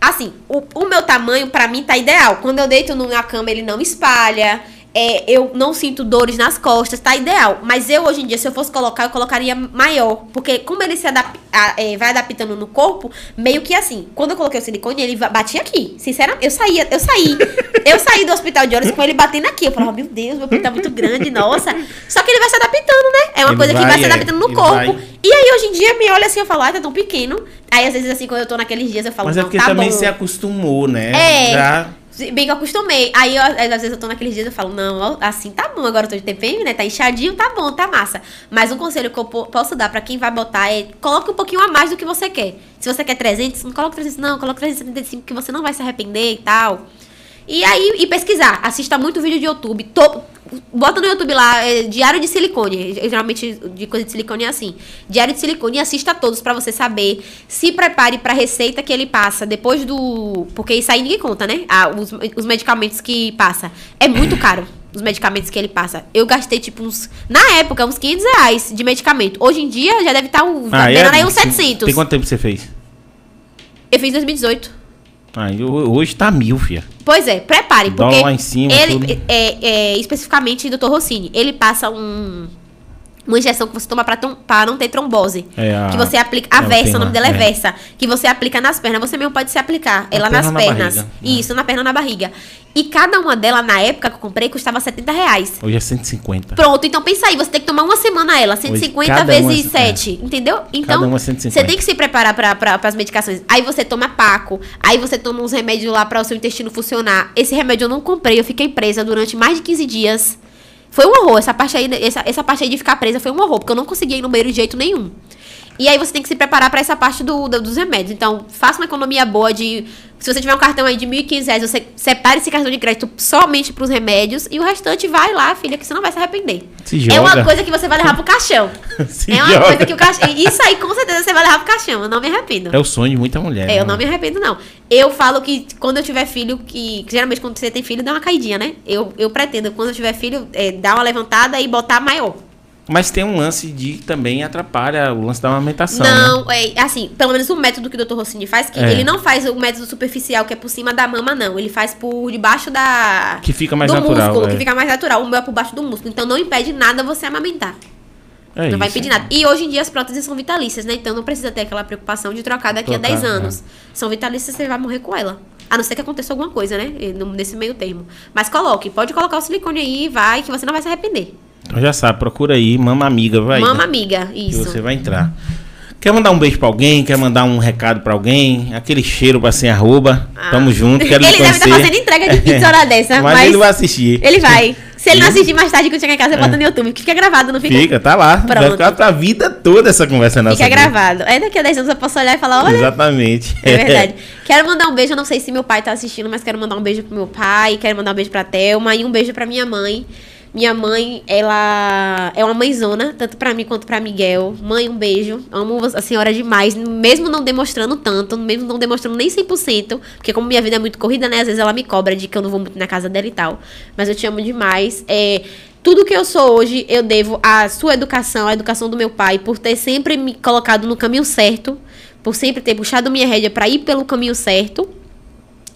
Assim, o, o meu tamanho, pra mim, tá ideal. Quando eu deito na cama, ele não espalha. É, eu não sinto dores nas costas, tá ideal. Mas eu, hoje em dia, se eu fosse colocar, eu colocaria maior. Porque como ele se adap a- é, vai adaptando no corpo, meio que assim, quando eu coloquei o silicone, ele batia aqui. Sinceramente, eu saía, eu saí. (laughs) eu saí do hospital de horas com ele batendo aqui. Eu falava, meu Deus, meu peito tá muito grande, nossa. Só que ele vai se adaptando, né? É uma Ele coisa que vai, vai se é, adaptando no corpo. vai. E aí, hoje em dia, me olha assim, eu falo, ai, tá tão pequeno. Aí, às vezes, assim, quando eu tô naqueles dias, eu falo, Mas é porque tá também bom. se acostumou, né? É. Já. Bem que eu acostumei. Aí, eu, às vezes, eu tô naqueles dias eu falo, não, assim tá bom, agora eu tô de TPM, né? Tá inchadinho, tá bom, tá massa. Mas um conselho que eu po- posso dar pra quem vai botar é, coloque um pouquinho a mais do que você quer. Se você quer 300, não coloque 300 não, coloque 375, que você não vai se arrepender e tal. E aí, e pesquisar. Assista muito vídeo de YouTube. To- bota no YouTube lá, é, Diário de Silicone. Geralmente, de coisa de silicone é assim. Diário de Silicone assista todos pra você saber. Se prepare pra receita que ele passa depois do... Porque isso aí ninguém conta, né? Ah, os, os medicamentos que passa. É muito caro. Os medicamentos que ele passa. Eu gastei, tipo, uns... Na época, uns 500 reais de medicamento. Hoje em dia, já deve estar um, Ah, beirando aí uns Tem- 700. Tem quanto tempo você fez? Eu fiz em 2018. Eu- hoje tá mil, filha. Pois é, prepare, porque lá em cima, ele, é, é, especificamente Dr. Rossini, ele passa um Uma injeção que você toma pra, tom- pra não ter trombose. É a- Que você aplica. A Ela Versa, o nome dela é, é. Versa. Que você aplica nas pernas. Você mesmo pode se aplicar. É lá nas perna ou na pernas. barriga? Isso, na perna ou na barriga. E cada uma delas, na época que eu comprei, custava 70 reais. Hoje é 150. Pronto, então pensa aí, você tem que tomar uma semana ela, 150 cada uma- vezes 7, entendeu? Então, uma 150. você tem que se preparar para as medicações. Aí você toma Paco, aí você toma uns remédios lá para o seu intestino funcionar. Esse remédio eu não comprei, eu fiquei presa durante mais de 15 dias. Foi um horror, essa parte aí, essa, essa parte aí de ficar presa foi um horror, porque eu não conseguia ir no banheiro de jeito nenhum. E aí você tem que se preparar para essa parte do, do- dos remédios. Então, faça uma economia boa de. Se você tiver um cartão aí de 1.500 reais, você separe esse cartão de crédito somente para os remédios e o restante vai lá, filha, que você não vai se arrepender. Se É uma joga. coisa que você vai levar pro caixão. (laughs) Se é uma joga. coisa que o caixão. Isso aí com certeza você vai levar pro caixão. Eu não me arrependo. É o sonho de muita mulher. É, né? eu não me arrependo, não. Eu falo que quando eu tiver filho, que, que geralmente quando você tem filho, dá uma caidinha, né? Eu, eu pretendo, quando eu tiver filho, é, dar uma levantada e botar maior. Mas tem um lance de também atrapalha o lance da amamentação. né? Não, é, assim, pelo menos o método que o Dr. Rossini faz, que É. ele não faz o método superficial, que é por cima da mama, não. Ele faz por debaixo da. Que fica mais do natural, músculo, é. que fica mais natural. O meu é por baixo do músculo. Então não impede nada você amamentar. É não vai isso. impedir nada. E hoje em dia as próteses são vitalícias, né? Então não precisa ter aquela preocupação de trocar daqui Trocar, a 10 é. anos. São vitalícias, você vai morrer com ela. A não ser que aconteça alguma coisa, né? Nesse meio termo. Mas coloque, pode colocar o silicone aí, vai, que você não vai se arrepender. Então já sabe, procura aí, mama amiga, vai. Mama amiga, que isso. você vai entrar. Quer mandar um beijo pra alguém? Quer mandar um recado pra alguém? Aquele cheiro pra sem arroba. Ah. Tamo junto, quero (laughs) Ele deve estar conhecer. fazendo entrega de pizza hora dessa, (laughs) mas, mas ele vai assistir. Ele vai. Se ele não assistir mais tarde quando chegar em casa, você bota no YouTube. que Fica gravado, não fica? Fica, tá lá. Vai Pronto. ficar pra vida toda essa conversa nossa. Fica aqui. gravado. Aí daqui a 10 anos eu posso olhar e falar, olha, Exatamente. É (laughs) verdade. quero mandar um beijo, eu não sei se meu pai tá assistindo, mas quero mandar um beijo pro meu pai, quero mandar um beijo pra Thelma e um beijo pra minha mãe. Minha mãe, ela é uma mãezona, tanto pra mim quanto pra Miguel. Mãe, um beijo. Amo a senhora demais, mesmo não demonstrando tanto, mesmo não demonstrando nem 100%, porque como minha vida é muito corrida, né, às vezes ela me cobra de que eu não vou muito na casa dela e tal. Mas eu te amo demais. É, tudo que eu sou hoje, eu devo à sua educação, à educação do meu pai, por ter sempre me colocado no caminho certo, por sempre ter puxado minha rédea pra ir pelo caminho certo.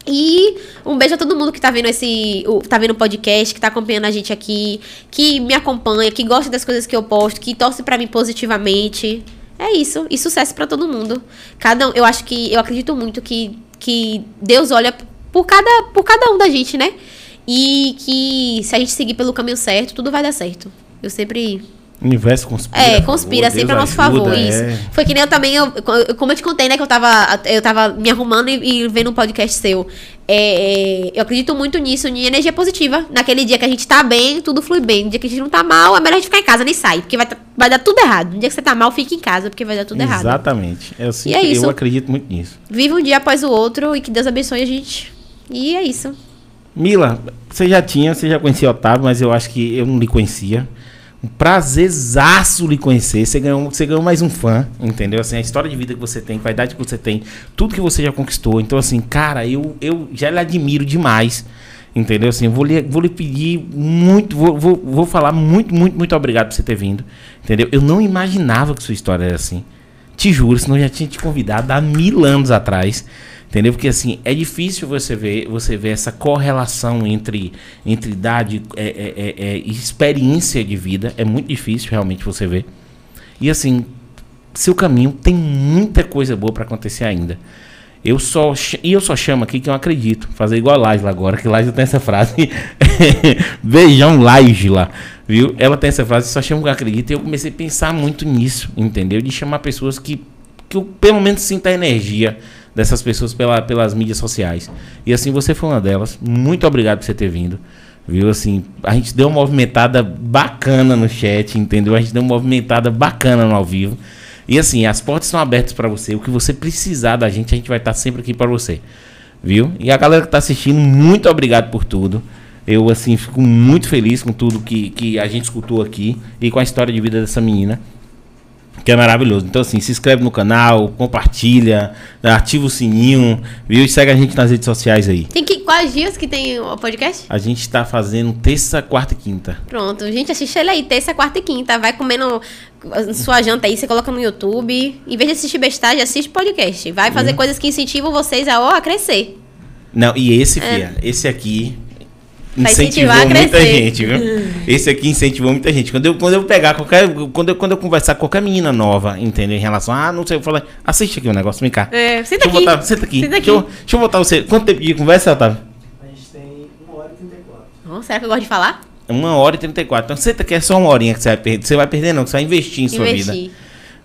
E um beijo a todo mundo que tá vendo esse. tá vendo o podcast, que tá acompanhando a gente aqui, que me acompanha, que gosta das coisas que eu posto, que torce pra mim positivamente. É isso. E sucesso pra todo mundo. Cada um, eu acho que. Eu acredito muito que, que Deus olha por cada, por cada um da gente, né? E que se a gente seguir pelo caminho certo, tudo vai dar certo. Eu sempre universo conspira. é, a conspira favor, sempre a Deus nosso favor, ajuda, isso. é. Foi que nem eu também, eu, como eu te contei, né, que eu tava, eu tava me arrumando e, e vendo um podcast seu. É, é, eu acredito muito nisso, em energia positiva. Naquele dia que a gente tá bem, tudo flui bem. No dia que a gente não tá mal, é melhor a gente ficar em casa, nem sair, porque vai, tá- vai dar tudo errado. No dia que você tá mal, fique em casa, porque vai dar tudo errado. Exatamente. Eu, sempre, E é isso. eu acredito muito nisso. Viva um dia após o outro e que Deus abençoe a gente. E é isso. Mila, você já tinha, você já conhecia o Otávio, mas eu acho que eu não lhe conhecia. Um prazerzaço lhe conhecer. Você ganhou, você ganhou mais um fã, entendeu? Assim, a história de vida que você tem, a vaidade que você tem, tudo que você já conquistou. Então, assim, cara, eu, eu já lhe admiro demais. Entendeu? Assim, vou lhe, vou lhe pedir muito, vou, vou, vou falar muito, muito, muito obrigado por você ter vindo. Entendeu? Eu não imaginava que sua história era assim. Te juro, senão eu já tinha te convidado há mil anos atrás. Entendeu? Porque assim, é difícil você ver, você ver essa correlação entre, entre idade é, é, é, é, e experiência de vida. É muito difícil realmente você ver. E assim, seu caminho tem muita coisa boa para acontecer ainda. Eu só e eu só chamo aqui que eu acredito. Fazer igual a Laje agora, que Laje tem essa frase. (laughs) Beijão Laje lá, viu? Ela tem essa frase, só chamo que eu acredito. E eu comecei a pensar muito nisso, entendeu? De chamar pessoas que que eu pelo menos sinta a energia dessas pessoas pela, pelas mídias sociais. E assim, você foi uma delas. Muito obrigado por você ter vindo. Viu? Assim, a gente deu uma movimentada bacana no chat, entendeu? A gente deu uma movimentada bacana no ao vivo. E assim, as portas estão abertas para você. O que você precisar da gente, a gente vai estar sempre aqui para você. Viu? E a galera que tá assistindo, muito obrigado por tudo. Eu, assim, fico muito feliz com tudo que, que a gente escutou aqui e com a história de vida dessa menina. Que é maravilhoso. Então, assim, se inscreve no canal, compartilha, ativa o sininho, viu? E segue a gente nas redes sociais aí. Tem que, quais dias que tem o podcast? A gente tá fazendo terça, quarta e quinta. Pronto, gente, assiste ele aí, terça, quarta e quinta. Vai comendo sua janta aí, você coloca no YouTube. Em vez de assistir bestagem, assiste podcast. Vai fazer coisas que incentivam vocês a, ó, a crescer. Não, e esse, É. fia, esse aqui. Incentivou muita crescer. gente, viu? Esse aqui incentivou muita gente. Quando eu, quando eu pegar qualquer. Quando eu, quando eu conversar com qualquer menina nova, entendeu? Em relação a, ah, não sei, eu falo, assiste aqui o negócio, vem cá. É, senta aqui. botar, senta aqui. Senta Deixa, eu, aqui. deixa eu botar você. Quanto tempo de conversa, Otávio? A gente tem 1 hora e 34. Oh, será que eu gosto de falar? Uma hora e 34. Então senta aqui, é só uma horinha que você vai perder. Você vai perder, não, que você vai investir em sua vida. Investir.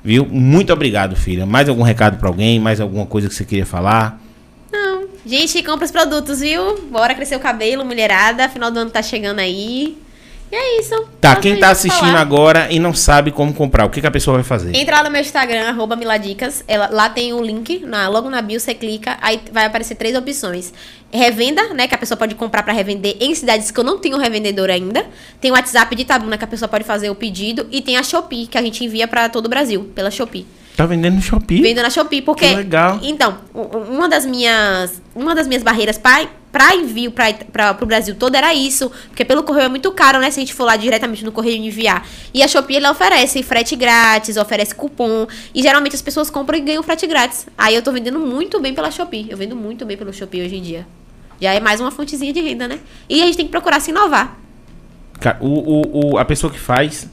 Viu? Muito obrigado, filha. Mais algum recado pra alguém? Mais alguma coisa que você queria falar? Gente, compra os produtos, viu? Bora crescer o cabelo, mulherada. Final do ano tá chegando aí. E é isso. Tá, Só quem tá assistindo falar. agora e não sabe como comprar, o que, que a pessoa vai fazer? Entra lá no meu Instagram, arroba Miladicas. Ela, lá tem o link, na, logo na bio você clica, aí vai aparecer três opções. Revenda, né? Que a pessoa pode comprar pra revender em cidades que eu não tenho revendedor ainda. Tem o WhatsApp de Tabuna, que a pessoa pode fazer o pedido. E tem a Shopee, que a gente envia pra todo o Brasil, pela Shopee. Tá vendendo no Shopee? Vendo na Shopee, porque. Que legal. Então, uma das minhas. Uma das minhas barreiras pra, pra envio pra, pro Brasil todo era isso. Porque pelo correio é muito caro, né? Se a gente for lá diretamente no correio enviar. E a Shopee ela oferece frete grátis, oferece cupom. E geralmente as pessoas compram e ganham frete grátis. Aí eu tô vendendo muito bem pela Shopee. Eu vendo muito bem pelo Shopee hoje em dia. Já é mais uma fontezinha de renda, né? E a gente tem que procurar se inovar. Cara, o, o, o- a pessoa que faz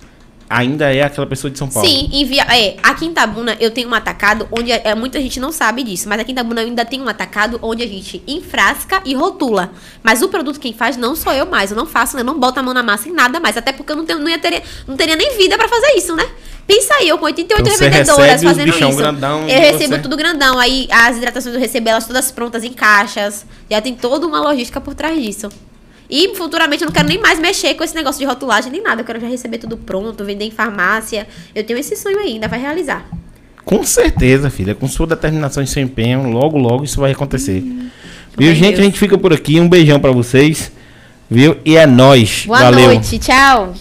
ainda é aquela pessoa de São Paulo. Sim, envia. É, aqui em Tabuna eu tenho um atacado onde é, muita gente não sabe disso, mas aqui em Tabuna eu ainda tenho um atacado onde a gente enfrasca e rotula. Mas o produto quem faz não sou eu mais, eu não faço, eu não boto a mão na massa em nada mais, até porque eu não, tenho, não, ia ter, não teria nem vida pra fazer isso, né? Pensa aí, eu com 88 Então revendedoras fazendo isso. grandão eu recebo você. tudo grandão, aí as hidratações eu recebo elas todas prontas em caixas. Já tem toda uma logística por trás disso. E futuramente eu não quero nem mais mexer com esse negócio de rotulagem nem nada. Eu quero já receber tudo pronto, vender em farmácia. Eu tenho esse sonho ainda vai realizar. Com certeza, filha. Com sua determinação e seu empenho, logo, logo isso vai acontecer. Viu, Meu gente? Deus. A gente fica por aqui. Um beijão pra vocês. Viu? E é nóis. Boa Valeu. noite, tchau.